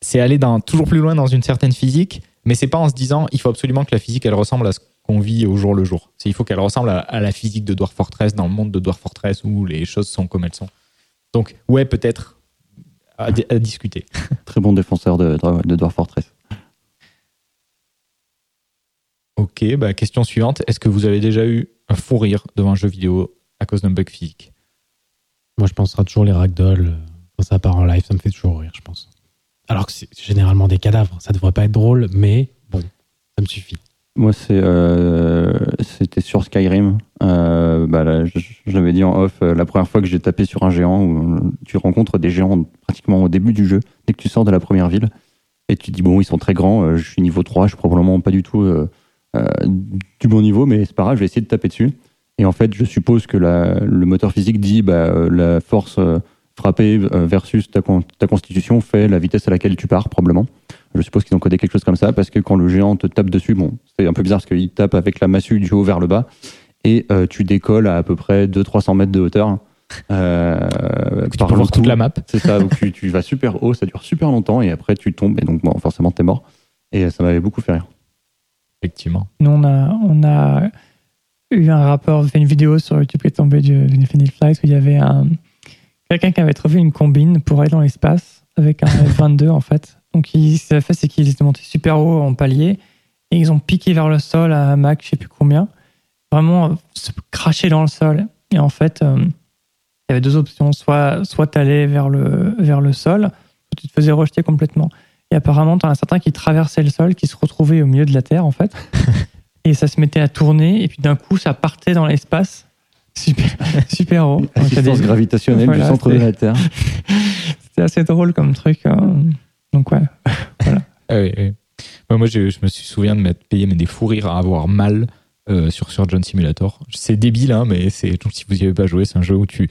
c'est aller dans, toujours plus loin dans une certaine physique, mais c'est pas en se disant il faut absolument que la physique elle ressemble à ce qu'on vit au jour le jour. C'est il faut qu'elle ressemble à, à la physique de Dwarf Fortress dans le monde de Dwarf Fortress où les choses sont comme elles sont. Donc ouais peut-être à, di- à discuter. Très bon défenseur de, de Dwarf Fortress. Ok, bah question suivante. Est-ce que vous avez déjà eu un fou rire devant un jeu vidéo à cause d'un bug physique? Moi, je penserai toujours les ragdoll. euh, Quand ça part en live, ça me fait toujours rire, je pense. Alors que c'est généralement des cadavres. Ça devrait pas être drôle, mais bon, ça me suffit. Moi, c'est, euh, c'était sur Skyrim. Euh, bah, là, je, je l'avais dit en off, la première fois que j'ai tapé sur un géant, où tu rencontres des géants pratiquement au début du jeu, dès que tu sors de la première ville, et tu te dis, bon, ils sont très grands, je suis niveau 3, je suis probablement pas du tout euh, du bon niveau, mais c'est pas grave, je vais essayer de taper dessus. Et en fait, je suppose que la- le moteur physique dit, bah, euh, la force euh, frappée euh, versus ta, con- ta constitution fait la vitesse à laquelle tu pars, probablement. Je suppose qu'ils ont codé quelque chose comme ça, parce que quand le géant te tape dessus, bon, c'est un peu bizarre parce qu'il tape avec la massue du haut vers le bas, et euh, tu décolles à à peu près 200-300 mètres de hauteur. Euh, Tu par peux voir toute la map. C'est ça, donc tu, tu vas super haut, ça dure super longtemps, et après tu tombes, et donc bon, forcément t'es mort. Et ça m'avait beaucoup fait rire. Effectivement. Nous, on a, on a eu un rapport, fait une vidéo sur YouTube qui est tombée du- d'une Infinite Flight où il y avait un, quelqu'un qui avait trouvé une combine pour aller dans l'espace avec un F-22 en fait. Donc, il- ce qu'il a fait, c'est qu'ils étaient montés super haut en palier et ils ont piqué vers le sol à un Mach, je sais plus combien. Vraiment, euh, se cracher dans le sol. Et en fait, euh, il y avait deux options. Soit, soit tu allais vers le, vers le sol, soit tu te faisais rejeter complètement. Et apparemment, tu en as certains qui traversaient le sol, qui se retrouvaient au milieu de la Terre, en fait. et ça se mettait à tourner, et puis d'un coup, ça partait dans l'espace. Super, super haut. Donc, il y a Assistance des- gravitationnelle Voilà, du centre de la Terre. C'était assez drôle comme truc. hein. Donc, ouais. Ah oui, oui. Ouais, moi, je, je me suis souviens de m'être payé mais des fous rires à avoir mal euh, sur Surgeon Simulator. C'est débile, hein, mais c'est si vous y avez pas joué, c'est un jeu où tu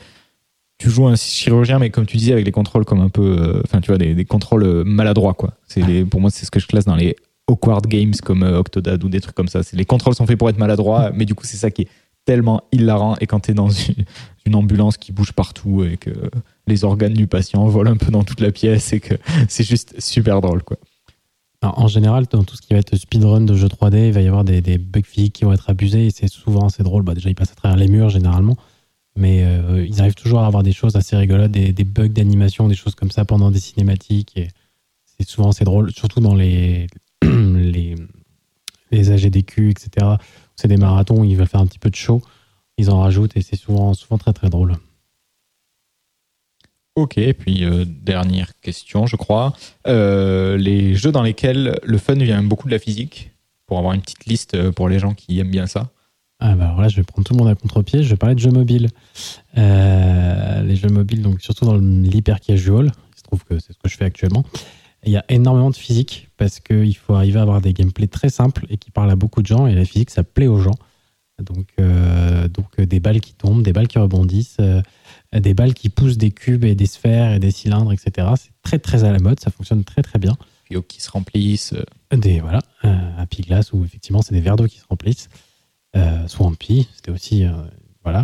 tu joues un chirurgien, mais comme tu disais, avec les contrôles comme un peu, euh, enfin, tu vois, des, des contrôles euh, maladroits, quoi. Les- pour moi, c'est ce que je classe dans les awkward games comme euh, Octodad ou des trucs comme ça. Les contrôles sont faits pour être maladroits, mais du coup, c'est ça qui est tellement hilarant. Et quand t'es dans une, une ambulance qui bouge partout et que les organes du patient volent un peu dans toute la pièce et que c'est juste super drôle, quoi. Alors, en général, dans tout ce qui va être speedrun de jeux 3D, il va y avoir des, des bugs physiques qui vont être abusés et c'est souvent assez drôle. Bah, déjà, ils passent à travers les murs généralement, mais euh, ils arrivent toujours à avoir des choses assez rigolotes, des, bugs d'animation, des choses comme ça pendant des cinématiques. C'est souvent assez drôle, surtout dans les, les, les AGDQ, etc. C'est des marathons où ils veulent faire un petit peu de show. Ils en rajoutent et c'est souvent, très très drôle. Ok, et puis euh, dernière question, je crois. Euh, les jeux dans lesquels le fun vient beaucoup de la physique, pour avoir une petite liste pour les gens qui aiment bien ça. Ah bah alors là, je vais prendre tout le monde à contre-pied. Je vais parler de jeux mobiles. Euh, les jeux mobiles, donc surtout dans l'hyper casual, il se trouve que c'est ce que je fais actuellement. Il y a énormément de physique parce qu'il faut arriver à avoir des gameplays très simples et qui parlent à beaucoup de gens. Et la physique, ça plaît aux gens. Donc, euh, donc euh, des balles qui tombent, des balles qui rebondissent, euh, des balles qui poussent des cubes et des sphères et des cylindres, etc. C'est très très à la mode. Ça fonctionne très très bien. Puis qui se remplissent. Des voilà, Happy Glass où effectivement c'est des verres d'eau qui se remplissent. Euh, Swampy, c'était aussi euh, voilà,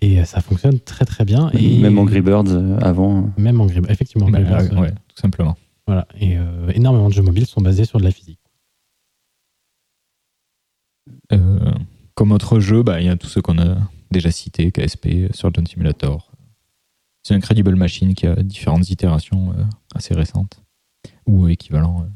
et euh, ça fonctionne très très bien. Et Même Angry Birds avant. même en grip, effectivement. bah, Angry Birds, euh, ouais, tout simplement. Voilà, et euh, énormément de jeux mobiles sont basés sur de la physique. Euh, comme autre jeu, bah, il y a tous ceux qu'on a déjà cités, KSP, Surgeon Simulator. C'est Incredible Machine qui a différentes itérations euh, assez récentes ou équivalents. euh.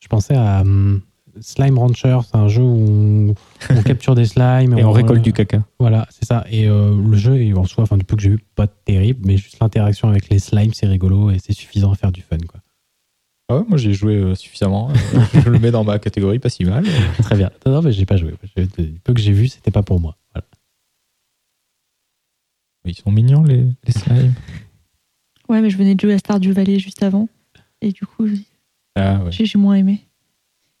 Je pensais à hum, Slime Rancher, c'est un jeu où on, on capture des slimes Et on euh, récolte du caca. Voilà, c'est ça. Et euh, le jeu est en soi, enfin, du peu que j'ai vu, pas terrible, mais juste l'interaction avec les slimes, c'est rigolo et c'est suffisant à faire du fun. Quoi. Ah ouais, moi j'ai joué euh, suffisamment. Euh, je le mets dans ma catégorie pas si mal. Très bien. Non, non, mais j'ai pas joué. Du peu que j'ai vu, c'était pas pour moi. Voilà. Ils sont mignons les, les slimes. Ouais, mais je venais de jouer à Stardew Valley juste avant. Et du coup, Ah ouais. j'ai j'ai moins aimé.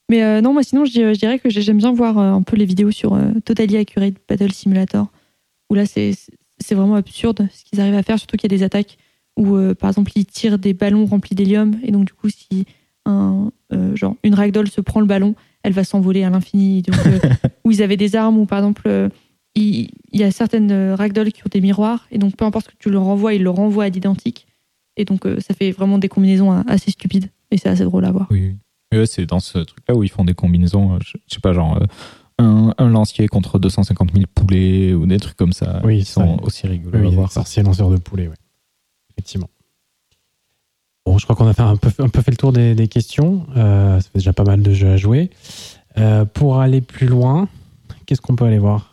Mais euh, non, moi sinon, je, dirais- je dirais que j'ai- j'aime bien voir euh, un peu les vidéos sur euh, Totally Accurate Battle Simulator. Où là, c'est vraiment absurde ce qu'ils arrivent à faire, surtout qu'il y a des attaques où, euh, par exemple, ils tirent des ballons remplis d'hélium. Et donc, du coup, si un, genre, une ragdoll se prend le ballon, elle va s'envoler à l'infini. Où ils avaient des armes, où par exemple, il, il y a certaines ragdolls qui ont des miroirs. Et donc, peu importe ce que tu leur renvoies, ils le renvoient à l'identique. Et donc, ça fait vraiment des combinaisons assez stupides. Et c'est assez drôle à voir. Oui, oui. Ouais, c'est dans ce truc-là où ils font des combinaisons, euh, je, je sais pas, genre euh, un, un lancier contre 250 000 poulets ou des trucs comme ça. Oui, ça, sont aussi rigolos Oui, à oui, voir. sorcier lanceur de poulet, ouais. Effectivement. Bon, je crois qu'on a fait un peu, un peu fait le tour des, des questions. Euh, ça fait déjà pas mal de jeux à jouer. Euh, pour aller plus loin, qu'est-ce qu'on peut aller voir?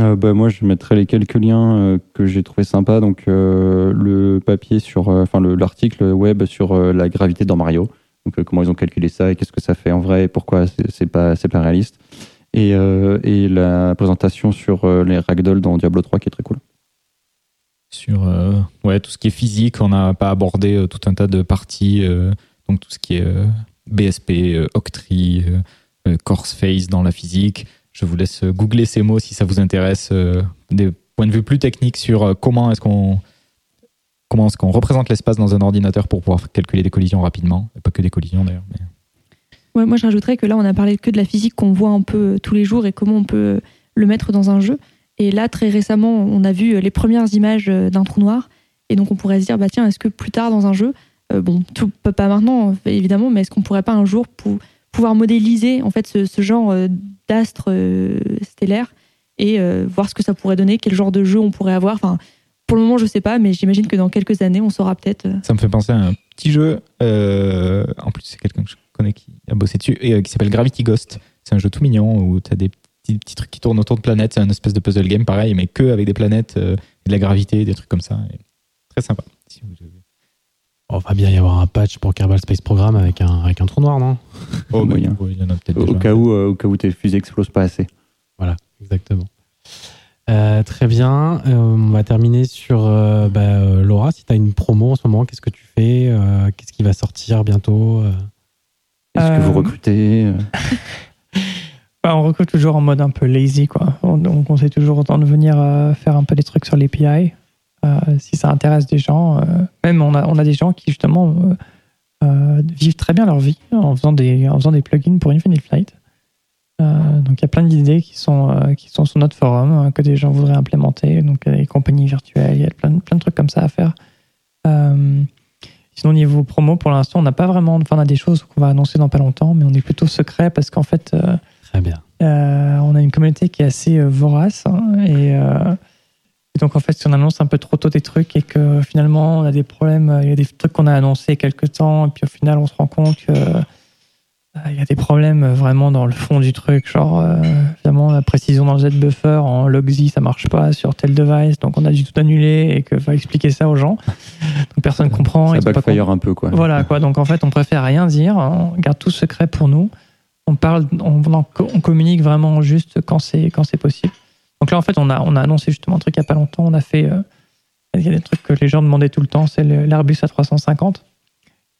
Euh, bah, moi, je mettrai les quelques liens euh, que j'ai trouvé sympas. Donc, euh, le papier sur, enfin, le- l'article web sur euh, la gravité dans Mario. Donc, euh, comment ils ont calculé ça et qu'est-ce que ça fait en vrai et pourquoi c'est pas, pas réaliste. Et, euh, et la présentation sur euh, les ragdoll dans Diablo 3 qui est très cool. Sur ouais, tout ce qui est physique, on n'a pas abordé tout un tas de parties, donc tout ce qui est BSP, Octree, Course Phase dans la physique. Je vous laisse googler ces mots si ça vous intéresse, des points de vue plus techniques sur comment est-ce qu'on comment est-ce qu'on représente l'espace dans un ordinateur pour pouvoir calculer des collisions rapidement, pas que des collisions d'ailleurs. mais- moi, je rajouterais que là, on a parlé que de la physique qu'on voit un peu euh, tous les jours et comment on peut euh, le mettre dans un jeu. Et là, très récemment, on a vu euh, les premières images d'un trou noir. Et donc, on pourrait se dire, bah tiens, est-ce que plus tard dans un jeu, bon, tout, pas maintenant, évidemment, mais est-ce qu'on pourrait pas un jour pou- pouvoir modéliser en fait ce, genre euh, d'astre euh, stellaire et voir ce que ça pourrait donner, quel genre de jeu on pourrait avoir? Pour le moment, je sais pas, mais j'imagine que dans quelques années, on saura peut-être. euh, Ça me fait penser à un petit jeu. euh, en plus, c'est quelqu'un que je connais qui a bossé dessus et euh, qui s'appelle Gravity Ghost. C'est un jeu tout mignon où tu as des petits, petits trucs qui tournent autour de planètes. C'est un espèce de puzzle game pareil, mais que avec des planètes, euh, et de la gravité, des trucs comme ça. Et très sympa. Si vous avez- On va bien y avoir un patch pour Kerbal Space Program avec un, avec un trou noir, non? Oh, moyen. il y en a peut-être Au, déjà. cas où, euh, au cas où tes fusées explosent pas assez. Voilà, exactement. Euh, très bien. Euh, on va terminer sur euh, bah, euh, Laura. Si tu as une promo en ce moment, qu'est-ce que tu fais Euh, Qu'est-ce qui va sortir bientôt Euh, Est-ce que vous recrutez Bah, on recrute toujours en mode un peu lazy, quoi. On, on conseille toujours autant de venir euh, faire un peu des trucs sur l'API. Euh, si ça intéresse des gens, euh, même on a, on a des gens qui justement euh, euh, vivent très bien leur vie en faisant des, en faisant des plugins pour Infinite Flight. Euh, donc il y a plein d'idées qui sont, euh, qui sont sur notre forum euh, que des gens voudraient implémenter. Donc il y a des compagnies virtuelles, il y a plein, de- plein de trucs comme ça à faire. Sinon niveau promo, pour l'instant, on n'a pas vraiment. Enfin, on a des choses qu'on va annoncer dans pas longtemps, mais on est plutôt secret parce qu'en fait. euh, Très bien. euh, on a une communauté qui est assez euh, vorace hein, et, et donc en fait si on annonce un peu trop tôt des trucs et que finalement on a des problèmes, il y a des trucs qu'on a annoncés quelque temps et puis au final on se rend compte que il y a des problèmes vraiment dans le fond du truc, genre euh, finalement la précision dans le Z-buffer en logz ça marche pas sur tel device donc on a dû tout annuler et que faut expliquer ça aux gens donc personne comprend Ça backfire un peu, quoi. voilà quoi. Donc en fait, on préfère rien dire. On garde tout secret pour nous. On parle, on, communique vraiment juste quand c'est quand c'est possible. Donc là, en fait, on a on a annoncé justement un truc il y a pas longtemps. On a fait, euh, il y a des trucs que les gens demandaient tout le temps. C'est l'Airbus A350.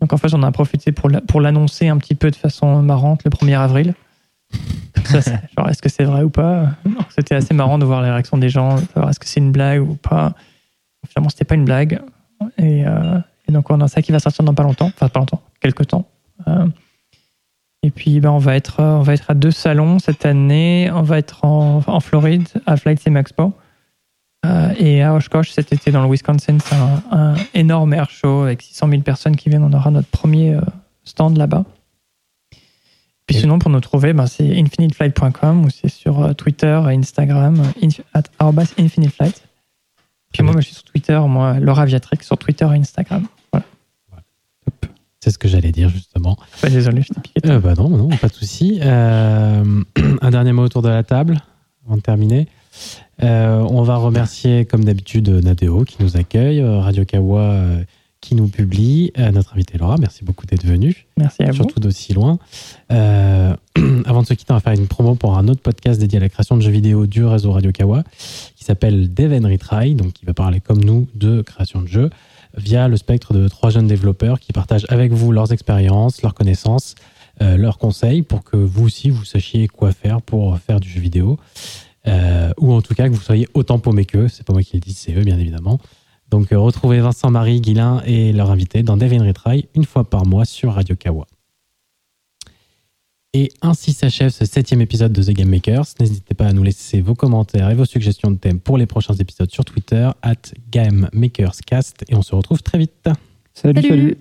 Donc en fait, on a profité pour la- pour l'annoncer un petit peu de façon marrante le 1er avril. Genre, est-ce que c'est vrai ou pas? C'était assez marrant de voir les réactions des gens. savoir Est-ce que c'est une blague ou pas Finalement, c'était pas une blague. Et, euh, et donc, on a ça qui va sortir dans pas longtemps, enfin pas longtemps, quelques temps. Euh, et puis, ben, on va être, on va être à deux salons cette année. On va être en, en Floride à Flight Sim Expo euh, et à Oshkosh cet été dans le Wisconsin. C'est un, un énorme air show avec 600 000 personnes qui viennent. On aura notre premier euh, stand là-bas. Puis Et- sinon, pour nous trouver, ben, c'est infiniteflight.com ou c'est sur euh, Twitter et Instagram, at infiniteflight. Puis moi, moi, je suis sur Twitter, moi, Laura Viatrix, sur Twitter et Instagram. C'est ce que j'allais dire justement. Bah, désolé, je t'ai piqué. Euh, bah non, non, pas de souci. Euh, un dernier mot autour de la table avant de terminer. Euh, on va remercier, comme d'habitude, Nadeo qui nous accueille, euh, Radio Kawa euh, qui nous publie, notre invité Laura. Merci beaucoup d'être venue, Merci à vous. surtout d'aussi loin. Euh, avant de se quitter, on va faire une promo pour un autre podcast dédié à la création de jeux vidéo du réseau Radio Kawa qui s'appelle Dev and Retry, donc qui va parler comme nous de création de jeux via le spectre de trois jeunes développeurs qui partagent avec vous leurs expériences, leurs connaissances, euh, leurs conseils pour que vous aussi vous sachiez quoi faire pour faire du jeu vidéo. Euh, ou en tout cas que vous soyez autant paumé qu'eux. C'est pas moi qui le dis, c'est eux bien évidemment. Donc euh, retrouvez Vincent, Marie, Guilain et leurs invités dans Dev and Retry une fois par mois sur Radio Kawa. Et ainsi s'achève ce septième épisode de The Game Makers. N'hésitez pas à nous laisser vos commentaires et vos suggestions de thèmes pour les prochains épisodes sur Twitter, at GameMakersCast, et on se retrouve très vite. Salut, Salut. salut.